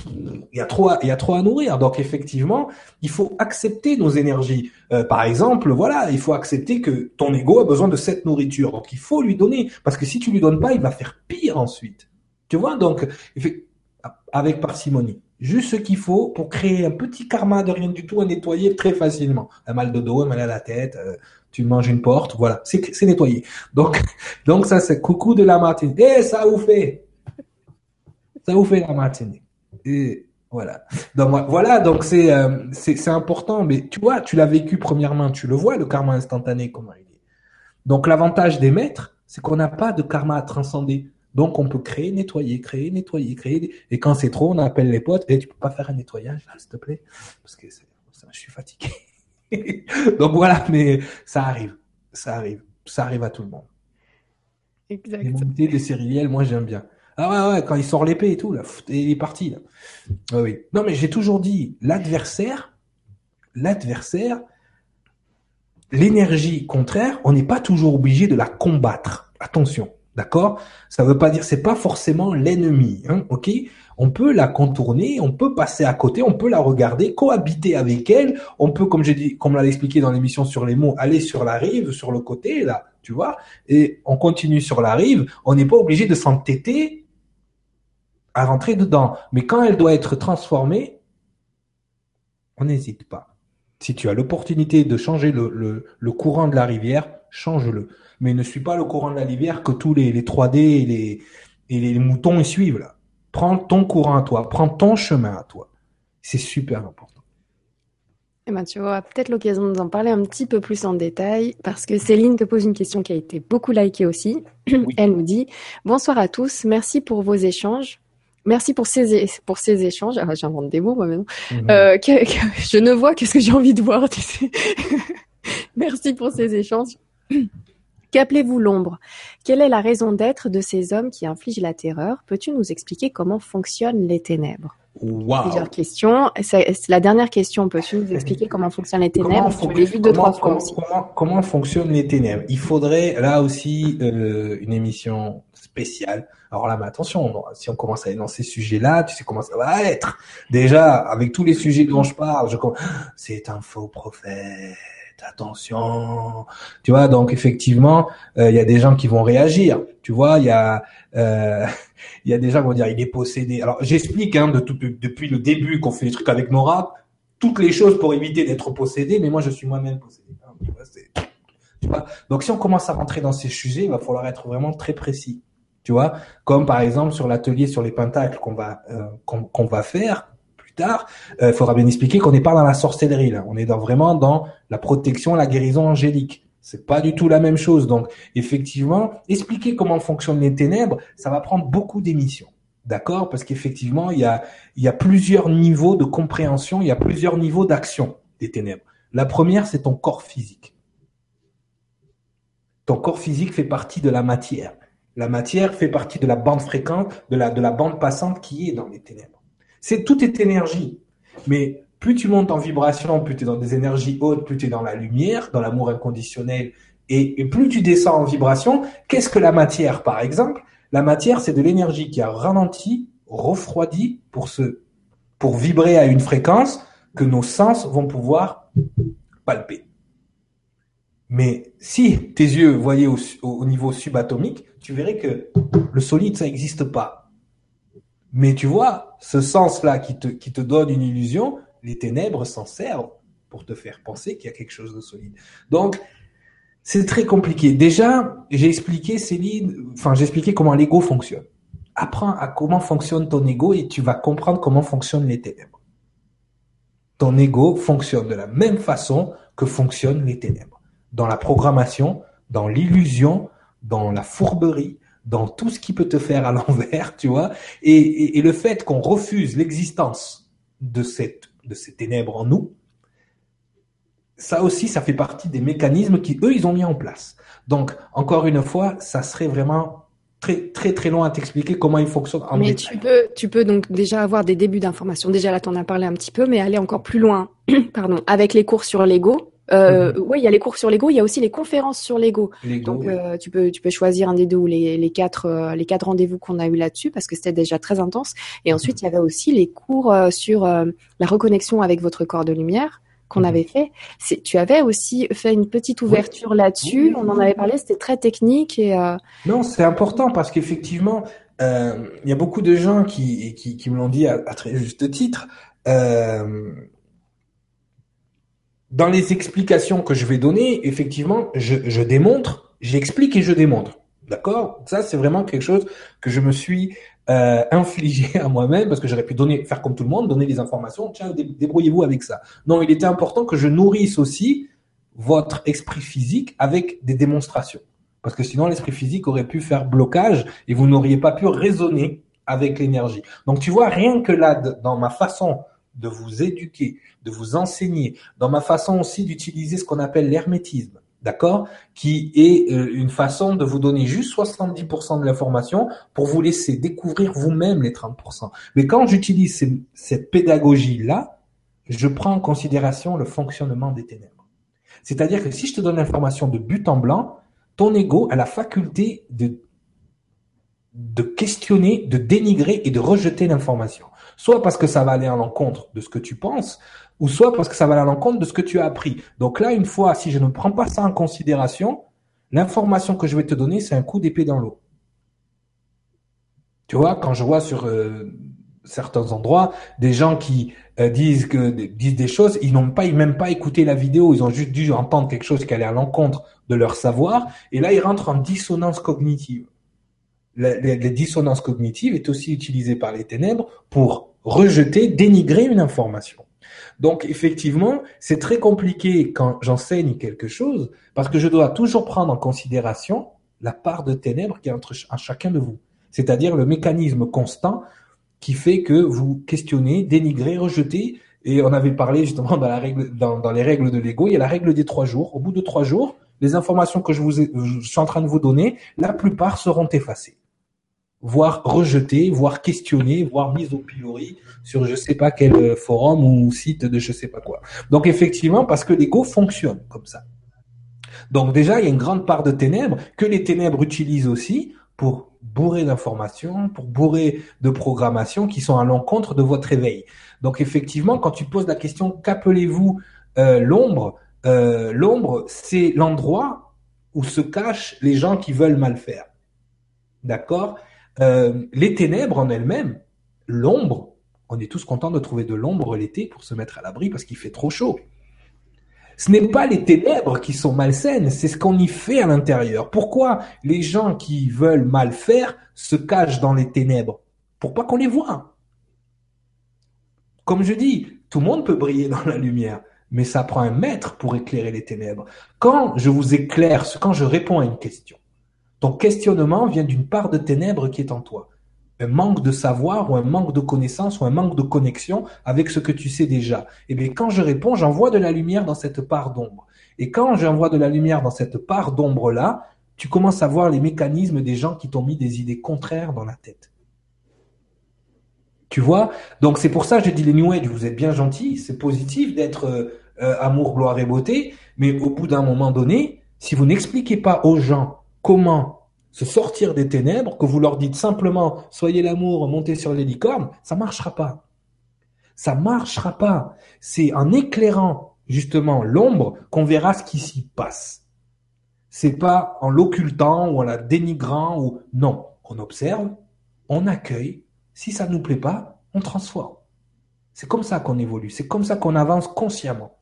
il y a trop, à, il y a trop à nourrir. Donc, effectivement, il faut accepter nos énergies. Euh, par exemple, voilà, il faut accepter que ton ego a besoin de cette nourriture. Donc, il faut lui donner, parce que si tu lui donnes pas, il va faire pire ensuite. Tu vois Donc, avec parcimonie juste ce qu'il faut pour créer un petit karma de rien du tout à nettoyer très facilement. Un mal de dos, un mal à la tête, euh, tu manges une porte, voilà, c'est nettoyé. Donc donc ça c'est coucou de la matinée. Eh ça vous fait, ça vous fait la matinée. Et Voilà. Donc voilà, donc c'est euh, c'est important. Mais tu vois, tu l'as vécu première main, tu le vois le karma instantané comment il est. Donc l'avantage des maîtres, c'est qu'on n'a pas de karma à transcender. Donc on peut créer, nettoyer, créer, nettoyer, créer. Et quand c'est trop, on appelle les potes. Et tu peux pas faire un nettoyage là, s'il te plaît, parce que je suis fatigué. Donc voilà, mais ça arrive, ça arrive, ça arrive à tout le monde. Exact. Les montées des céréales, moi j'aime bien. Ah ouais, ouais, quand il sort l'épée et tout, là, il est parti, là. Ah oui. Non, mais j'ai toujours dit, l'adversaire, l'adversaire, l'énergie contraire, on n'est pas toujours obligé de la combattre. Attention, d'accord? Ça veut pas dire, c'est pas forcément l'ennemi, hein, ok? On peut la contourner, on peut passer à côté, on peut la regarder, cohabiter avec elle, on peut, comme j'ai dit, comme l'a expliqué dans l'émission sur les mots, aller sur la rive, sur le côté, là, tu vois? Et on continue sur la rive, on n'est pas obligé de s'entêter à rentrer dedans. Mais quand elle doit être transformée, on n'hésite pas. Si tu as l'opportunité de changer le, le, courant de la rivière, change-le. Mais ne suis pas le courant de la rivière que tous les, les 3D et les, et les moutons y suivent là. Prends ton courant à toi, prends ton chemin à toi. C'est super important. Eh ben, tu auras peut-être l'occasion de nous en parler un petit peu plus en détail parce que Céline te pose une question qui a été beaucoup likée aussi. Elle nous dit Bonsoir à tous, merci pour vos échanges. Merci pour ces, pour ces échanges. Ah, J'invente des mots moi maintenant. Mhm. Euh, je ne vois qu'est-ce que j'ai envie de voir. Tu sais. Merci pour ces échanges. Qu'appelez-vous l'ombre? Quelle est la raison d'être de ces hommes qui infligent la terreur? Peux-tu nous expliquer comment fonctionnent les ténèbres? Wow. Plusieurs questions. C'est la dernière question. Peux-tu nous expliquer comment fonctionnent les ténèbres comment, trois fois comment, comment, fonctionnent les ténèbres? Il faudrait là aussi euh, une émission spéciale alors là, mais attention, si on commence à aller dans ces sujets-là, tu sais comment ça va être. Déjà, avec tous les sujets dont je parle, je c'est un faux prophète. Attention, tu vois. Donc effectivement, euh, il y a des gens qui vont réagir. Tu vois, il y a euh, il y a des gens qui vont dire il est possédé. Alors j'explique hein, de tout, depuis le début qu'on fait les trucs avec Nora, toutes les choses pour éviter d'être possédé. Mais moi, je suis moi-même possédé. Hein, tu vois, Donc si on commence à rentrer dans ces sujets, il va falloir être vraiment très précis tu vois, comme par exemple sur l'atelier sur les pentacles qu'on va euh, qu'on va faire il euh, faudra bien expliquer qu'on n'est pas dans la sorcellerie là, on est vraiment dans la protection, la guérison angélique. C'est pas du tout la même chose. Donc effectivement, expliquer comment fonctionnent les ténèbres, ça va prendre beaucoup d'émissions. D'accord? Parce qu'effectivement, il y a, plusieurs niveaux de compréhension, il y a plusieurs niveaux d'action des ténèbres. La première, c'est ton corps physique. Ton corps physique fait partie de la matière. La matière fait partie de la bande fréquente, de la bande passante qui est dans les ténèbres. C'est tout est énergie. Mais plus tu montes en vibration, plus tu es dans des énergies hautes, plus tu es dans la lumière, dans l'amour inconditionnel, et, plus tu descends en vibration, qu'est-ce que la matière, par exemple? La matière, c'est de l'énergie qui a ralenti, refroidi pour se, pour vibrer à une fréquence que nos sens vont pouvoir palper. Mais si tes yeux voyaient au, niveau subatomique, tu verrais que le solide, ça n'existe pas. Mais tu vois, ce sens-là qui te, qui te donne une illusion, les ténèbres s'en servent pour te faire penser qu'il y a quelque chose de solide. Donc, c'est très compliqué. Déjà, j'ai expliqué, Céline, enfin, j'ai expliqué comment l'ego fonctionne. Apprends à comment fonctionne ton ego et tu vas comprendre comment fonctionnent les ténèbres. Ton ego fonctionne de la même façon que fonctionnent les ténèbres dans la programmation, dans l'illusion, dans la fourberie, dans tout ce qui peut te faire à l'envers, tu vois. Et, et, le fait qu'on refuse l'existence de cette de ces ténèbres en nous, ça aussi, ça fait partie des mécanismes qui eux ils ont mis en place. Donc encore une fois, ça serait vraiment très très très long à t'expliquer comment il fonctionne en mais tu peux tu peux donc déjà avoir des débuts d'informations. Déjà là, tu en as parlé un petit peu, mais aller encore plus loin. Pardon, avec les cours sur l'ego euh, mhm. Oui, il y a les cours sur l'ego, il y a aussi les conférences sur l'ego. Donc euh, tu peux tu peux choisir un des deux ou les, les quatre euh, les quatre rendez-vous qu'on a eu là-dessus parce que c'était déjà très intense. Et ensuite mhm. il y avait aussi les cours euh, sur la reconnexion avec votre corps de lumière qu'on mhm. avait fait. Tu avais aussi fait une petite ouverture là-dessus. On en avait parlé, c'était très technique et. Non, c'est important parce qu'effectivement, il y a beaucoup de gens qui qui, qui me l'ont dit à, à, très juste titre. Euh, dans les explications que je vais donner, effectivement, je, je démontre, j'explique et je démontre. D'accord? Ça, c'est vraiment quelque chose que je me suis euh, infligé à moi-même parce que j'aurais pu donner, faire comme tout le monde, donner des informations. Tiens, débrouillez-vous avec ça. Non, il était important que je nourrisse aussi votre esprit physique avec des démonstrations. Parce que sinon, l'esprit physique aurait pu faire blocage et vous n'auriez pas pu raisonner avec l'énergie. Donc, tu vois, rien que là, dans ma façon de vous éduquer, de vous enseigner, dans ma façon aussi d'utiliser ce qu'on appelle l'hermétisme, d'accord Qui est euh, une façon de vous donner juste 70% de l'information pour vous laisser découvrir vous-même les 30%. Mais quand j'utilise cette pédagogie-là, je prends en considération le fonctionnement des ténèbres. C'est-à-dire que si je te donne l'information de but en blanc, ton ego a la faculté de, de questionner, de dénigrer et de rejeter l'information. Soit parce que ça va aller à l'encontre de ce que tu penses, ou soit parce que ça va aller à l'encontre de ce que tu as appris. Donc là, une fois, si je ne prends pas ça en considération, l'information que je vais te donner, c'est un coup d'épée dans l'eau. Tu vois, quand je vois sur euh, certains endroits des gens qui euh, disent que disent des choses, ils n'ont pas même pas écouté la vidéo, ils ont juste dû entendre quelque chose qui allait à l'encontre de leur savoir, et là ils rentrent en dissonance cognitive. Les, les dissonances cognitives est aussi utilisées par les ténèbres pour rejeter, dénigrer une information. Donc effectivement, c'est très compliqué quand j'enseigne quelque chose parce que je dois toujours prendre en considération la part de ténèbres qui est entre chacun de vous. C'est-à-dire le mécanisme constant qui fait que vous questionnez, dénigrez, rejetez. Et on avait parlé justement dans, les règles de l'ego, il y a la règle des trois jours. Au bout de trois jours, les informations que je, vous je suis en train de vous donner, la plupart seront effacées voire rejetées, voire questionnées, voire mises au pilori sur je sais pas quel forum ou site de je sais pas quoi. Donc effectivement, parce que l'ego fonctionne comme ça. Donc déjà, il y a une grande part de ténèbres que les ténèbres utilisent aussi pour bourrer d'informations, pour bourrer de programmations qui sont à l'encontre de votre éveil. Donc effectivement, quand tu poses la question qu'appelez-vous euh, l'ombre, euh, l'ombre, c'est l'endroit où se cachent les gens qui veulent mal faire. D'accord? Euh, Les ténèbres en elles-mêmes, l'ombre, on est tous contents de trouver de l'ombre l'été pour se mettre à l'abri parce qu'il fait trop chaud. Ce n'est pas les ténèbres qui sont malsaines, c'est ce qu'on y fait à l'intérieur. Pourquoi les gens qui veulent mal faire se cachent dans les ténèbres? Pour pas qu'on les voit. Comme je dis, tout le monde peut briller dans la lumière, mais ça prend un maître pour éclairer les ténèbres. Quand je vous éclaire, quand je réponds à une question, ton questionnement vient d'une part de ténèbres qui est en toi un manque de savoir ou un manque de connaissance ou un manque de connexion avec ce que tu sais déjà. Et eh bien quand je réponds, j'envoie de la lumière dans cette part d'ombre. Et quand j'envoie de la lumière dans cette part d'ombre-là, tu commences à voir les mécanismes des gens qui t'ont mis des idées contraires dans la tête. Tu vois? Donc c'est pour ça que je dis les New Age, vous êtes bien gentils, c'est positif d'être euh, euh, amour, gloire et beauté, mais au bout d'un moment donné, si vous n'expliquez pas aux gens comment se sortir des ténèbres, que vous leur dites simplement soyez l'amour, montez sur les licornes, ça marchera pas. Ça marchera pas. C'est en éclairant justement l'ombre qu'on verra ce qui s'y passe. C'est pas en l'occultant ou en la dénigrant ou non. On observe, on accueille. Si ça nous plaît pas, on transforme. C'est comme ça qu'on évolue. C'est comme ça qu'on avance consciemment.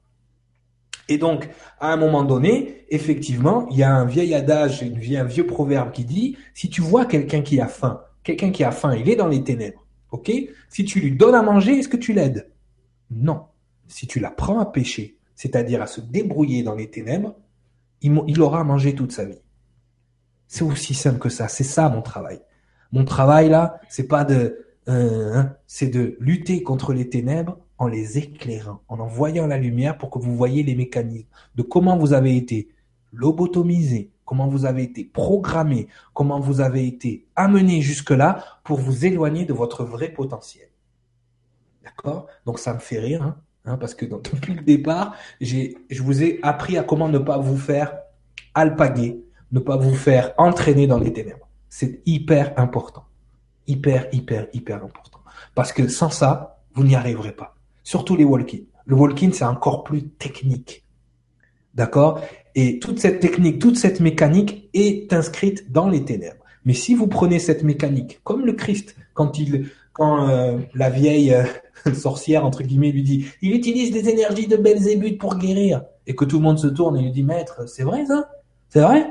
Et donc, à un moment donné, effectivement, il y a un vieil adage, un vieux proverbe qui dit, si tu vois quelqu'un qui a faim, quelqu'un qui a faim, il est dans les ténèbres, ok? Si tu lui donnes à manger, est-ce que tu l'aides? Non. Si tu l'apprends à pêcher, c'est-à-dire à se débrouiller dans les ténèbres, il, aura à manger toute sa vie. C'est aussi simple que ça. C'est ça mon travail. Mon travail là, c'est pas de, euh, hein, c'est de lutter contre les ténèbres en les éclairant, en envoyant la lumière pour que vous voyez les mécanismes de comment vous avez été lobotomisé, comment vous avez été programmé, comment vous avez été amené jusque-là pour vous éloigner de votre vrai potentiel. D'accord? Donc ça me fait rire, hein, hein parce que depuis le départ, je vous ai appris à comment ne pas vous faire alpaguer, ne pas vous faire entraîner dans les ténèbres. C'est hyper important. Hyper, hyper, hyper important. Parce que sans ça, vous n'y arriverez pas surtout les walk-in. Le walk-in, c'est encore plus technique. D'accord? Et toute cette technique, toute cette mécanique est inscrite dans les ténèbres. Mais si vous prenez cette mécanique, comme le Christ, quand il, quand euh, la vieille euh, sorcière entre guillemets lui dit, il utilise des énergies de Belzébuth pour guérir, et que tout le monde se tourne et lui dit, maître, c'est vrai ça? C'est vrai?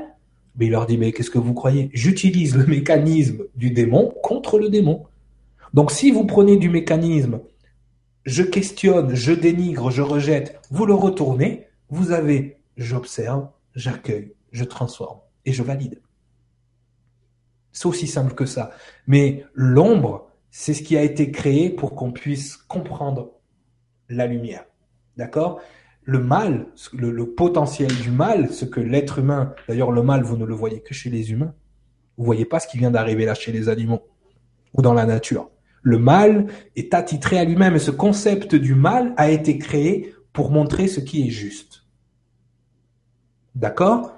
Mais il leur dit, mais qu'est-ce que vous croyez? J'utilise le mécanisme du démon contre le démon. Donc si vous prenez du mécanisme, je questionne, je dénigre, je rejette, vous le retournez, vous avez, j'observe, j'accueille, je transforme et je valide. C'est aussi simple que ça. Mais l'ombre, c'est ce qui a été créé pour qu'on puisse comprendre la lumière. D'accord? Le mal, le, potentiel du mal, ce que l'être humain, d'ailleurs le mal, vous ne le voyez que chez les humains. Vous voyez pas ce qui vient d'arriver là chez les animaux ou dans la nature. Le mal est attitré à lui-même et ce concept du mal a été créé pour montrer ce qui est juste. D'accord?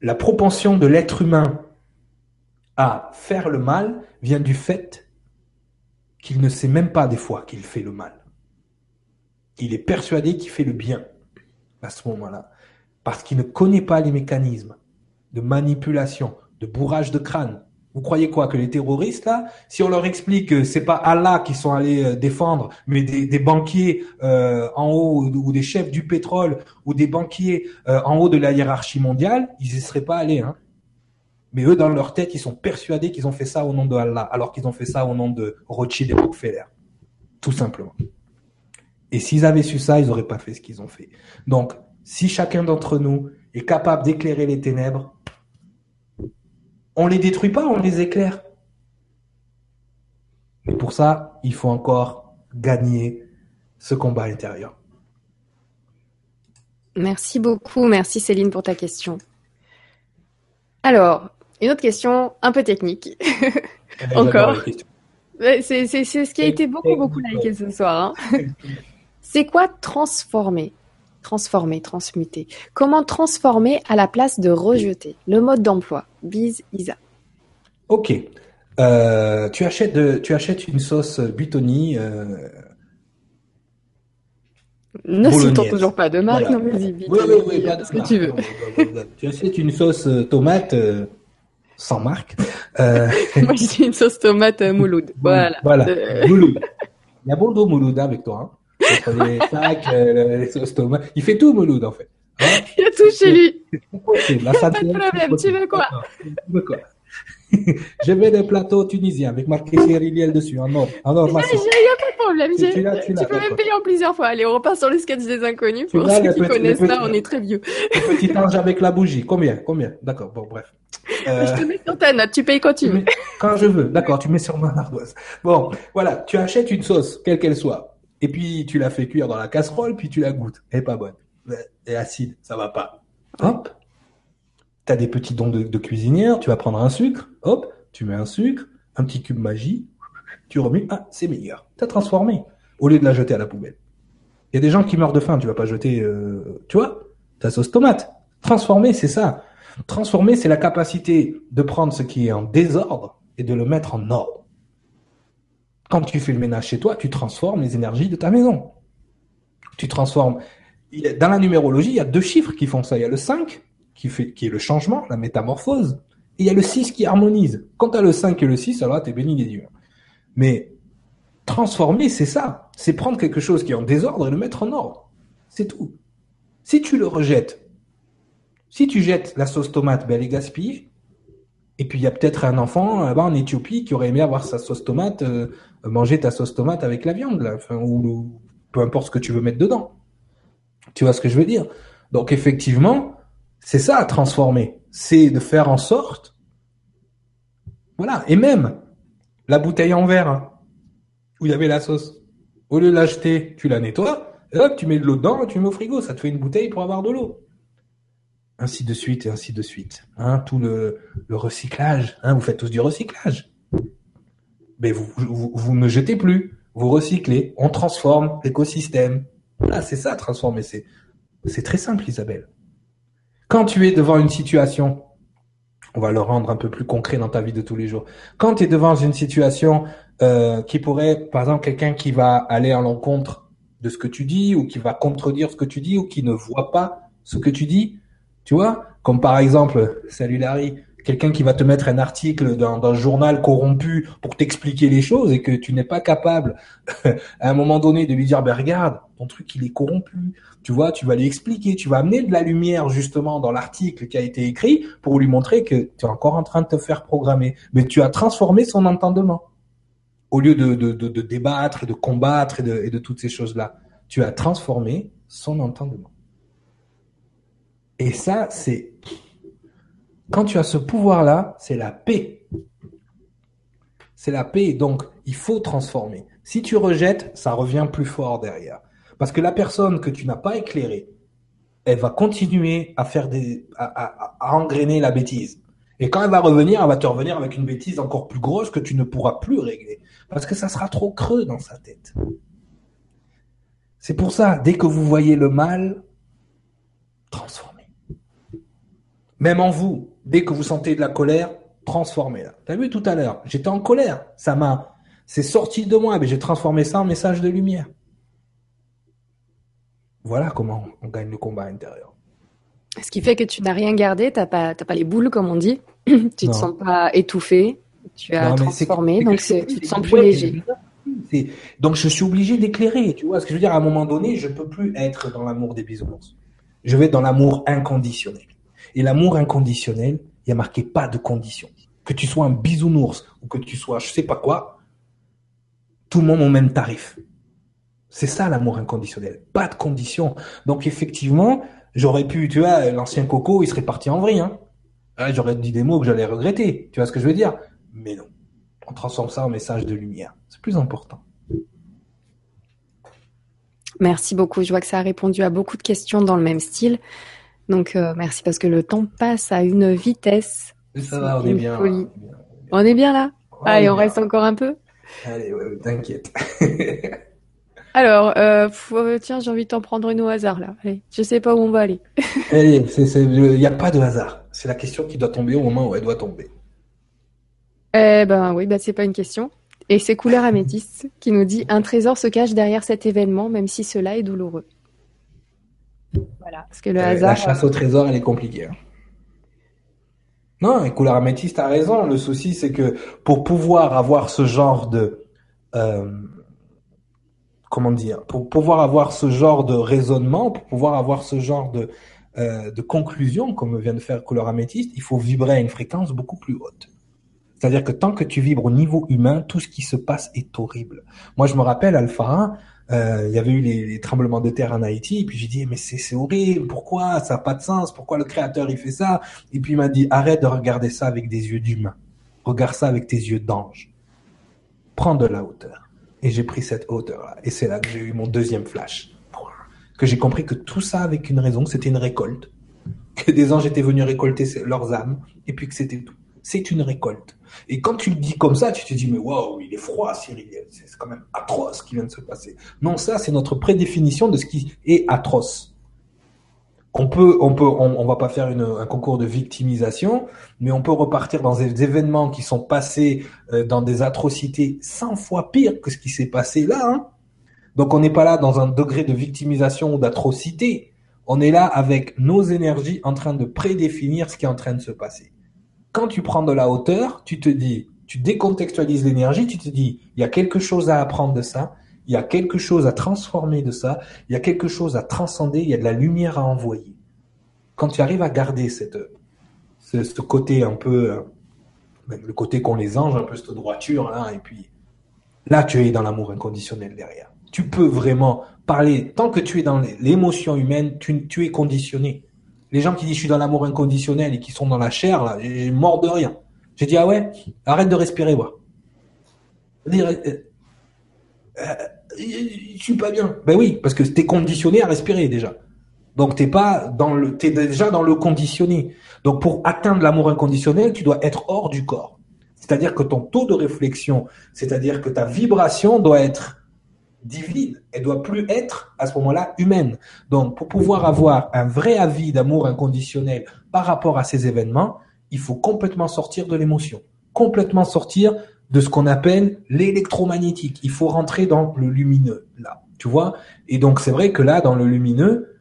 La propension de l'être humain à faire le mal vient du fait qu'il ne sait même pas des fois qu'il fait le mal. Il est persuadé qu'il fait le bien à ce moment-là, parce qu'il ne connaît pas les mécanismes de manipulation, de bourrage de crâne. Vous croyez quoi que les terroristes là, si on leur explique que c'est pas Allah qui sont allés euh, défendre, mais des, banquiers euh, en haut ou des chefs du pétrole ou des banquiers euh, en haut de la hiérarchie mondiale, ils y seraient pas allés. Hein. Mais eux, dans leur tête, ils sont persuadés qu'ils ont fait ça au nom de Allah, alors qu'ils ont fait ça au nom de Rothschild et Rockefeller. Tout simplement. Et s'ils avaient su ça, ils n'auraient pas fait ce qu'ils ont fait. Donc, si chacun d'entre nous est capable d'éclairer les ténèbres, on les détruit pas, on les éclaire. Mais pour ça, il faut encore gagner ce combat intérieur. Merci beaucoup, merci Céline pour ta question. Alors, une autre question un peu technique. Encore. C'est ce qui a été beaucoup, beaucoup liké ce soir. Hein. C'est quoi transformer? Transformer, transmuter. Comment transformer à la place de rejeter? Le mode d'emploi. Bise Isa. Ok. Euh, tu, achètes de, tu achètes une sauce Butoni. Euh... Ne citons toujours pas de marque, non mais dis Oui, oui, oui, ce que tu veux. tu achètes une sauce euh, tomate euh, sans marque. Moi, j'ai une sauce tomate Mouloud. Voilà. Voilà. Mouloud. Il y a bon dos Mouloud hein, avec toi. Hein. Les sacs, euh, les sauces tomates. Il fait tout Mouloud en fait. Hein Il y a tout chez lui. pas de problème. Tu veux quoi Tu veux quoi des plateaux tunisiens avec marqué Cyriliel dessus, en or. En or, Il n'y a pas de problème. Tu, tu, peux même payer en plusieurs fois. Allez, on repart sur le sketch des inconnus. Pour ceux qui connaissent ça, on est très vieux. Le petit ange avec la bougie. Combien Combien? D'accord, bon, bref. Euh... Je te mets sur ta note. Tu payes quand tu veux. Quand je veux. D'accord, tu mets sur ma ardoise. Bon, voilà. Tu achètes une sauce, quelle qu'elle soit. Et puis, tu la fais cuire dans la casserole, puis tu la goûtes. Elle est pas bonne. Elle est acide. Ça va pas. Hop tu as des petits dons de, cuisinière, tu vas prendre un sucre, hop, tu mets un sucre, un petit cube magie, tu remets, ah, c'est meilleur. Tu as transformé, au lieu de la jeter à la poubelle. Il y a des gens qui meurent de faim, tu vas pas jeter, euh, tu vois, ta sauce tomate. Transformer, c'est ça. Transformer, c'est la capacité de prendre ce qui est en désordre et de le mettre en ordre. Quand tu fais le ménage chez toi, tu transformes les énergies de ta maison. Tu transformes. Dans la numérologie, il y a deux chiffres qui font ça. Il y a le 5 qui, fait, qui est le changement, la métamorphose, et il y a le 6 qui harmonise. Quand tu as le 5 et le 6, alors tu es béni des dieux. Mais transformer, c'est ça. C'est prendre quelque chose qui est en désordre et le mettre en ordre. C'est tout. Si tu le rejettes, si tu jettes la sauce tomate, ben elle est gaspillée. Et puis il y a peut-être un enfant là-bas en Éthiopie qui aurait aimé avoir sa sauce tomate, euh, manger ta sauce tomate avec la viande, là, enfin, ou peu importe ce que tu veux mettre dedans. Tu vois ce que je veux dire? Donc effectivement, c'est ça à transformer. C'est de faire en sorte. Voilà. Et même la bouteille en verre hein, où il y avait la sauce. Au lieu de l'acheter, tu la nettoies. Et hop, tu mets de l'eau dedans tu mets au frigo. Ça te fait une bouteille pour avoir de l'eau. Ainsi de suite et ainsi de suite. Hein, tout le, recyclage. Hein, vous faites tous du recyclage. Mais vous, vous, vous ne jetez plus. Vous recyclez. On transforme l'écosystème. Voilà, c'est ça, transformer. C'est, c'est très simple, Isabelle. Quand tu es devant une situation, on va le rendre un peu plus concret dans ta vie de tous les jours. Quand tu es devant une situation euh, qui pourrait, par exemple, quelqu'un qui va aller à l'encontre de ce que tu dis ou qui va contredire ce que tu dis ou qui ne voit pas ce que tu dis, tu vois, comme par exemple, salut Larry, quelqu'un qui va te mettre un article d'un journal corrompu pour t'expliquer les choses et que tu n'es pas capable à un moment donné de lui dire ben regarde ton truc il est corrompu. Tu vois tu vas lui expliquer tu vas amener de la lumière justement dans l'article qui a été écrit pour lui montrer que tu es encore en train de te faire programmer. Mais tu as transformé son entendement. Au lieu de, de, de, de débattre et de combattre et de, et de toutes ces choses là tu as transformé son entendement et ça c'est quand tu as ce pouvoir-là, c'est la paix. C'est la paix, donc il faut transformer. Si tu rejettes, ça revient plus fort derrière. Parce que la personne que tu n'as pas éclairée, elle va continuer à faire des, à, engrainer la bêtise. Et quand elle va revenir, elle va te revenir avec une bêtise encore plus grosse que tu ne pourras plus régler. Parce que ça sera trop creux dans sa tête. C'est pour ça, dès que vous voyez le mal, transformez. Même en vous, dès que vous sentez de la colère, transformez-la. T'as vu tout à l'heure, j'étais en colère, ça m'a, c'est sorti de moi, mais j'ai transformé ça en message de lumière. Voilà comment on gagne le combat intérieur. Ce qui fait que tu n'as rien gardé, t'as pas, t'as pas les boules comme on dit, tu te sens pas étouffé, tu as transformé, donc tu te sens plus léger. Donc je suis obligé d'éclairer, tu vois ce que je veux dire. À un moment donné, je peux plus être dans l'amour des bisounours. Je vais être dans l'amour inconditionnel. Et l'amour inconditionnel, il y a marqué pas de conditions. Que tu sois un bisounours ou que tu sois je sais pas quoi, tout le monde au même tarif. C'est ça l'amour inconditionnel. Pas de conditions. Donc effectivement, j'aurais pu, tu vois, l'ancien Coco, il serait parti en vrille. Hein. Ah, j'aurais dit des mots que j'allais regretter. Tu vois ce que je veux dire? Mais non. On transforme ça en message de lumière. C'est plus important. Merci beaucoup. Je vois que ça a répondu à beaucoup de questions dans le même style. Donc euh, merci parce que le temps passe à une vitesse. Ça va, on est, bien, on est bien. là? Allez, on reste encore un peu? Allez, ouais, t'inquiète. Alors, euh, euh, tiens, j'ai envie de t'en prendre une au hasard là. Allez, je sais pas où on va aller. Allez, il n'y a pas de hasard. C'est la question qui doit tomber au moment où elle doit tomber. Eh ben oui, bah c'est pas une question. Et c'est Couleur Améthyste qui nous dit un trésor se cache derrière cet événement, même si cela est douloureux. Voilà, parce que le hasard. La chasse au trésor, elle est compliquée. Hein. Non, et Couleur Améthyste a raison. Le souci, c'est que pour pouvoir avoir ce genre de euh, comment dire, pour pouvoir avoir ce genre de raisonnement, pour pouvoir avoir ce genre de euh, de conclusion, comme vient de faire Couleur Améthyste, il faut vibrer à une fréquence beaucoup plus haute. C'est-à-dire que tant que tu vibres au niveau humain, tout ce qui se passe est horrible. Moi, je me rappelle, Alpha euh, il y avait eu les, tremblements de terre en Haïti, et puis j'ai dit mais c'est horrible, pourquoi? Ça n'a pas de sens, pourquoi le créateur il fait ça? Et puis il m'a dit arrête de regarder ça avec des yeux d'humain, regarde ça avec tes yeux d'ange, prends de la hauteur. Et j'ai pris cette hauteur là, et c'est là que j'ai eu mon deuxième flash, que j'ai compris que tout ça avec une raison, c'était une récolte, que des anges étaient venus récolter leurs âmes, et puis que c'était tout. C'est une récolte. Et quand tu le dis comme ça, tu te dis, mais waouh, il est froid, Cyril. C'est quand même atroce ce qui vient de se passer. Non, ça, c'est notre prédéfinition de ce qui est atroce. On peut, on peut, on, va pas faire un concours de victimisation, mais on peut repartir dans des événements qui sont passés euh, dans des atrocités 100 fois pires que ce qui s'est passé là. Hein. Donc on n'est pas là dans un degré de victimisation ou d'atrocité. On est là avec nos énergies en train de prédéfinir ce qui est en train de se passer quand tu prends de la hauteur, tu te dis, tu décontextualises l'énergie, tu te dis, il y a quelque chose à apprendre de ça, il y a quelque chose à transformer de ça, il y a quelque chose à transcender, il y a de la lumière à envoyer. Quand tu arrives à garder cette, ce, côté un peu, euh, le côté qu'ont les anges, un peu cette droiture là, et puis là tu es dans l'amour inconditionnel derrière. Tu peux vraiment parler, tant que tu es dans l'émotion humaine, tu es conditionné. Les gens qui disent je suis dans l'amour inconditionnel et qui sont dans la chair, là, j'ai mort de rien. J'ai dit ah ouais, arrête de respirer, moi. Euh, euh, je suis pas bien. Ben oui, parce que t'es conditionné à respirer déjà. Donc t'es pas dans le, t'es déjà dans le conditionné. Donc pour atteindre l'amour inconditionnel, tu dois être hors du corps. C'est-à-dire que ton taux de réflexion, c'est-à-dire que ta vibration doit être divine. Elle doit plus être à ce moment-là humaine. Donc, pour pouvoir avoir un vrai avis d'amour inconditionnel par rapport à ces événements, il faut complètement sortir de l'émotion, complètement sortir de ce qu'on appelle l'électromagnétique. Il faut rentrer dans le lumineux, là. Tu vois? Et donc, c'est vrai que là, dans le lumineux,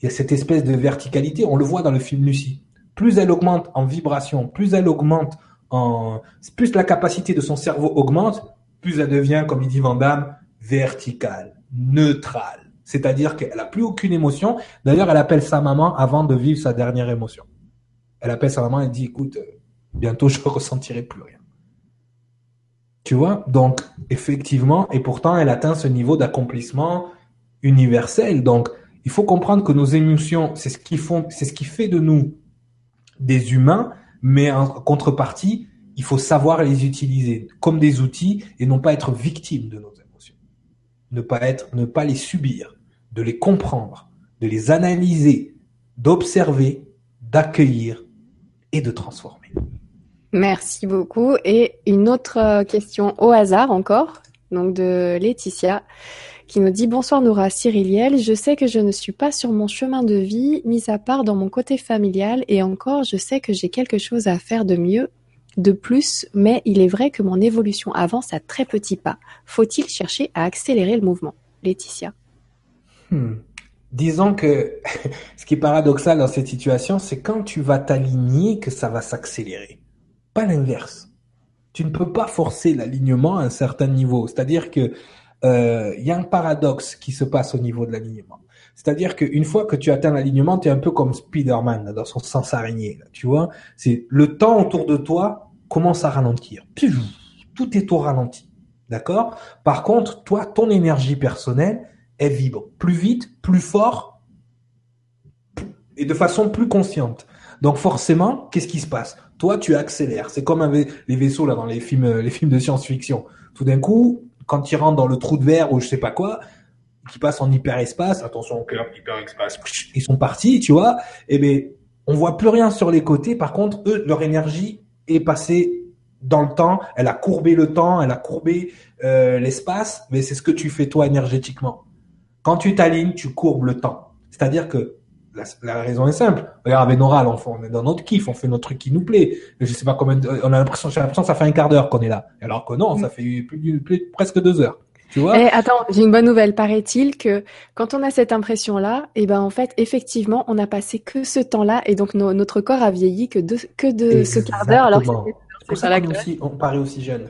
il y a cette espèce de verticalité. On le voit dans le film Lucie. plus elle augmente en vibration, plus elle augmente en, plus la capacité de son cerveau augmente, plus elle devient, comme il dit Vandame, verticale, neutrale. C'est-à-dire qu'elle a plus aucune émotion. D'ailleurs, elle appelle sa maman avant de vivre sa dernière émotion. Elle appelle sa maman et dit, écoute, euh, bientôt je ressentirai plus rien. Tu vois? Donc, effectivement, et pourtant, elle atteint ce niveau d'accomplissement universel. Donc, il faut comprendre que nos émotions, c'est ce qui font, c'est ce qui fait de nous des humains, mais en contrepartie, il faut savoir les utiliser comme des outils et non pas être victime de nos émotions. Ne pas être, ne pas les subir, de les comprendre, de les analyser, d'observer, d'accueillir et de transformer. Merci beaucoup. Et une autre euh, question au hasard encore, donc de Laetitia qui nous dit bonsoir Nora Cyriliel, je sais que je ne suis pas sur mon chemin de vie, mis à part dans mon côté familial, et encore je sais que j'ai quelque chose à faire de mieux, de plus, mais il est vrai que mon évolution avance à très petits pas. Faut-il chercher à accélérer le mouvement? Laetitia. Hmm. Disons que ce qui est paradoxal dans cette situation, c'est quand tu vas t'aligner que ça va s'accélérer. Pas l'inverse. Tu ne peux pas forcer l'alignement à un certain niveau. C'est-à-dire que euh, il y a un paradoxe qui se passe au niveau de l'alignement. C'est-à-dire qu'une fois que tu atteins l'alignement, tu es un peu comme Spider-Man dans son sens araignée. tu vois, c'est le temps autour de toi commence à ralentir. Tout est au ralenti. D'accord? Par contre, toi, ton énergie personnelle, elle vibre plus vite, plus fort et de façon plus consciente. Donc forcément, qu'est-ce qui se passe? Toi, tu accélères. C'est comme les vaisseaux là dans les films, les films de science-fiction. Tout d'un coup, quand ils rentrent dans le trou de verre ou je sais pas quoi, qui passent en hyperespace, attention au cœur, hyperespace, ils sont partis, tu vois, et eh ben on voit plus rien sur les côtés. Par contre, eux, leur énergie est passée dans le temps, elle a courbé le temps, elle a courbé euh, l'espace, mais c'est ce que tu fais toi énergétiquement. Quand tu t'alignes, tu courbes le temps. C'est-à-dire que la, raison est simple. Regarde, avec Nora, on, est dans notre kiff, on fait notre truc qui nous plaît. Je sais pas combien, on a l'impression, j'ai l'impression que ça fait un quart d'heure qu'on est là. Alors que non, ça mm. fait plus, presque deux heures. Tu vois Et eh, attends, j'ai une bonne nouvelle. Paraît-il que quand on a cette impression-là, et eh ben en fait, effectivement, on a passé que ce temps-là, et donc notre corps a vieilli que de que de ce quart d'heure. Alors c'est pour ça aussi, on paraît aussi jeune.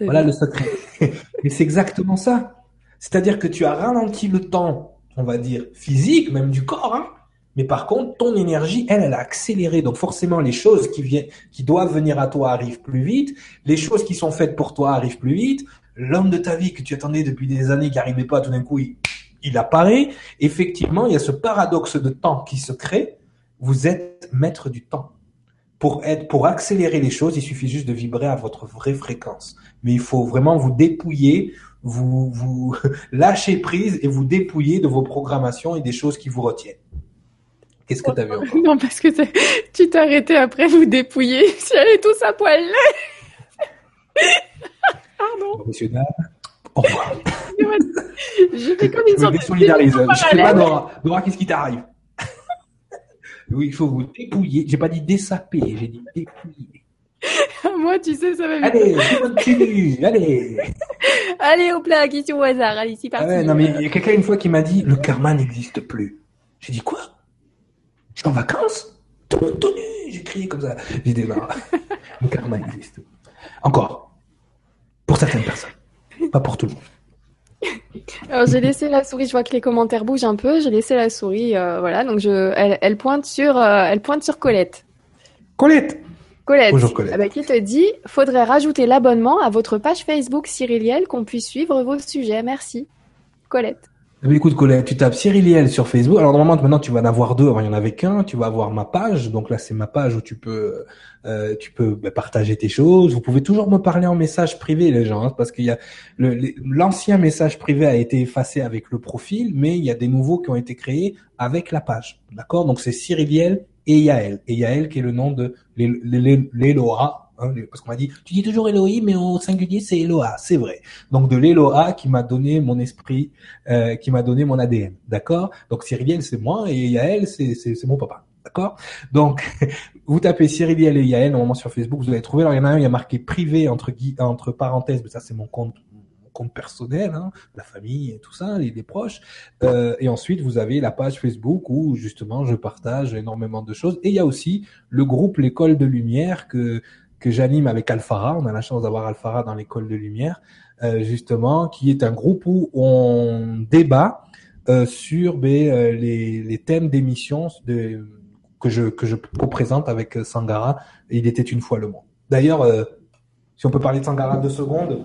voilà le secret. Mais c'est exactement ça. C'est-à-dire que tu as ralenti le temps on va dire, physique, même du corps, hein. Mais par contre, ton énergie, elle, elle a accéléré. Donc forcément, les choses qui viennent, qui doivent venir à toi arrivent plus vite. Les choses qui sont faites pour toi arrivent plus vite. L'homme de ta vie que tu attendais depuis des années, qui n'arrivait pas, tout d'un coup, il, apparaît. Effectivement, il y a ce paradoxe de temps qui se crée. Vous êtes maître du temps. Pour être, pour accélérer les choses, il suffit juste de vibrer à votre vraie fréquence. Mais il faut vraiment vous dépouiller vous, vous lâchez prise et vous dépouillez de vos programmations et des choses qui vous retiennent. Qu'est-ce que tu as vu encore Non, parce que tu t'es arrêté après vous dépouiller. Si elle est tous à poil. Pardon. Monsieur Dame, au revoir. je fais comme une sorte de... Je sais pas, Nora. Nora, qu'est-ce qui t'arrive Oui, il faut vous dépouiller. J'ai pas dit dessaper, j'ai dit dépouiller. Moi, tu sais, ça va vite. Allez, continue, allez. allez, au plat, question au hasard. Allez, c'est parti. Ah non, mais il y a quelqu'un une fois qui m'a dit, le karma n'existe plus. J'ai dit, quoi? Je suis en vacances? J'ai crié comme ça. J'ai le karma existe. Encore. Pour certaines personnes. Pas pour tout le monde. Alors j'ai laissé la souris, je vois que les commentaires bougent un peu. J'ai laissé la souris, euh, voilà. Donc je, elle, elle pointe sur, euh, elle pointe sur Colette. Colette. Colette, Bonjour Colette. Ah bah, qui te dit faudrait rajouter l'abonnement à votre page Facebook Cyriliel qu'on puisse suivre vos sujets. Merci. Colette. Eh ben, écoute Colette, tu tapes Cyriliel sur Facebook. Alors normalement maintenant tu vas en avoir deux. Il y en avait qu'un. Tu vas avoir ma page. Donc là c'est ma page où tu peux euh, tu peux bah, partager tes choses. Vous pouvez toujours me parler en message privé les gens, hein, parce qu'il y a l'ancien message privé a été effacé avec le profil, mais il y a des nouveaux qui ont été créés avec la page. D'accord? Donc c'est Cyriliel et Yael. Et Yael qui est le nom de l'Eloa, hein, parce qu'on m'a dit, tu dis toujours Elohim, mais au singulier c'est Eloa, c'est vrai. Donc de l'Eloa qui m'a donné mon esprit, euh, qui m'a donné mon ADN, d'accord? Donc Cyriliel c'est moi et Yael c'est c'est mon papa. D'accord? Donc, vous tapez Cyriliel et Yael, normalement sur Facebook, vous allez trouver. Alors, il y en a un, il y a marqué privé entre, entre parenthèses, mais ça, c'est mon compte compte personnel, hein, la famille et tout ça, les, les proches. Euh, et ensuite, vous avez la page Facebook où justement je partage énormément de choses. Et il y a aussi le groupe l'école de lumière que que j'anime avec Alphara. On a la chance d'avoir Alphara dans l'école de lumière, euh, justement, qui est un groupe où on débat euh, sur ben, euh, les, les thèmes d'émissions de que je que je présente avec Sangara. Il était une fois le monde. D'ailleurs, euh, si on peut parler de Sangara deux secondes,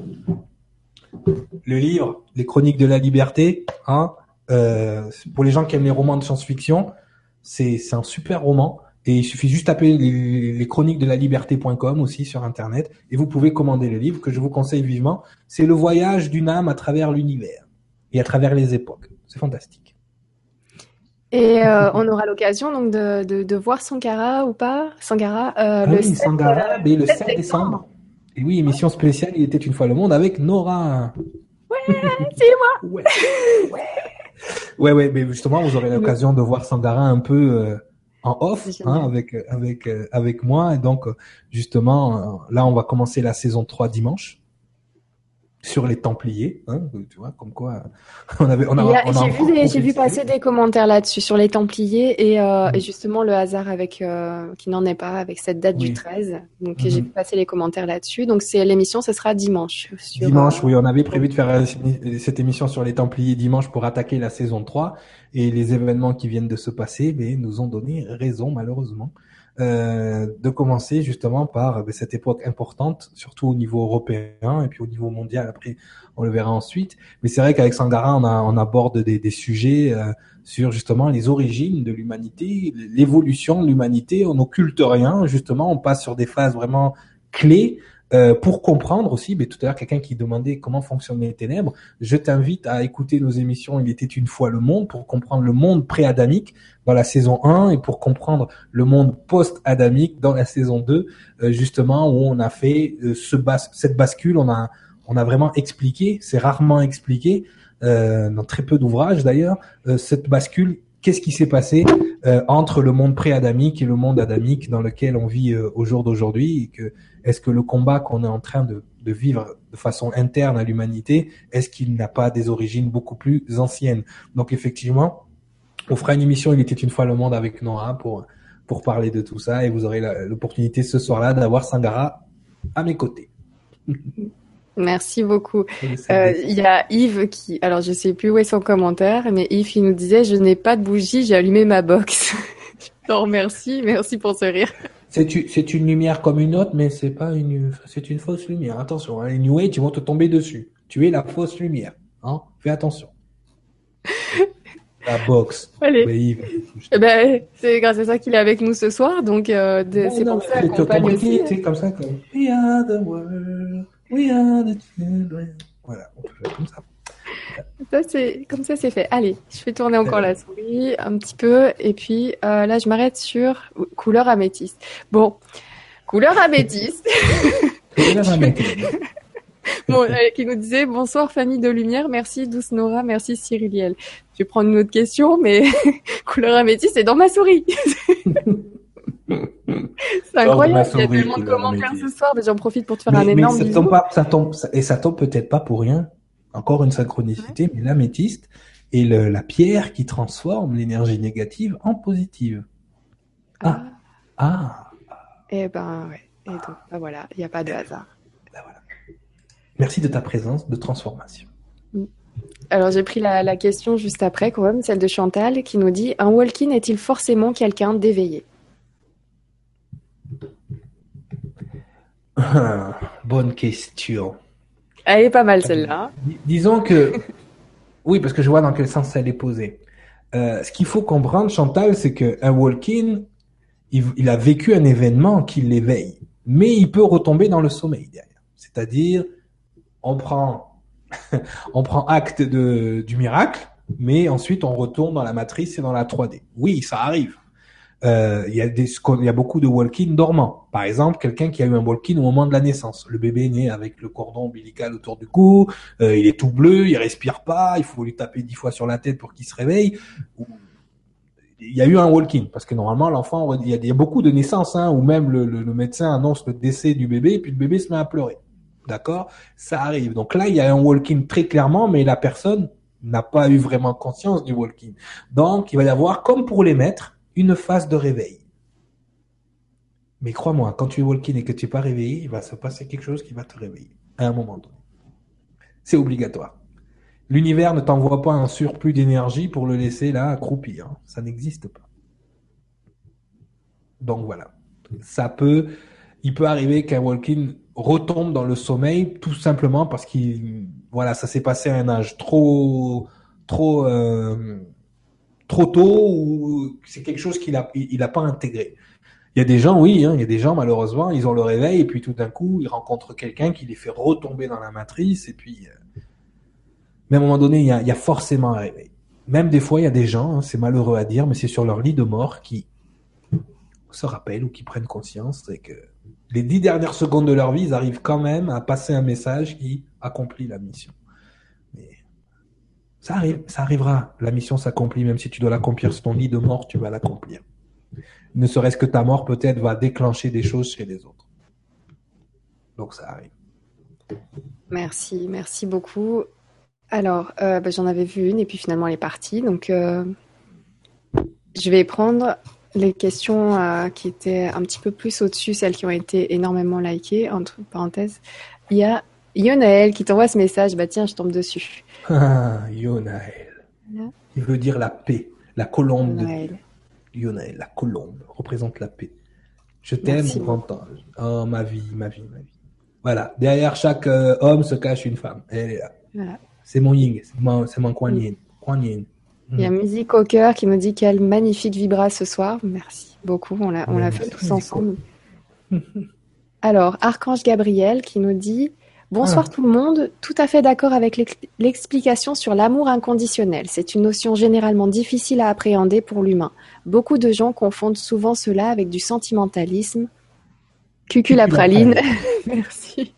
le livre Les Chroniques de la Liberté, hein, euh, pour les gens qui aiment les romans de science-fiction, c'est c'est un super roman. Et il suffit juste taper les, les chroniques de la liberté.com aussi sur internet et vous pouvez commander le livre que je vous conseille vivement. C'est le voyage d'une âme à travers l'univers et à travers les époques. C'est fantastique. Et euh, on aura l'occasion donc de, de, de, voir Sankara ou pas? Sangara euh, ah le, oui, 7, Sangara, euh, mais le 7 7 décembre. Et oui, émission spéciale, il était une fois le monde avec Nora. Ouais, c'est moi. Ouais. ouais, ouais, mais justement, vous aurez l'occasion de voir Sangara un peu euh, en off hein, avec avec euh, avec moi. Et donc, euh, justement, euh, là, on va commencer la saison 3 dimanche sur les Templiers. Hein, tu vois, comme quoi, on avait, on a, J'ai vu, des- j'ai vu passer des commentaires là-dessus sur les Templiers et, euh, Mhm. et justement le hasard avec euh, qui n'en est pas avec cette date Oui. du 13. Donc Mhm. j'ai vu passer les commentaires là-dessus. Donc c'est l'émission, ce sera dimanche. Sur, Dimanche, euh, oui, on avait prévu de faire euh, cette émission sur les Templiers dimanche pour attaquer la saison 3 et les événements qui viennent de se passer mais nous ont donné raison malheureusement euh, de commencer justement par euh, cette époque importante, surtout au niveau européen et puis au niveau mondial. Après on le verra ensuite. Mais c'est vrai qu'avec Sangara on, a, on aborde des, des sujets euh, sur justement les origines de l'humanité, l'évolution de l'humanité, on n'occulte rien justement, on passe sur des phases vraiment clés euh, pour comprendre aussi, mais tout à l'heure quelqu'un qui demandait comment fonctionnent les ténèbres, je t'invite à écouter nos émissions Il était une fois le monde pour comprendre le monde pré-adamique dans la saison 1 et pour comprendre le monde post-adamique dans la saison 2, euh, justement où on a fait euh, cette bascule, on a vraiment expliqué, c'est rarement expliqué dans très peu d'ouvrages d'ailleurs, cette bascule, qu'est-ce qui s'est passé entre le monde pré-adamique et le monde adamique dans lequel on vit au jour d'aujourd'hui que est-ce que le combat qu'on est en train de, de vivre de façon interne à l'humanité, est-ce qu'il n'a pas des origines beaucoup plus anciennes? Donc effectivement, on fera une émission Il était une fois le monde avec Nora pour pour parler de tout ça et vous aurez l'opportunité ce soir-là d'avoir Sangara à mes côtés. Merci beaucoup. Euh. Il y a Yves qui, alors je sais plus où est son commentaire, mais Yves il nous disait je n'ai pas de bougie, j'ai allumé ma box. Je te remercie, merci pour ce rire. C'est c'est une lumière comme une autre, mais c'est pas une, c'est une fausse lumière. Attention, hein, les New Age, ils vont te tomber dessus. Tu es la fausse lumière. Hein Fais attention. La box. Allez. Yves, je- Eh ben, c'est grâce à ça qu'il est avec nous ce soir, donc euh, de- c'est pour ça qu'on compris, aussi. sais, comme ça, comme We are the world, we are the children. Voilà, on peut faire comme ça. Ça, c'est comme ça, c'est fait. Allez, je fais tourner encore la souris un petit peu, et puis euh, là, je m'arrête sur couleur améthyste. Bon, couleur améthyste. Mettre- bon, euh, qui nous disait bonsoir famille de lumière, merci douce Nora, merci Cyriliel. Je vais prendre une autre question, mais couleur améthyste, c'est dans ma souris. c'est incroyable, il y a tellement de couleur commentaires ce soir, mais j'en profite pour te faire Mais, un mais énorme ça bisou. tombe pas, ça tombe, ça- et ça tombe peut-être pas pour rien. Encore une synchronicité, mais l'améthyste est le- la pierre qui transforme l'énergie négative en positive. Ah, Ah, et ben ouais. Et donc, bah voilà, il n'y a pas de hasard. ben voilà. Merci de ta présence de transformation. Alors j'ai pris la, la question juste après quand même, celle de Chantal qui nous dit un walk-in est-il forcément quelqu'un d'éveillé? Bonne question. Elle est pas mal celle-là. Dis- Disons que, oui, parce que je vois dans quel sens elle est posée. Euh, ce qu'il faut comprendre, Chantal, c'est que un walk-in, il, il a vécu un événement qui l'éveille, mais il peut retomber dans le sommeil derrière. C'est-à-dire, on prend, on prend acte de, du miracle, mais ensuite on retourne dans la matrice et dans la 3D. Oui, ça arrive. Euh, Il y a y a beaucoup de walk-in dormants. Par exemple, quelqu'un qui a eu un walk-in au moment de la naissance. Le bébé est né avec le cordon ombilical autour du cou, euh, il est tout bleu, il respire pas, il faut lui taper dix fois sur la tête pour qu'il se réveille. Il y a eu un walk-in parce que normalement l'enfant, il y, a, beaucoup de naissances hein, où même le, le- le médecin annonce le décès du bébé et puis le bébé se met à pleurer. D'accord? Ça arrive. Donc là, il y a un walk-in très clairement, mais la personne n'a pas eu vraiment conscience du walk-in. Donc, il va y avoir, comme pour les maîtres, une phase de réveil. Mais crois-moi, quand tu es walk-in et que tu n'es pas réveillé, il va se passer quelque chose qui va te réveiller à un moment donné. C'est obligatoire. L'univers ne t'envoie pas un surplus d'énergie pour le laisser là accroupi. Hein. Ça n'existe pas. Donc voilà. Ça peut, il peut arriver qu'un walk-in retombe dans le sommeil tout simplement parce qu'il, voilà, ça s'est passé à un âge trop, trop, euh, trop tôt ou c'est quelque chose qu'il a, pas intégré. Il y a des gens, oui, hein, il y a des gens malheureusement, ils ont le réveil et puis tout d'un coup, ils rencontrent quelqu'un qui les fait retomber dans la matrice et puis. Euh, mais à un moment donné, il y a, forcément un réveil. Même des fois, il y a des gens, hein, c'est malheureux à dire, mais c'est sur leur lit de mort qui se rappellent ou qui prennent conscience, c'est que les dix dernières secondes de leur vie, ils arrivent quand même à passer un message qui accomplit la mission. Ça arrive, ça arrivera. La mission s'accomplit, même si tu dois l'accomplir sur ton lit de mort, tu vas l'accomplir. Ne serait-ce que ta mort peut-être va déclencher des choses chez les autres. Donc ça arrive. Merci, merci beaucoup. Alors, euh, bah, j'en avais vu une et puis finalement elle est partie. Donc, euh, je vais prendre les questions euh, qui étaient un petit peu plus au-dessus, celles qui ont été énormément likées, entre parenthèses. Il y a Yonaël qui t'envoie ce message. Bah tiens, je tombe dessus. Ah, Yonaël. Il veut dire la paix, la colombe. De... Yonaël, la colombe, représente la paix. Je t'aime, Oh, ma vie, ma vie, ma vie. Voilà, derrière chaque homme se cache une femme. Elle est là. Voilà. C'est mon ying, c'est mon, mon kuan yin. Il y a Musique au cœur qui nous dit quelle magnifique vibra ce soir. Merci beaucoup, on l'a, on l'a fait tous ensemble. Alors, Archange Gabriel qui nous dit Bonsoir tout le monde, tout à fait d'accord avec l'explication sur l'amour inconditionnel. C'est une notion généralement difficile à appréhender pour l'humain. Beaucoup de gens confondent souvent cela avec du sentimentalisme. Cucu la praline. Merci.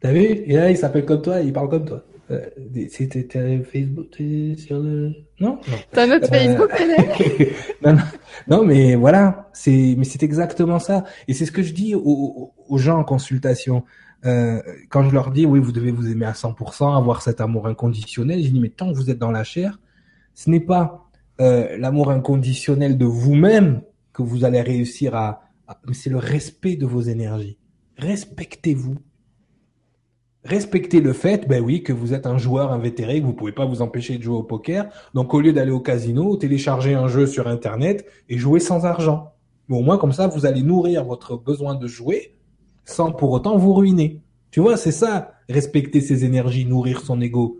T'as vu? Et là, il s'appelle comme toi, il parle comme toi. Euh, c'était Facebook sur le non, non. T'as notre Facebook euh, non, non, non, mais voilà, c'est mais c'est exactement ça. Et c'est ce que je dis aux, aux gens en consultation. Euh, quand je leur dis oui, vous devez vous aimer à 100%, avoir cet amour inconditionnel, je dis mais tant que vous êtes dans la chair, ce n'est pas euh, l'amour inconditionnel de vous-même que vous allez réussir à, à c'est le respect de vos énergies. Respectez-vous respectez le fait, ben oui, que vous êtes un joueur invétéré, que vous pouvez pas vous empêcher de jouer au poker. Donc, au lieu d'aller au casino, téléchargez un jeu sur Internet et jouez sans argent. Mais au moins, comme ça, vous allez nourrir votre besoin de jouer sans pour autant vous ruiner. Tu vois, c'est ça, respecter ses énergies, nourrir son ego.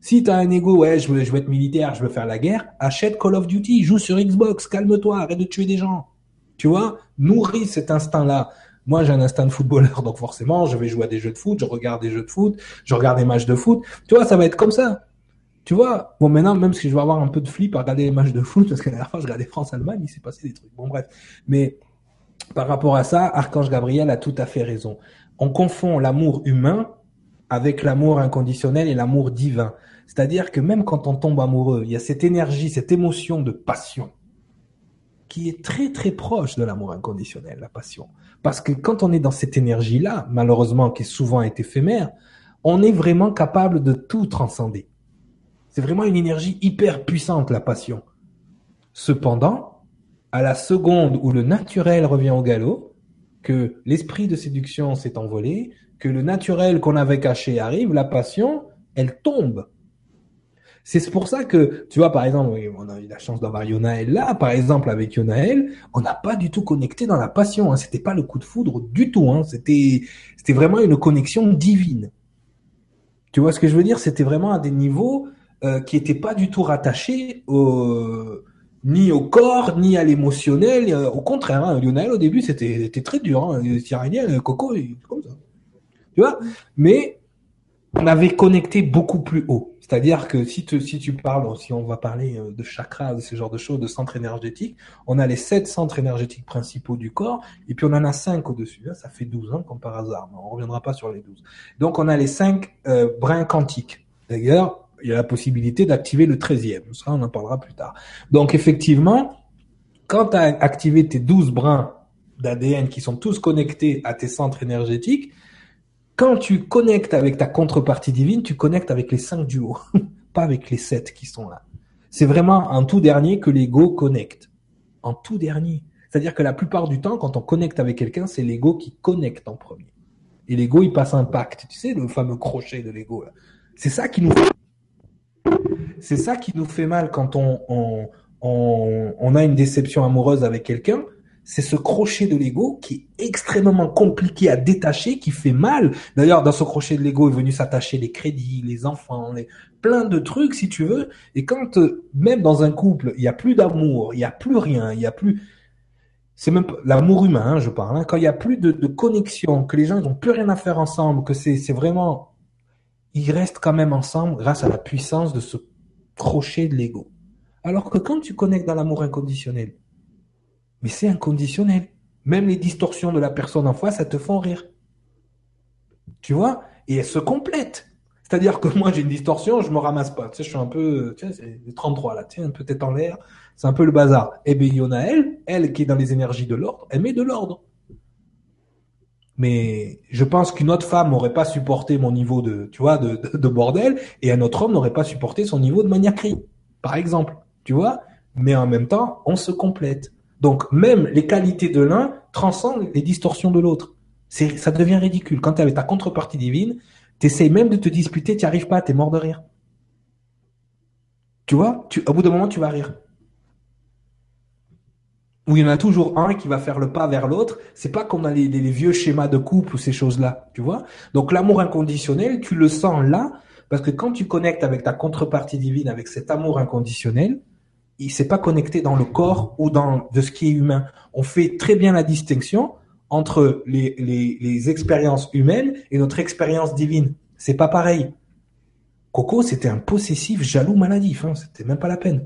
Si t'as un ego, ouais, je veux, je veux être militaire, je veux faire la guerre, achète Call of Duty, joue sur Xbox, calme-toi, arrête de tuer des gens. Tu vois, nourris cet instinct-là. Moi, j'ai un instinct de footballeur, donc forcément, je vais jouer à des jeux de foot, je regarde des jeux de foot, je regarde des matchs de foot. Tu vois, ça va être comme ça. Tu vois, bon maintenant, même si je vais avoir un peu de flip à regarder les matchs de foot, parce que la dernière fois, je regardais France-Allemagne, il s'est passé des trucs. Bon, bref. Mais par rapport à ça, Archange Gabriel a tout à fait raison. On confond l'amour humain avec l'amour inconditionnel et l'amour divin. C'est-à-dire que même quand on tombe amoureux, il y a cette énergie, cette émotion de passion qui est très très proche de l'amour inconditionnel, la passion. Parce que quand on est dans cette énergie-là, malheureusement qui souvent est éphémère, on est vraiment capable de tout transcender. C'est vraiment une énergie hyper puissante, la passion. Cependant, à la seconde où le naturel revient au galop, que l'esprit de séduction s'est envolé, que le naturel qu'on avait caché arrive, la passion, elle tombe. C'est pour ça que, tu vois, par exemple, on a eu la chance d'avoir Yonaël là, par exemple, avec Yonaël, on n'a pas du tout connecté dans la passion. Hein. C'était pas le coup de foudre du tout. Hein. C'était, c'était vraiment une connexion divine. Tu vois ce que je veux dire? C'était vraiment à des niveaux euh, qui étaient pas du tout rattachés au, ni au corps, ni à l'émotionnel. Euh, au contraire, hein, Lionel, au début, c'était très dur. Hein. Cyril, Coco, comme ça. Tu vois? Mais on avait connecté beaucoup plus haut. C'est-à-dire que si, si tu parles, si on va parler euh, de chakras, de ce genre de choses, de centres énergétiques, on a les sept centres énergétiques principaux du corps, et puis on en a cinq au-dessus. Ça fait 12 ans comme par hasard, on reviendra pas sur les 12. Donc on a les cinq euh, brins quantiques. D'ailleurs, il y a la possibilité d'activer le treizième. Ça, on en parlera plus tard. Donc effectivement, quand tu as activé tes 12 brins d'ADN qui sont tous connectés à tes centres énergétiques, quand tu connectes avec ta contrepartie divine, tu connectes avec les cinq du haut, pas avec les sept qui sont là. C'est vraiment en tout dernier que l'ego connecte. En tout dernier. C'est-à-dire que la plupart du temps, quand on connecte avec quelqu'un, c'est l'ego qui connecte en premier. Et l'ego, il passe un pacte. Tu sais, le fameux crochet de l'ego. C'est ça qui nous c'est ça qui nous fait mal quand on, on, on, on a une déception amoureuse avec quelqu'un. C'est ce crochet de l'ego qui est extrêmement compliqué à détacher, qui fait mal. D'ailleurs, dans ce crochet de l'ego est venu s'attacher les crédits, les enfants, les, plein de trucs, si tu veux. Et quand, euh, même dans un couple, il n'y a plus d'amour, il n'y a plus rien, il n'y a plus, c'est même l'amour humain, hein, je parle. Hein. Quand il y a plus de, de connexion, que les gens n'ont plus rien à faire ensemble, que c'est vraiment, ils restent quand même ensemble grâce à la puissance de ce crochet de l'ego. Alors que quand tu connectes dans l'amour inconditionnel, mais c'est inconditionnel. Même les distorsions de la personne en face, ça te font rire. Tu vois? Et elles se complètent. C'est-à-dire que moi, j'ai une distorsion, je me ramasse pas. Je suis un peu, tu sais, c'est 33 là, tu sais, un peu tête en l'air. C'est un peu le bazar. Eh bien, il y en a elle, elle qui est dans les énergies de l'ordre, elle met de l'ordre. Mais je pense qu'une autre femme n'aurait pas supporté mon niveau de, tu vois, de, de, bordel, et un autre homme n'aurait pas supporté son niveau de maniaquerie, par exemple. Tu vois Mais en même temps, on se complète. Donc, même les qualités de l'un transcendent les distorsions de l'autre. C'est, ça devient ridicule. Quand tu ta contrepartie divine, tu essayes même de te disputer, tu n'y arrives pas, tu es mort de rire. Tu vois? Tu, Au bout d'un moment, tu vas rire où il y en a toujours un qui va faire le pas vers l'autre. C'est pas comme dans les, vieux schémas de couple ou ces choses-là, tu vois. Donc l'amour inconditionnel, tu le sens là, parce que quand tu connectes avec ta contrepartie divine, avec cet amour inconditionnel, il s'est pas connecté dans le corps ou dans de ce qui est humain. On fait très bien la distinction entre les expériences humaines et notre expérience divine. C'est pas pareil. Coco, c'était un possessif, jaloux, maladif. Hein. C'était même pas la peine.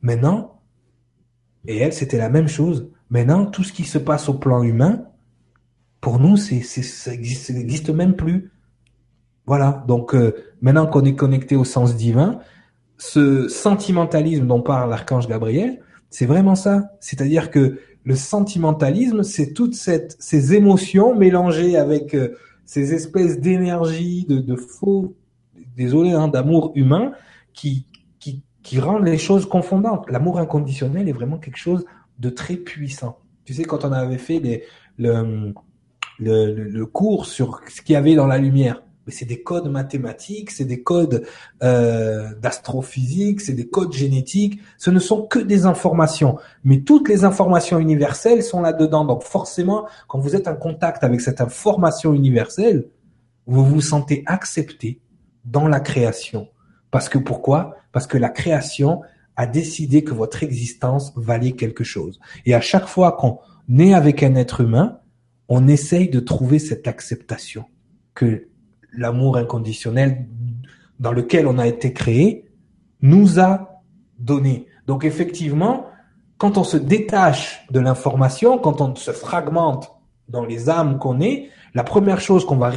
Maintenant, et elle, c'était la même chose. Maintenant, tout ce qui se passe au plan humain, pour nous, c'est, ça n'existe même plus. Voilà. Donc, euh, maintenant qu'on est connecté au sens divin, ce sentimentalisme dont parle l'archange Gabriel, c'est vraiment ça. C'est-à-dire que le sentimentalisme, c'est toutes cette, ces émotions mélangées avec euh, ces espèces d'énergie, de, de faux, désolé, hein, d'amour humain, qui, qui rendent les choses confondantes. L'amour inconditionnel est vraiment quelque chose de très puissant. Tu sais, quand on avait fait les, le, le, le, cours sur ce qu'il y avait dans la lumière, mais c'est des codes mathématiques, c'est des codes euh, d'astrophysique, c'est des codes génétiques. Ce ne sont que des informations, mais toutes les informations universelles sont là-dedans. Donc forcément, quand vous êtes en contact avec cette information universelle, vous vous sentez accepté dans la création. Parce que pourquoi? Parce que la création a décidé que votre existence valait quelque chose. Et à chaque fois qu'on est avec un être humain, on essaye de trouver cette acceptation que l'amour inconditionnel dans lequel on a été créé nous a donné. Donc effectivement, quand on se détache de l'information, quand on se fragmente dans les âmes qu'on est, la première chose qu'on va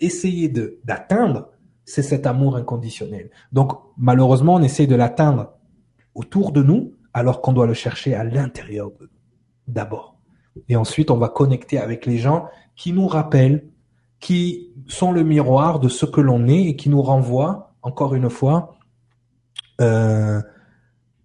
essayer d'atteindre, c'est cet amour inconditionnel. Donc, malheureusement, on essaie de l'atteindre autour de nous, alors qu'on doit le chercher à l'intérieur d'abord. Et ensuite, on va connecter avec les gens qui nous rappellent, qui sont le miroir de ce que l'on est et qui nous renvoient, encore une fois, euh,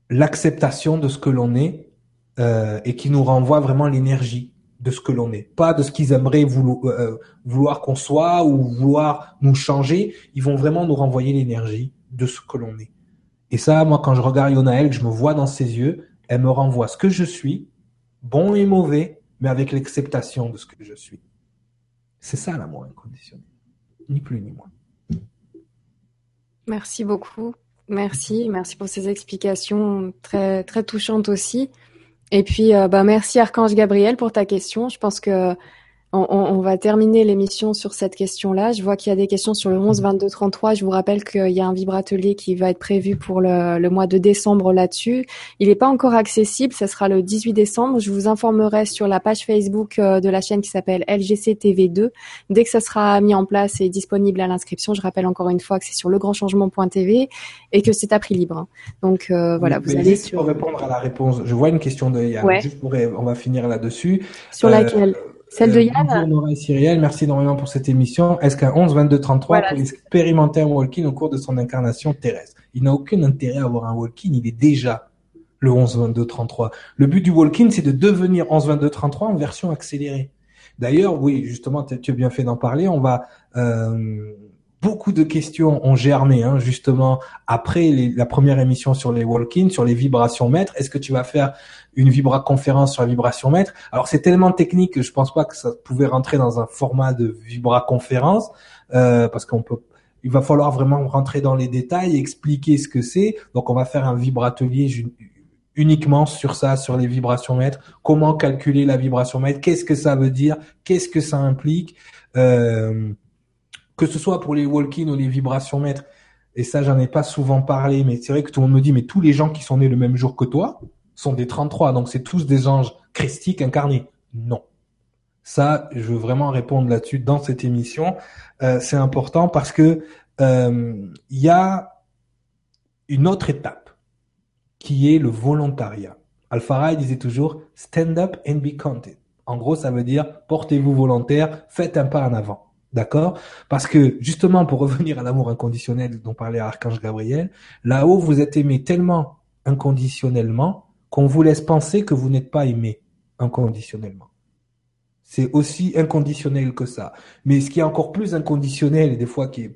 l'acceptation de ce que l'on est euh, et qui nous renvoient vraiment l'énergie de ce que l'on est, pas de ce qu'ils aimeraient vouloir, euh, vouloir qu'on soit ou vouloir nous changer. Ils vont vraiment nous renvoyer l'énergie de ce que l'on est. Et ça, moi, quand je regarde Yonaël, je me vois dans ses yeux, elle me renvoie ce que je suis, bon et mauvais, mais avec l'acceptation de ce que je suis. C'est ça l'amour inconditionnel. Ni plus ni moins. Merci beaucoup. Merci. Merci pour ces explications très, très touchantes aussi. Et puis, euh, bah, merci Archange Gabriel pour ta question. Je pense que on, on, va terminer l'émission sur cette question-là. Je vois qu'il y a des questions sur le 11, 22, 33. Je vous rappelle qu'il y a un vibratelier qui va être prévu pour le, le mois de décembre là-dessus. Il n'est pas encore accessible. Ça sera le 18 décembre. Je vous informerai sur la page Facebook euh, de la chaîne qui s'appelle LGC TV2. Dès que ça sera mis en place et disponible à l'inscription, je rappelle encore une fois que c'est sur legrandchangement.tv et que c'est à prix libre. Donc euh, voilà, vous allez sur... Pour répondre à la réponse, je vois une question de Yann. Juste pour, on va finir là-dessus. Sur laquelle? Celle de Yann. Bonjour Nora et Cyrielle, merci énormément pour cette émission. Est-ce qu'un 11 22 33 Voilà. peut expérimenter un walk-in au cours de son incarnation terrestre? Il n'a aucun intérêt à avoir un walk-in, il est déjà le 11 22 33. Le but du walk-in, c'est de devenir 11 22 33 en version accélérée. D'ailleurs, oui, justement, tu as bien fait d'en parler. On va euh, beaucoup de questions ont germé, hein, justement, après les- la première émission sur les walk-in, sur les vibrations mètres. Est-ce que tu vas faire une vibra conférence sur la vibration mètre Alors, c'est tellement technique que je pense pas que ça pouvait rentrer dans un format de vibra conférence, euh, parce qu'on peut. Il va falloir vraiment rentrer dans les détails, expliquer ce que c'est. Donc, on va faire un vibratelier uniquement sur ça, sur les vibrations mètres. Comment calculer la vibration mètre Qu'est-ce que ça veut dire? Qu'est-ce que ça implique? Euh, que ce soit pour les walk-in ou les vibrations mètres, et ça j'en ai pas souvent parlé, mais c'est vrai que tout le monde me dit, mais tous les gens qui sont nés le même jour que toi sont des 33, donc c'est tous des anges christiques incarnés. Non. Ça, je veux vraiment répondre là-dessus dans cette émission. Euh, c'est important parce que euh, il y a une autre étape qui est le volontariat. Al-Farah disait toujours stand up and be counted. En gros, ça veut dire portez-vous volontaire, faites un pas en avant. D'accord? Parce que justement, pour revenir à l'amour inconditionnel dont parlait Archange Gabriel, là-haut, vous êtes aimé tellement inconditionnellement qu'on vous laisse penser que vous n'êtes pas aimé inconditionnellement. C'est aussi inconditionnel que ça. Mais ce qui est encore plus inconditionnel et des fois qui est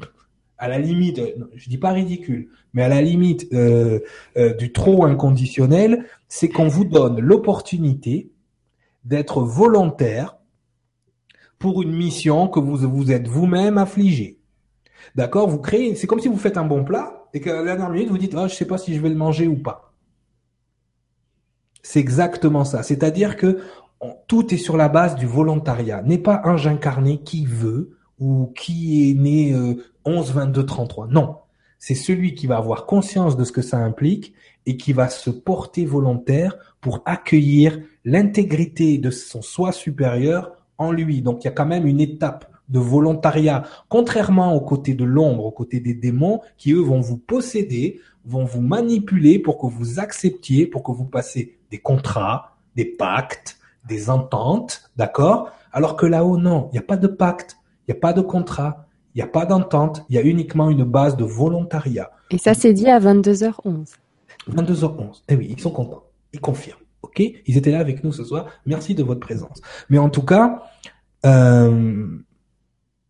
à la limite, je dis pas ridicule, mais à la limite euh, euh, du trop inconditionnel, c'est qu'on vous donne l'opportunité d'être volontaire pour une mission que vous vous êtes vous-même affligé. D'accord? Vous créez, c'est comme si vous faites un bon plat et qu'à la dernière minute vous dites ah je sais pas si je vais le manger ou pas. C'est exactement ça. C'est-à-dire que tout est sur la base du volontariat. N'est pas un incarné qui veut ou qui est né euh, 11, 22, 33. Non. C'est celui qui va avoir conscience de ce que ça implique et qui va se porter volontaire pour accueillir l'intégrité de son soi supérieur en lui. Donc il y a quand même une étape de volontariat, contrairement aux côtés de l'ombre, aux côtés des démons, qui eux vont vous posséder, vont vous manipuler pour que vous acceptiez, pour que vous passiez des contrats, des pactes, des ententes, d'accord? Alors que là-haut, non, il n'y a pas de pacte, il n'y a pas de contrat, il n'y a pas d'entente, il y a uniquement une base de volontariat. Et ça, c'est dit à 22h11. 22h11. Eh oui, ils sont contents. Ils confirment. OK? Ils étaient là avec nous ce soir. Merci de votre présence. Mais en tout cas, euh,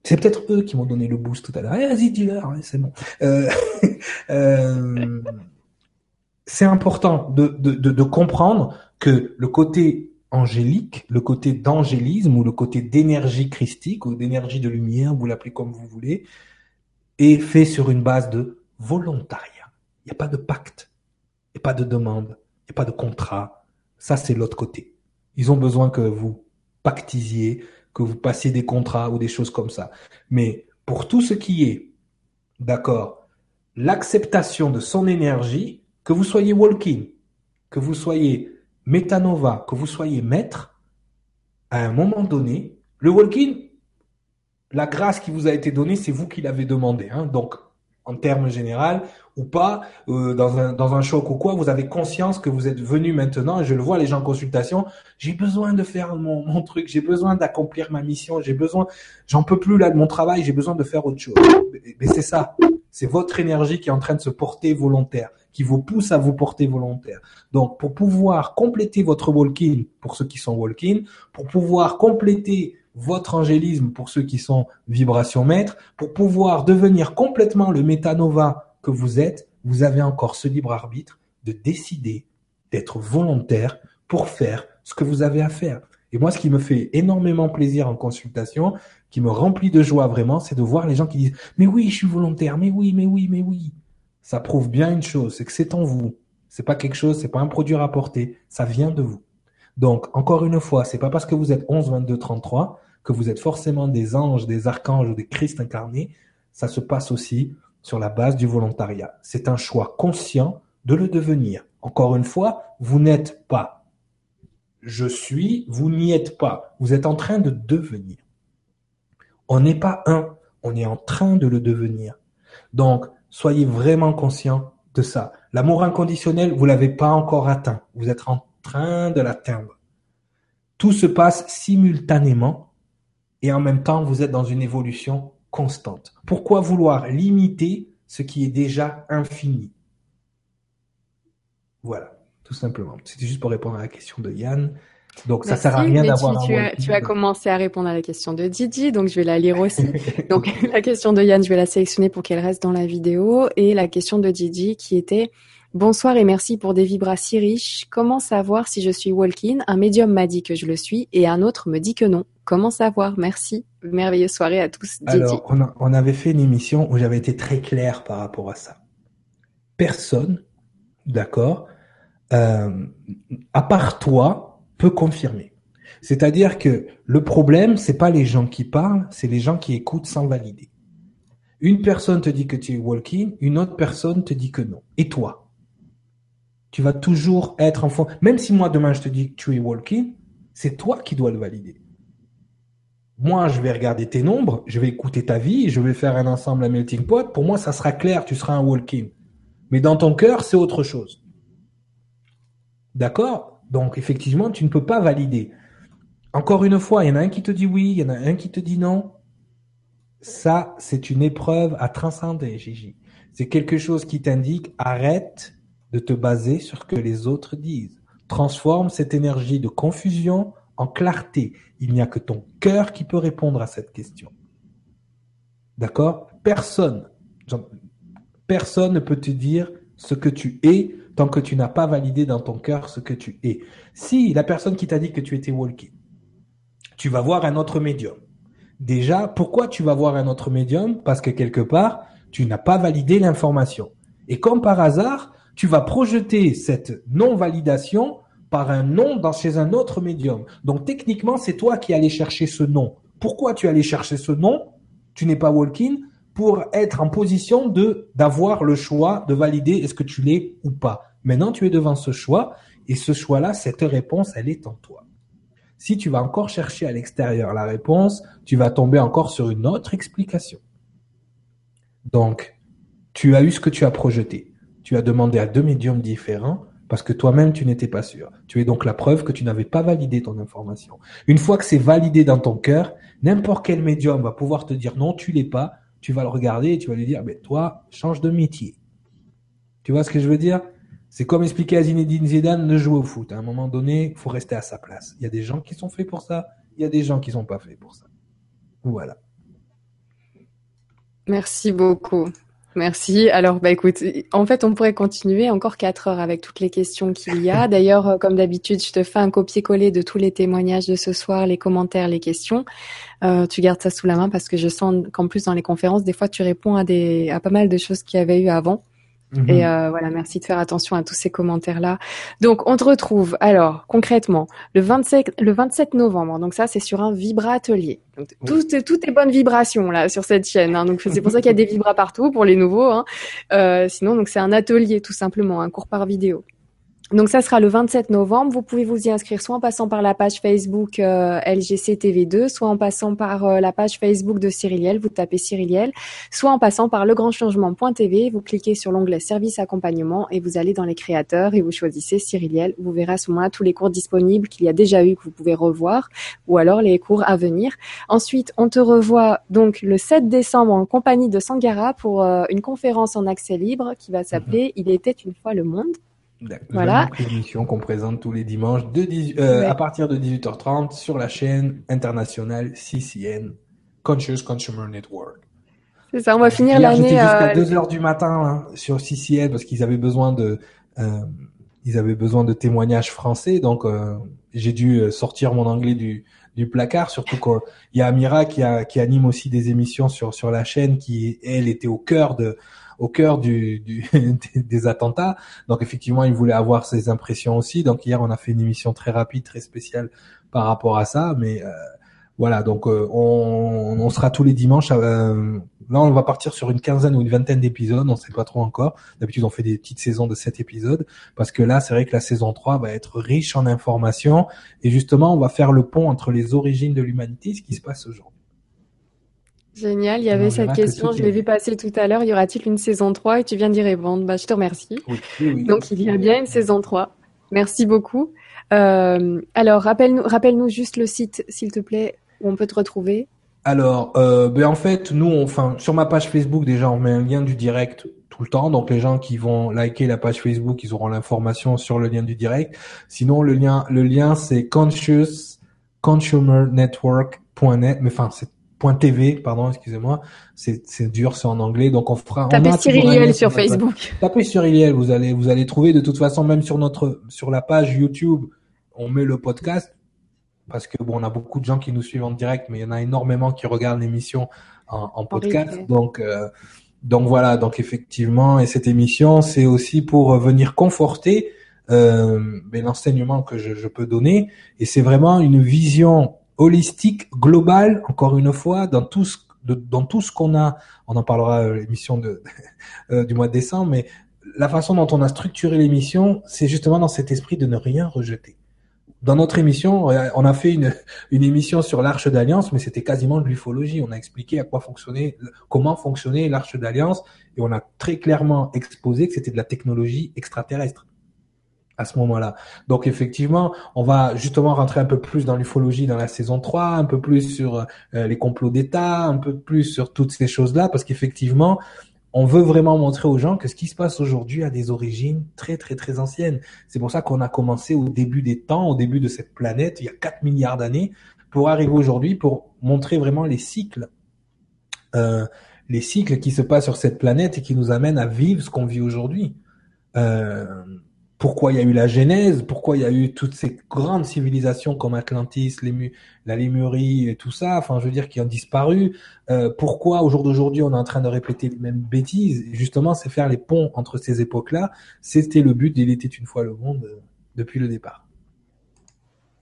c'est peut-être eux qui m'ont donné le boost tout à l'heure. Eh, vas-y, dis-leur, hein, c'est bon. Euh, euh, c'est important de, de, de, de comprendre que le côté angélique, le côté d'angélisme ou le côté d'énergie christique ou d'énergie de lumière, vous l'appelez comme vous voulez, est fait sur une base de volontariat. Il n'y a pas de pacte, il n'y a pas de demande, il n'y a pas de contrat. Ça, c'est l'autre côté. Ils ont besoin que vous pactisiez, que vous passiez des contrats ou des choses comme ça. Mais pour tout ce qui est, d'accord, l'acceptation de son énergie, que vous soyez walking, que vous soyez métanova, que vous soyez maître, à un moment donné, le walking, la grâce qui vous a été donnée, c'est vous qui l'avez demandé. Hein. Donc, en termes général ou pas, euh, dans, un, dans un choc ou quoi, vous avez conscience que vous êtes venu maintenant, et je le vois les gens en consultation, j'ai besoin de faire mon, mon truc, j'ai besoin d'accomplir ma mission, j'ai besoin, j'en peux plus là de mon travail, j'ai besoin de faire autre chose. Mais, c'est ça, c'est votre énergie qui est en train de se porter volontaire, qui vous pousse à vous porter volontaire. Donc, pour pouvoir compléter votre walk-in, pour ceux qui sont walk-in, pour pouvoir compléter votre angélisme pour ceux qui sont vibration maître, pour pouvoir devenir complètement le métanova que vous êtes, vous avez encore ce libre arbitre de décider d'être volontaire pour faire ce que vous avez à faire. Et moi, ce qui me fait énormément plaisir en consultation, qui me remplit de joie vraiment, c'est de voir les gens qui disent mais oui, je suis volontaire, mais oui, mais oui, mais oui. Ça prouve bien une chose, c'est que c'est en vous. C'est pas quelque chose, c'est pas un produit rapporté, ça vient de vous. Donc, encore une fois, c'est pas parce que vous êtes 11, 22, 33 que vous êtes forcément des anges, des archanges ou des Christ incarnés. Ça se passe aussi sur la base du volontariat. C'est un choix conscient de le devenir. Encore une fois, vous n'êtes pas. Je suis, vous n'y êtes pas. Vous êtes en train de devenir. On n'est pas un, on est en train de le devenir. Donc, soyez vraiment conscient de ça. L'amour inconditionnel, vous l'avez pas encore atteint. Vous êtes en train de l'atteindre. Tout se passe simultanément et en même temps, vous êtes dans une évolution constante. Pourquoi vouloir limiter ce qui est déjà infini? Voilà, tout simplement. C'était juste pour répondre à la question de Yann. Donc ça sert à rien d'avoir tu, as, tu as commencé à répondre à la question de Didi, donc je vais la lire aussi. donc la question de Yann, je vais la sélectionner pour qu'elle reste dans la vidéo. Et la question de Didi qui était Bonsoir et merci pour des vibras si riches. Comment savoir si je suis walk-in? Un médium m'a dit que je le suis et un autre me dit que non. Comment savoir? Merci. Merveilleuse soirée à tous. Alors, on, on avait fait une émission où j'avais été très clair par rapport à ça. Personne, d'accord, euh, à part toi, peut confirmer. C'est-à-dire que le problème, c'est pas les gens qui parlent, c'est les gens qui écoutent sans valider. Une personne te dit que tu es walking, une autre personne te dit que non. Et toi? Tu vas toujours être en fond. Même si moi demain je te dis que tu es walking, c'est toi qui dois le valider. Moi, je vais regarder tes nombres, je vais écouter ta vie, je vais faire un ensemble à melting pot. Pour moi, ça sera clair, tu seras un walking. Mais dans ton cœur, c'est autre chose. D'accord? Donc effectivement, tu ne peux pas valider. Encore une fois, il y en a un qui te dit oui, il y en a un qui te dit non. Ça, c'est une épreuve à transcender, Gigi. C'est quelque chose qui t'indique arrête de te baser sur ce que les autres disent. Transforme cette énergie de confusion en clarté. Il n'y a que ton cœur qui peut répondre à cette question. D'accord? Personne, personne ne peut te dire ce que tu es tant que tu n'as pas validé dans ton cœur ce que tu es. Si la personne qui t'a dit que tu étais walking, tu vas voir un autre médium. Déjà, pourquoi tu vas voir un autre médium? Parce que quelque part, tu n'as pas validé l'information. Et comme par hasard, tu vas projeter cette non-validation par un nom dans, chez un autre médium. Donc techniquement, c'est toi qui allais chercher ce nom. Pourquoi tu allais chercher ce nom? Tu n'es pas walking pour être en position de d'avoir le choix de valider est-ce que tu l'es ou pas. Maintenant, tu es devant ce choix et ce choix-là, cette réponse, elle est en toi. Si tu vas encore chercher à l'extérieur la réponse, tu vas tomber encore sur une autre explication. Donc, tu as eu ce que tu as projeté. Tu as demandé à deux médiums différents parce que toi-même, tu n'étais pas sûr. Tu es donc la preuve que tu n'avais pas validé ton information. Une fois que c'est validé dans ton cœur, n'importe quel médium va pouvoir te dire non, tu l'es pas. Tu vas le regarder et tu vas lui dire, mais toi, change de métier. Tu vois ce que je veux dire? C'est comme expliquer à Zinedine Zidane de jouer au foot. À un moment donné, il faut rester à sa place. Il y a des gens qui sont faits pour ça, il y a des gens qui sont pas faits pour ça. Voilà. Merci beaucoup. Merci. Alors, bah écoute, en fait, on pourrait continuer encore quatre heures avec toutes les questions qu'il y a. D'ailleurs, euh, comme d'habitude, je te fais un copier-coller de tous les témoignages de ce soir, les commentaires, les questions. Euh, tu gardes ça sous la main parce que je sens qu'en plus dans les conférences, des fois, tu réponds à des à pas mal de choses qu'il y avait eu avant. Et mhm. euh, voilà, merci de faire attention à tous ces commentaires-là. Donc, on te retrouve alors concrètement le 27, le 27 novembre. Donc ça, c'est sur un vibra atelier. tout, tout est bonne vibration là sur cette chaîne. Hein. Donc c'est pour ça qu'il y a des vibras partout pour les nouveaux. Hein. Euh, sinon, donc c'est un atelier tout simplement, un cours par vidéo. Donc ça sera le 27 novembre. Vous pouvez vous y inscrire soit en passant par la page Facebook euh, LGC TV2, soit en passant par euh, la page Facebook de Cyriliel, vous tapez Cyriliel, soit en passant par legrandchangement.tv, vous cliquez sur l'onglet service accompagnement et vous allez dans les créateurs et vous choisissez Cyriliel. Vous verrez à ce moment-là tous les cours disponibles qu'il y a déjà eu que vous pouvez revoir ou alors les cours à venir. Ensuite, on te revoit donc le 7 décembre en compagnie de Sangara pour euh, une conférence en accès libre qui va s'appeler mhm. Il était une fois le monde. Voilà. Émission qu'on présente tous les dimanches de euh, à partir de 18h30 sur la chaîne internationale CCN, Conscious Consumer Network. C'est ça, on va finir l'année. jusqu'à 2 euh, h du matin hein, sur CCN parce qu'ils avaient besoin de, euh, ils avaient besoin de témoignages français, donc euh, j'ai dû sortir mon anglais du, du placard, surtout qu'il y a Amira qui, a, qui anime aussi des émissions sur, sur la chaîne qui, elle, était au cœur de, au cœur du, du des attentats. Donc effectivement, il voulait avoir ses impressions aussi. Donc hier, on a fait une émission très rapide, très spéciale par rapport à ça. Mais euh, voilà, donc euh, on, on, sera tous les dimanches. Euh, là, on va partir sur une quinzaine ou une vingtaine d'épisodes. On sait pas trop encore. D'habitude, on fait des petites saisons de sept épisodes parce que là, c'est vrai que la saison 3 va être riche en informations et justement, on va faire le pont entre les origines de l'humanité, ce qui se passe aujourd'hui. Génial, il y avait cette question, je l'ai vu passer tout à l'heure, y aura-t-il une saison 3 et tu viens d'y répondre? Bah, je te remercie. Donc il y a bien une saison 3. Merci beaucoup. alors, rappelle-nous, rappelle-nous juste le site, s'il te plaît, où on peut te retrouver. Alors, ben en fait, nous, enfin, sur ma page Facebook déjà, on met un lien du direct tout le temps. Donc les gens qui vont liker la page Facebook, ils auront l'information sur le lien du direct. Sinon, le lien, le lien c'est conscious consumer network.net, mais enfin c'est .tv, pardon, excusez-moi, c'est c'est dur, c'est en anglais, donc on fera. Tapez Cyriliel sur, Facebook. Tapez Cyriliel, vous allez vous allez trouver. De toute façon même sur notre sur la page YouTube, on met le podcast. Parce que bon, on a beaucoup de gens qui nous suivent en direct, mais il y en a énormément qui regardent l'émission en, en podcast, donc. Euh, donc voilà, donc effectivement, et cette émission, c'est aussi pour venir conforter euh, l'enseignement que je, je, peux donner, et c'est vraiment une vision holistique, globale, encore une fois, dans tout ce, qu'on a. On en parlera euh, l'émission euh, du mois de décembre, mais la façon dont on a structuré l'émission, c'est justement dans cet esprit de ne rien rejeter dans notre émission, on a fait une, une émission sur l'Arche d'Alliance, mais c'était quasiment de l'ufologie. On a expliqué à quoi fonctionnait, comment fonctionnait l'Arche d'Alliance, et on a très clairement exposé que c'était de la technologie extraterrestre à ce moment-là. Donc effectivement, on va justement rentrer un peu plus dans l'ufologie dans la saison 3, un peu plus sur euh, les complots d'État, un peu plus sur toutes ces choses-là, parce qu'effectivement, on veut vraiment montrer aux gens que ce qui se passe aujourd'hui a des origines très très très anciennes. C'est pour ça qu'on a commencé au début des temps, au début de cette planète, il y a 4 milliards d'années, pour arriver aujourd'hui, pour montrer vraiment les cycles, euh, les cycles qui se passent sur cette planète et qui nous amènent à vivre ce qu'on vit aujourd'hui. Euh, pourquoi il y a eu la Genèse, pourquoi il y a eu toutes ces grandes civilisations comme Atlantis, la Lémurie et tout ça, enfin je veux dire qui ont disparu. Euh, pourquoi au jour d'aujourd'hui on est en train de répéter les mêmes bêtises? Justement, c'est faire les ponts entre ces époques-là. C'était le but d'Il était une fois le monde euh, depuis le départ.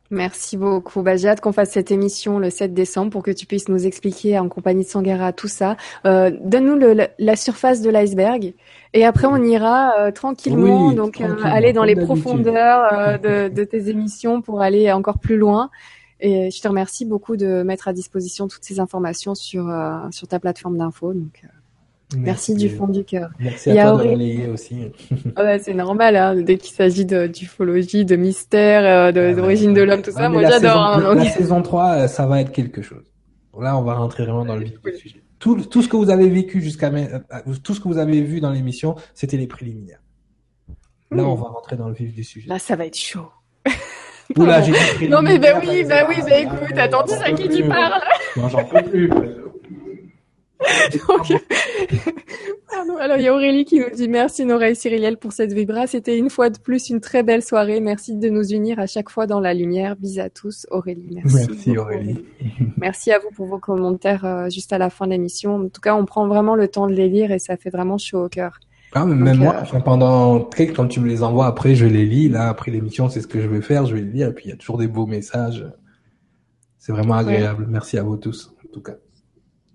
Merci beaucoup. Bah, j'ai hâte qu'on fasse cette émission le 7 décembre pour que tu puisses nous expliquer en compagnie de Sangara tout ça. Euh, Donne-nous la surface de l'iceberg et après on ira euh, tranquillement, donc euh, aller dans les profondeurs euh, de, de, tes émissions pour aller encore plus loin. Et je te remercie beaucoup de mettre à disposition toutes ces informations sur sur ta plateforme d'info. Donc Merci, du fond du cœur. Merci à toi de relayer aussi. ouais, c'est normal, hein, dès qu'il s'agit d'ufologie, de, mystère, euh, d'origine de l'homme, tout ça, moi j'adore. Hein, la saison 3, euh, ça va être quelque chose. Là, on va rentrer vraiment dans le vif du sujet. Tout, tout ce que vous avez vécu jusqu'à euh, tout ce que vous avez vu dans l'émission, c'était les préliminaires. Là, on va rentrer dans le vif du sujet. Là, ça va être chaud. Oula, j'ai dit Non mais ben oui, ben oui, ben écoute, attends, tu sais à qui tu parles Non, j'en peux plus. Alors, il y a Aurélie qui nous dit merci Nora et Cyriliel pour cette vibra. C'était une fois de plus une très belle soirée. Merci de nous unir à chaque fois dans la lumière. Bisous à tous. Aurélie, merci. Merci Aurélie. Merci à vous pour vos commentaires euh, juste à la fin de l'émission. En tout cas, on prend vraiment le temps de les lire et ça fait vraiment chaud au cœur. Ah, même moi, euh, pendant quand tu me les envoies après, je les lis. Là, après l'émission, c'est ce que je vais faire. Je vais les lire et puis il y a toujours des beaux messages. C'est vraiment agréable. Merci à vous tous, en tout cas.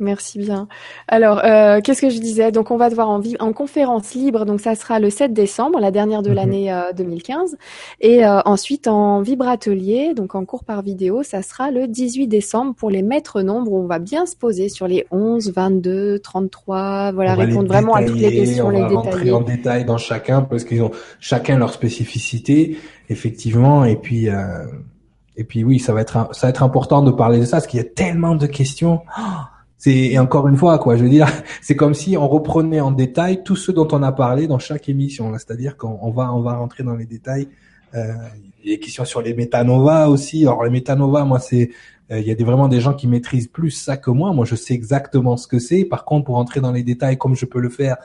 Merci bien. Alors, euh, qu'est-ce que je disais? Donc, on va devoir en, en conférence libre. Donc, ça sera le 7 décembre, la dernière de mhm. l'année 2015. Euh, Et euh, ensuite, en vibratelier, donc en cours par vidéo, ça sera le 18 décembre pour les maîtres nombres. On va bien se poser sur les 11, 22, 33. Voilà, répondre vraiment à toutes les questions, on les va rentrer en détail dans chacun parce qu'ils ont chacun leur spécificité, effectivement. Et puis. et puis oui, ça va être ça va être important de parler de ça parce qu'il y a tellement de questions. Oh c'est et encore une fois quoi, je veux dire, c'est comme si on reprenait en détail tout ce dont on a parlé dans chaque émission. C'est-à-dire qu'on va on va rentrer dans les détails. Euh, des questions sur les métanovas aussi. Alors les métanovas, moi c'est euh, il y a des, vraiment des gens qui maîtrisent plus ça que moi. Moi je sais exactement ce que c'est. Par contre pour rentrer dans les détails comme je peux le faire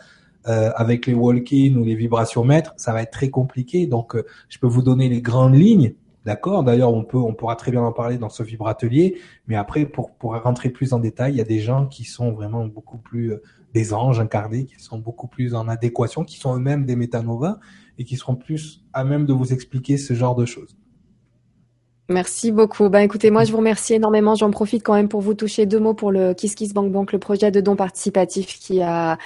euh, avec les walk-in ou les vibrations mètres, ça va être très compliqué. Donc euh, je peux vous donner les grandes lignes D'accord. D'ailleurs, on peut, pourra très bien en parler dans ce vibratelier. Mais après, pour pour rentrer plus en détail, il y a des gens qui sont vraiment beaucoup plus euh, des anges incarnés, qui sont beaucoup plus en adéquation, qui sont eux-mêmes des métanovas et qui seront plus à même de vous expliquer ce genre de choses. Merci beaucoup. Ben écoutez, moi je vous remercie énormément. J'en profite quand même pour vous toucher deux mots pour le Kiss Kiss Bank Bank, le projet de don participatif qui a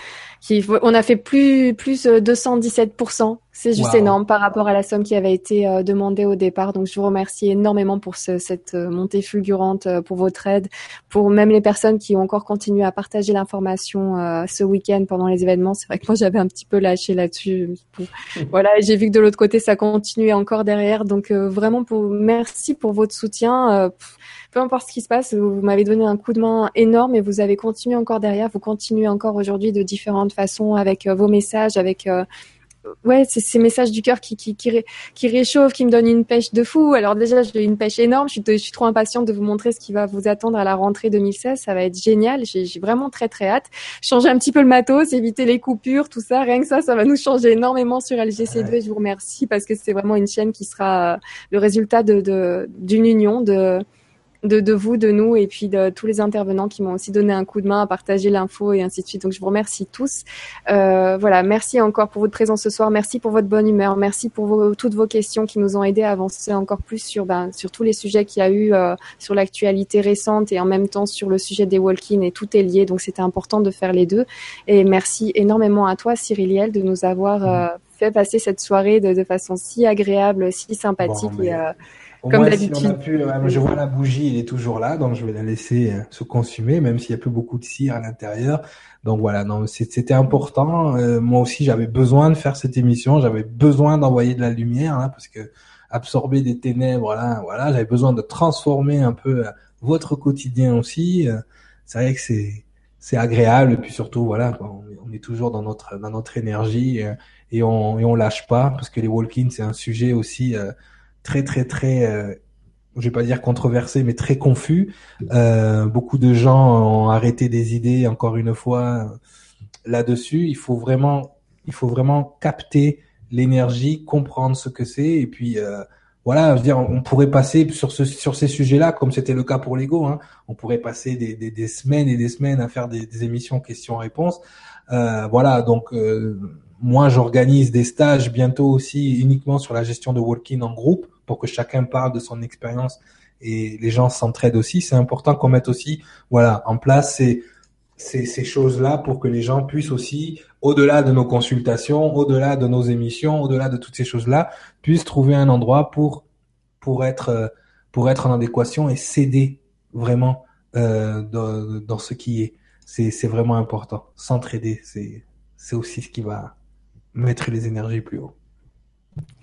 on a fait plus plus 217%. C'est juste énorme par rapport à la somme qui avait été euh, demandée au départ. Donc je vous remercie énormément pour cette euh, montée fulgurante, euh, pour votre aide, pour même les personnes qui ont encore continué à partager l'information ce week-end pendant les événements. C'est vrai que moi j'avais un petit peu lâché là-dessus. Voilà, j'ai vu que de l'autre côté ça continuait encore derrière. Donc vraiment pour merci pour votre soutien peu importe ce qui se passe, vous, m'avez donné un coup de main énorme et vous avez continué encore derrière, vous continuez encore aujourd'hui de différentes façons avec euh, vos messages, avec euh, ouais, c'est ces messages du cœur qui, qui, qui, qui réchauffent, qui me donnent une pêche de fou. Alors déjà, j'ai une pêche énorme. Je suis, je suis trop impatiente de vous montrer ce qui va vous attendre à la rentrée 2016. Ça va être génial. J'ai vraiment très très hâte. Changer un petit peu le matos, éviter les coupures, tout ça. Rien que ça, ça va nous changer énormément sur LGC2. je vous remercie parce que c'est vraiment une chaîne qui sera euh, le résultat de d'une union de de, de, vous, de nous et puis de tous les intervenants qui m'ont aussi donné un coup de main à partager l'info et ainsi de suite. Donc je vous remercie tous. Euh, voilà, merci encore pour votre présence ce soir. Merci pour votre bonne humeur. Merci pour vos, toutes vos questions qui nous ont aidé à avancer encore plus sur ben, sur tous les sujets qu'il y a eu euh, sur l'actualité récente et en même temps sur le sujet des walk-in et tout est lié. Donc c'était important de faire les deux. Et merci énormément à toi, Cyriliel, de nous avoir euh, fait passer cette soirée de, de, façon si agréable, si sympathique. et, comme d'habitude. je vois la bougie, il est toujours là, donc je vais la laisser euh, se consumer, même s'il y a plus beaucoup de cire à l'intérieur. Donc voilà, non, c'était important. Euh, moi aussi, j'avais besoin de faire cette émission, j'avais besoin d'envoyer de la lumière, hein, parce que absorber des ténèbres, là, voilà, j'avais besoin de transformer un peu euh, votre quotidien aussi. C'est vrai que c'est c'est agréable, et puis surtout, voilà, on, est toujours dans notre dans notre énergie et on et on lâche pas, parce que les walk-ins, c'est un sujet aussi très très très euh, je vais pas dire controversé mais très confus euh, beaucoup de gens ont arrêté des idées encore une fois là-dessus il faut vraiment il faut vraiment capter l'énergie comprendre ce que c'est et puis euh, voilà, je veux dire, on pourrait passer sur ce sur ces sujets-là, comme c'était le cas pour l'ego. Hein, on pourrait passer des, des, des, semaines et des semaines à faire des, des émissions questions-réponses. Euh, voilà, donc euh, moi j'organise des stages bientôt aussi uniquement sur la gestion de walking en groupe pour que chacun parle de son expérience et les gens s'entraident aussi. C'est important qu'on mette aussi, voilà, en place ces, ces, ces choses-là pour que les gens puissent aussi, au-delà de nos consultations, au-delà de nos émissions, au-delà de toutes ces choses-là, puissent trouver un endroit pour pour être pour être en adéquation et s'aider vraiment euh, dans, dans ce qui est. C'est c'est vraiment important. S'entraider, c'est c'est aussi ce qui va mettre les énergies plus haut.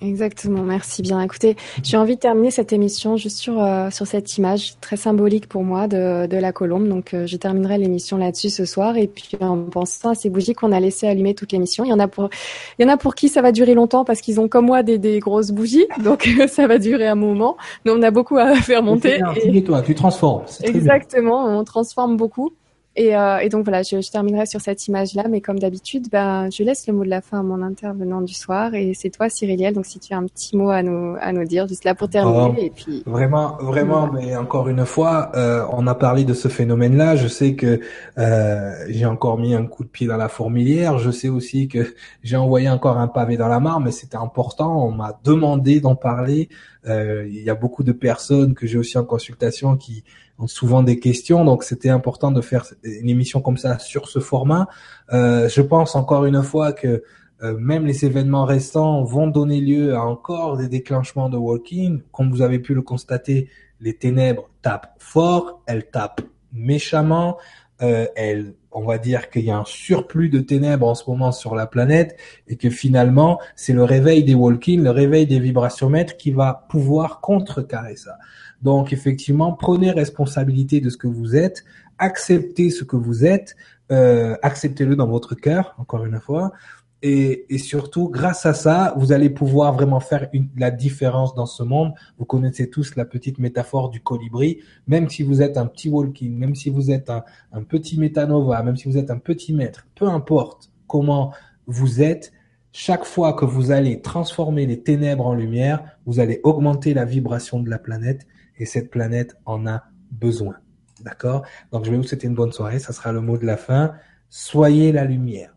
Exactement, merci bien. Écoutez, j'ai envie de terminer cette émission juste sur euh, sur cette image très symbolique pour moi de, de la colombe. Donc, euh, je terminerai l'émission là-dessus ce soir et puis en pensant à ces bougies qu'on a laissé allumer toute l'émission. Il y en a pour il y en a pour qui ça va durer longtemps parce qu'ils ont comme moi des, des grosses bougies, donc ça va durer un moment. Mais on a beaucoup à faire monter. Et... toi, tu transformes. Exactement, on transforme beaucoup. Et, euh, et, donc voilà, je, je, terminerai sur cette image-là, mais comme d'habitude, ben, je laisse le mot de la fin à mon intervenant du soir, et c'est toi, Cyriliel. Donc si tu as un petit mot à nous à nous dire, juste là pour terminer, oh, et puis vraiment, vraiment, mais encore une fois, euh, on a parlé de ce phénomène-là. Je sais que euh, j'ai encore mis un coup de pied dans la fourmilière. Je sais aussi que j'ai envoyé encore un pavé dans la mare, mais c'était important. On m'a demandé d'en parler. Euh, il y a beaucoup de personnes que j'ai aussi en consultation qui souvent des questions, donc c'était important de faire une émission comme ça sur ce format. Euh, je pense encore une fois que euh, même les événements restants vont donner lieu à encore des déclenchements de walking. Comme vous avez pu le constater, les ténèbres tapent fort, elles tapent méchamment, euh, elles on va dire qu'il y a un surplus de ténèbres en ce moment sur la planète et que finalement, c'est le réveil des walking, le réveil des vibratiomètres qui va pouvoir contrecarrer ça. Donc effectivement, prenez responsabilité de ce que vous êtes, acceptez ce que vous êtes, euh, acceptez-le dans votre cœur, encore une fois, et, et, surtout, grâce à ça, vous allez pouvoir vraiment faire une, la différence dans ce monde. Vous connaissez tous la petite métaphore du colibri. Même si vous êtes un petit walking, même si vous êtes un, un petit métanova, même si vous êtes un petit maître, peu importe comment vous êtes, chaque fois que vous allez transformer les ténèbres en lumière, vous allez augmenter la vibration de la planète et cette planète en a besoin. D'accord? Donc je vais vous souhaiter une bonne soirée, ça sera le mot de la fin. Soyez la lumière.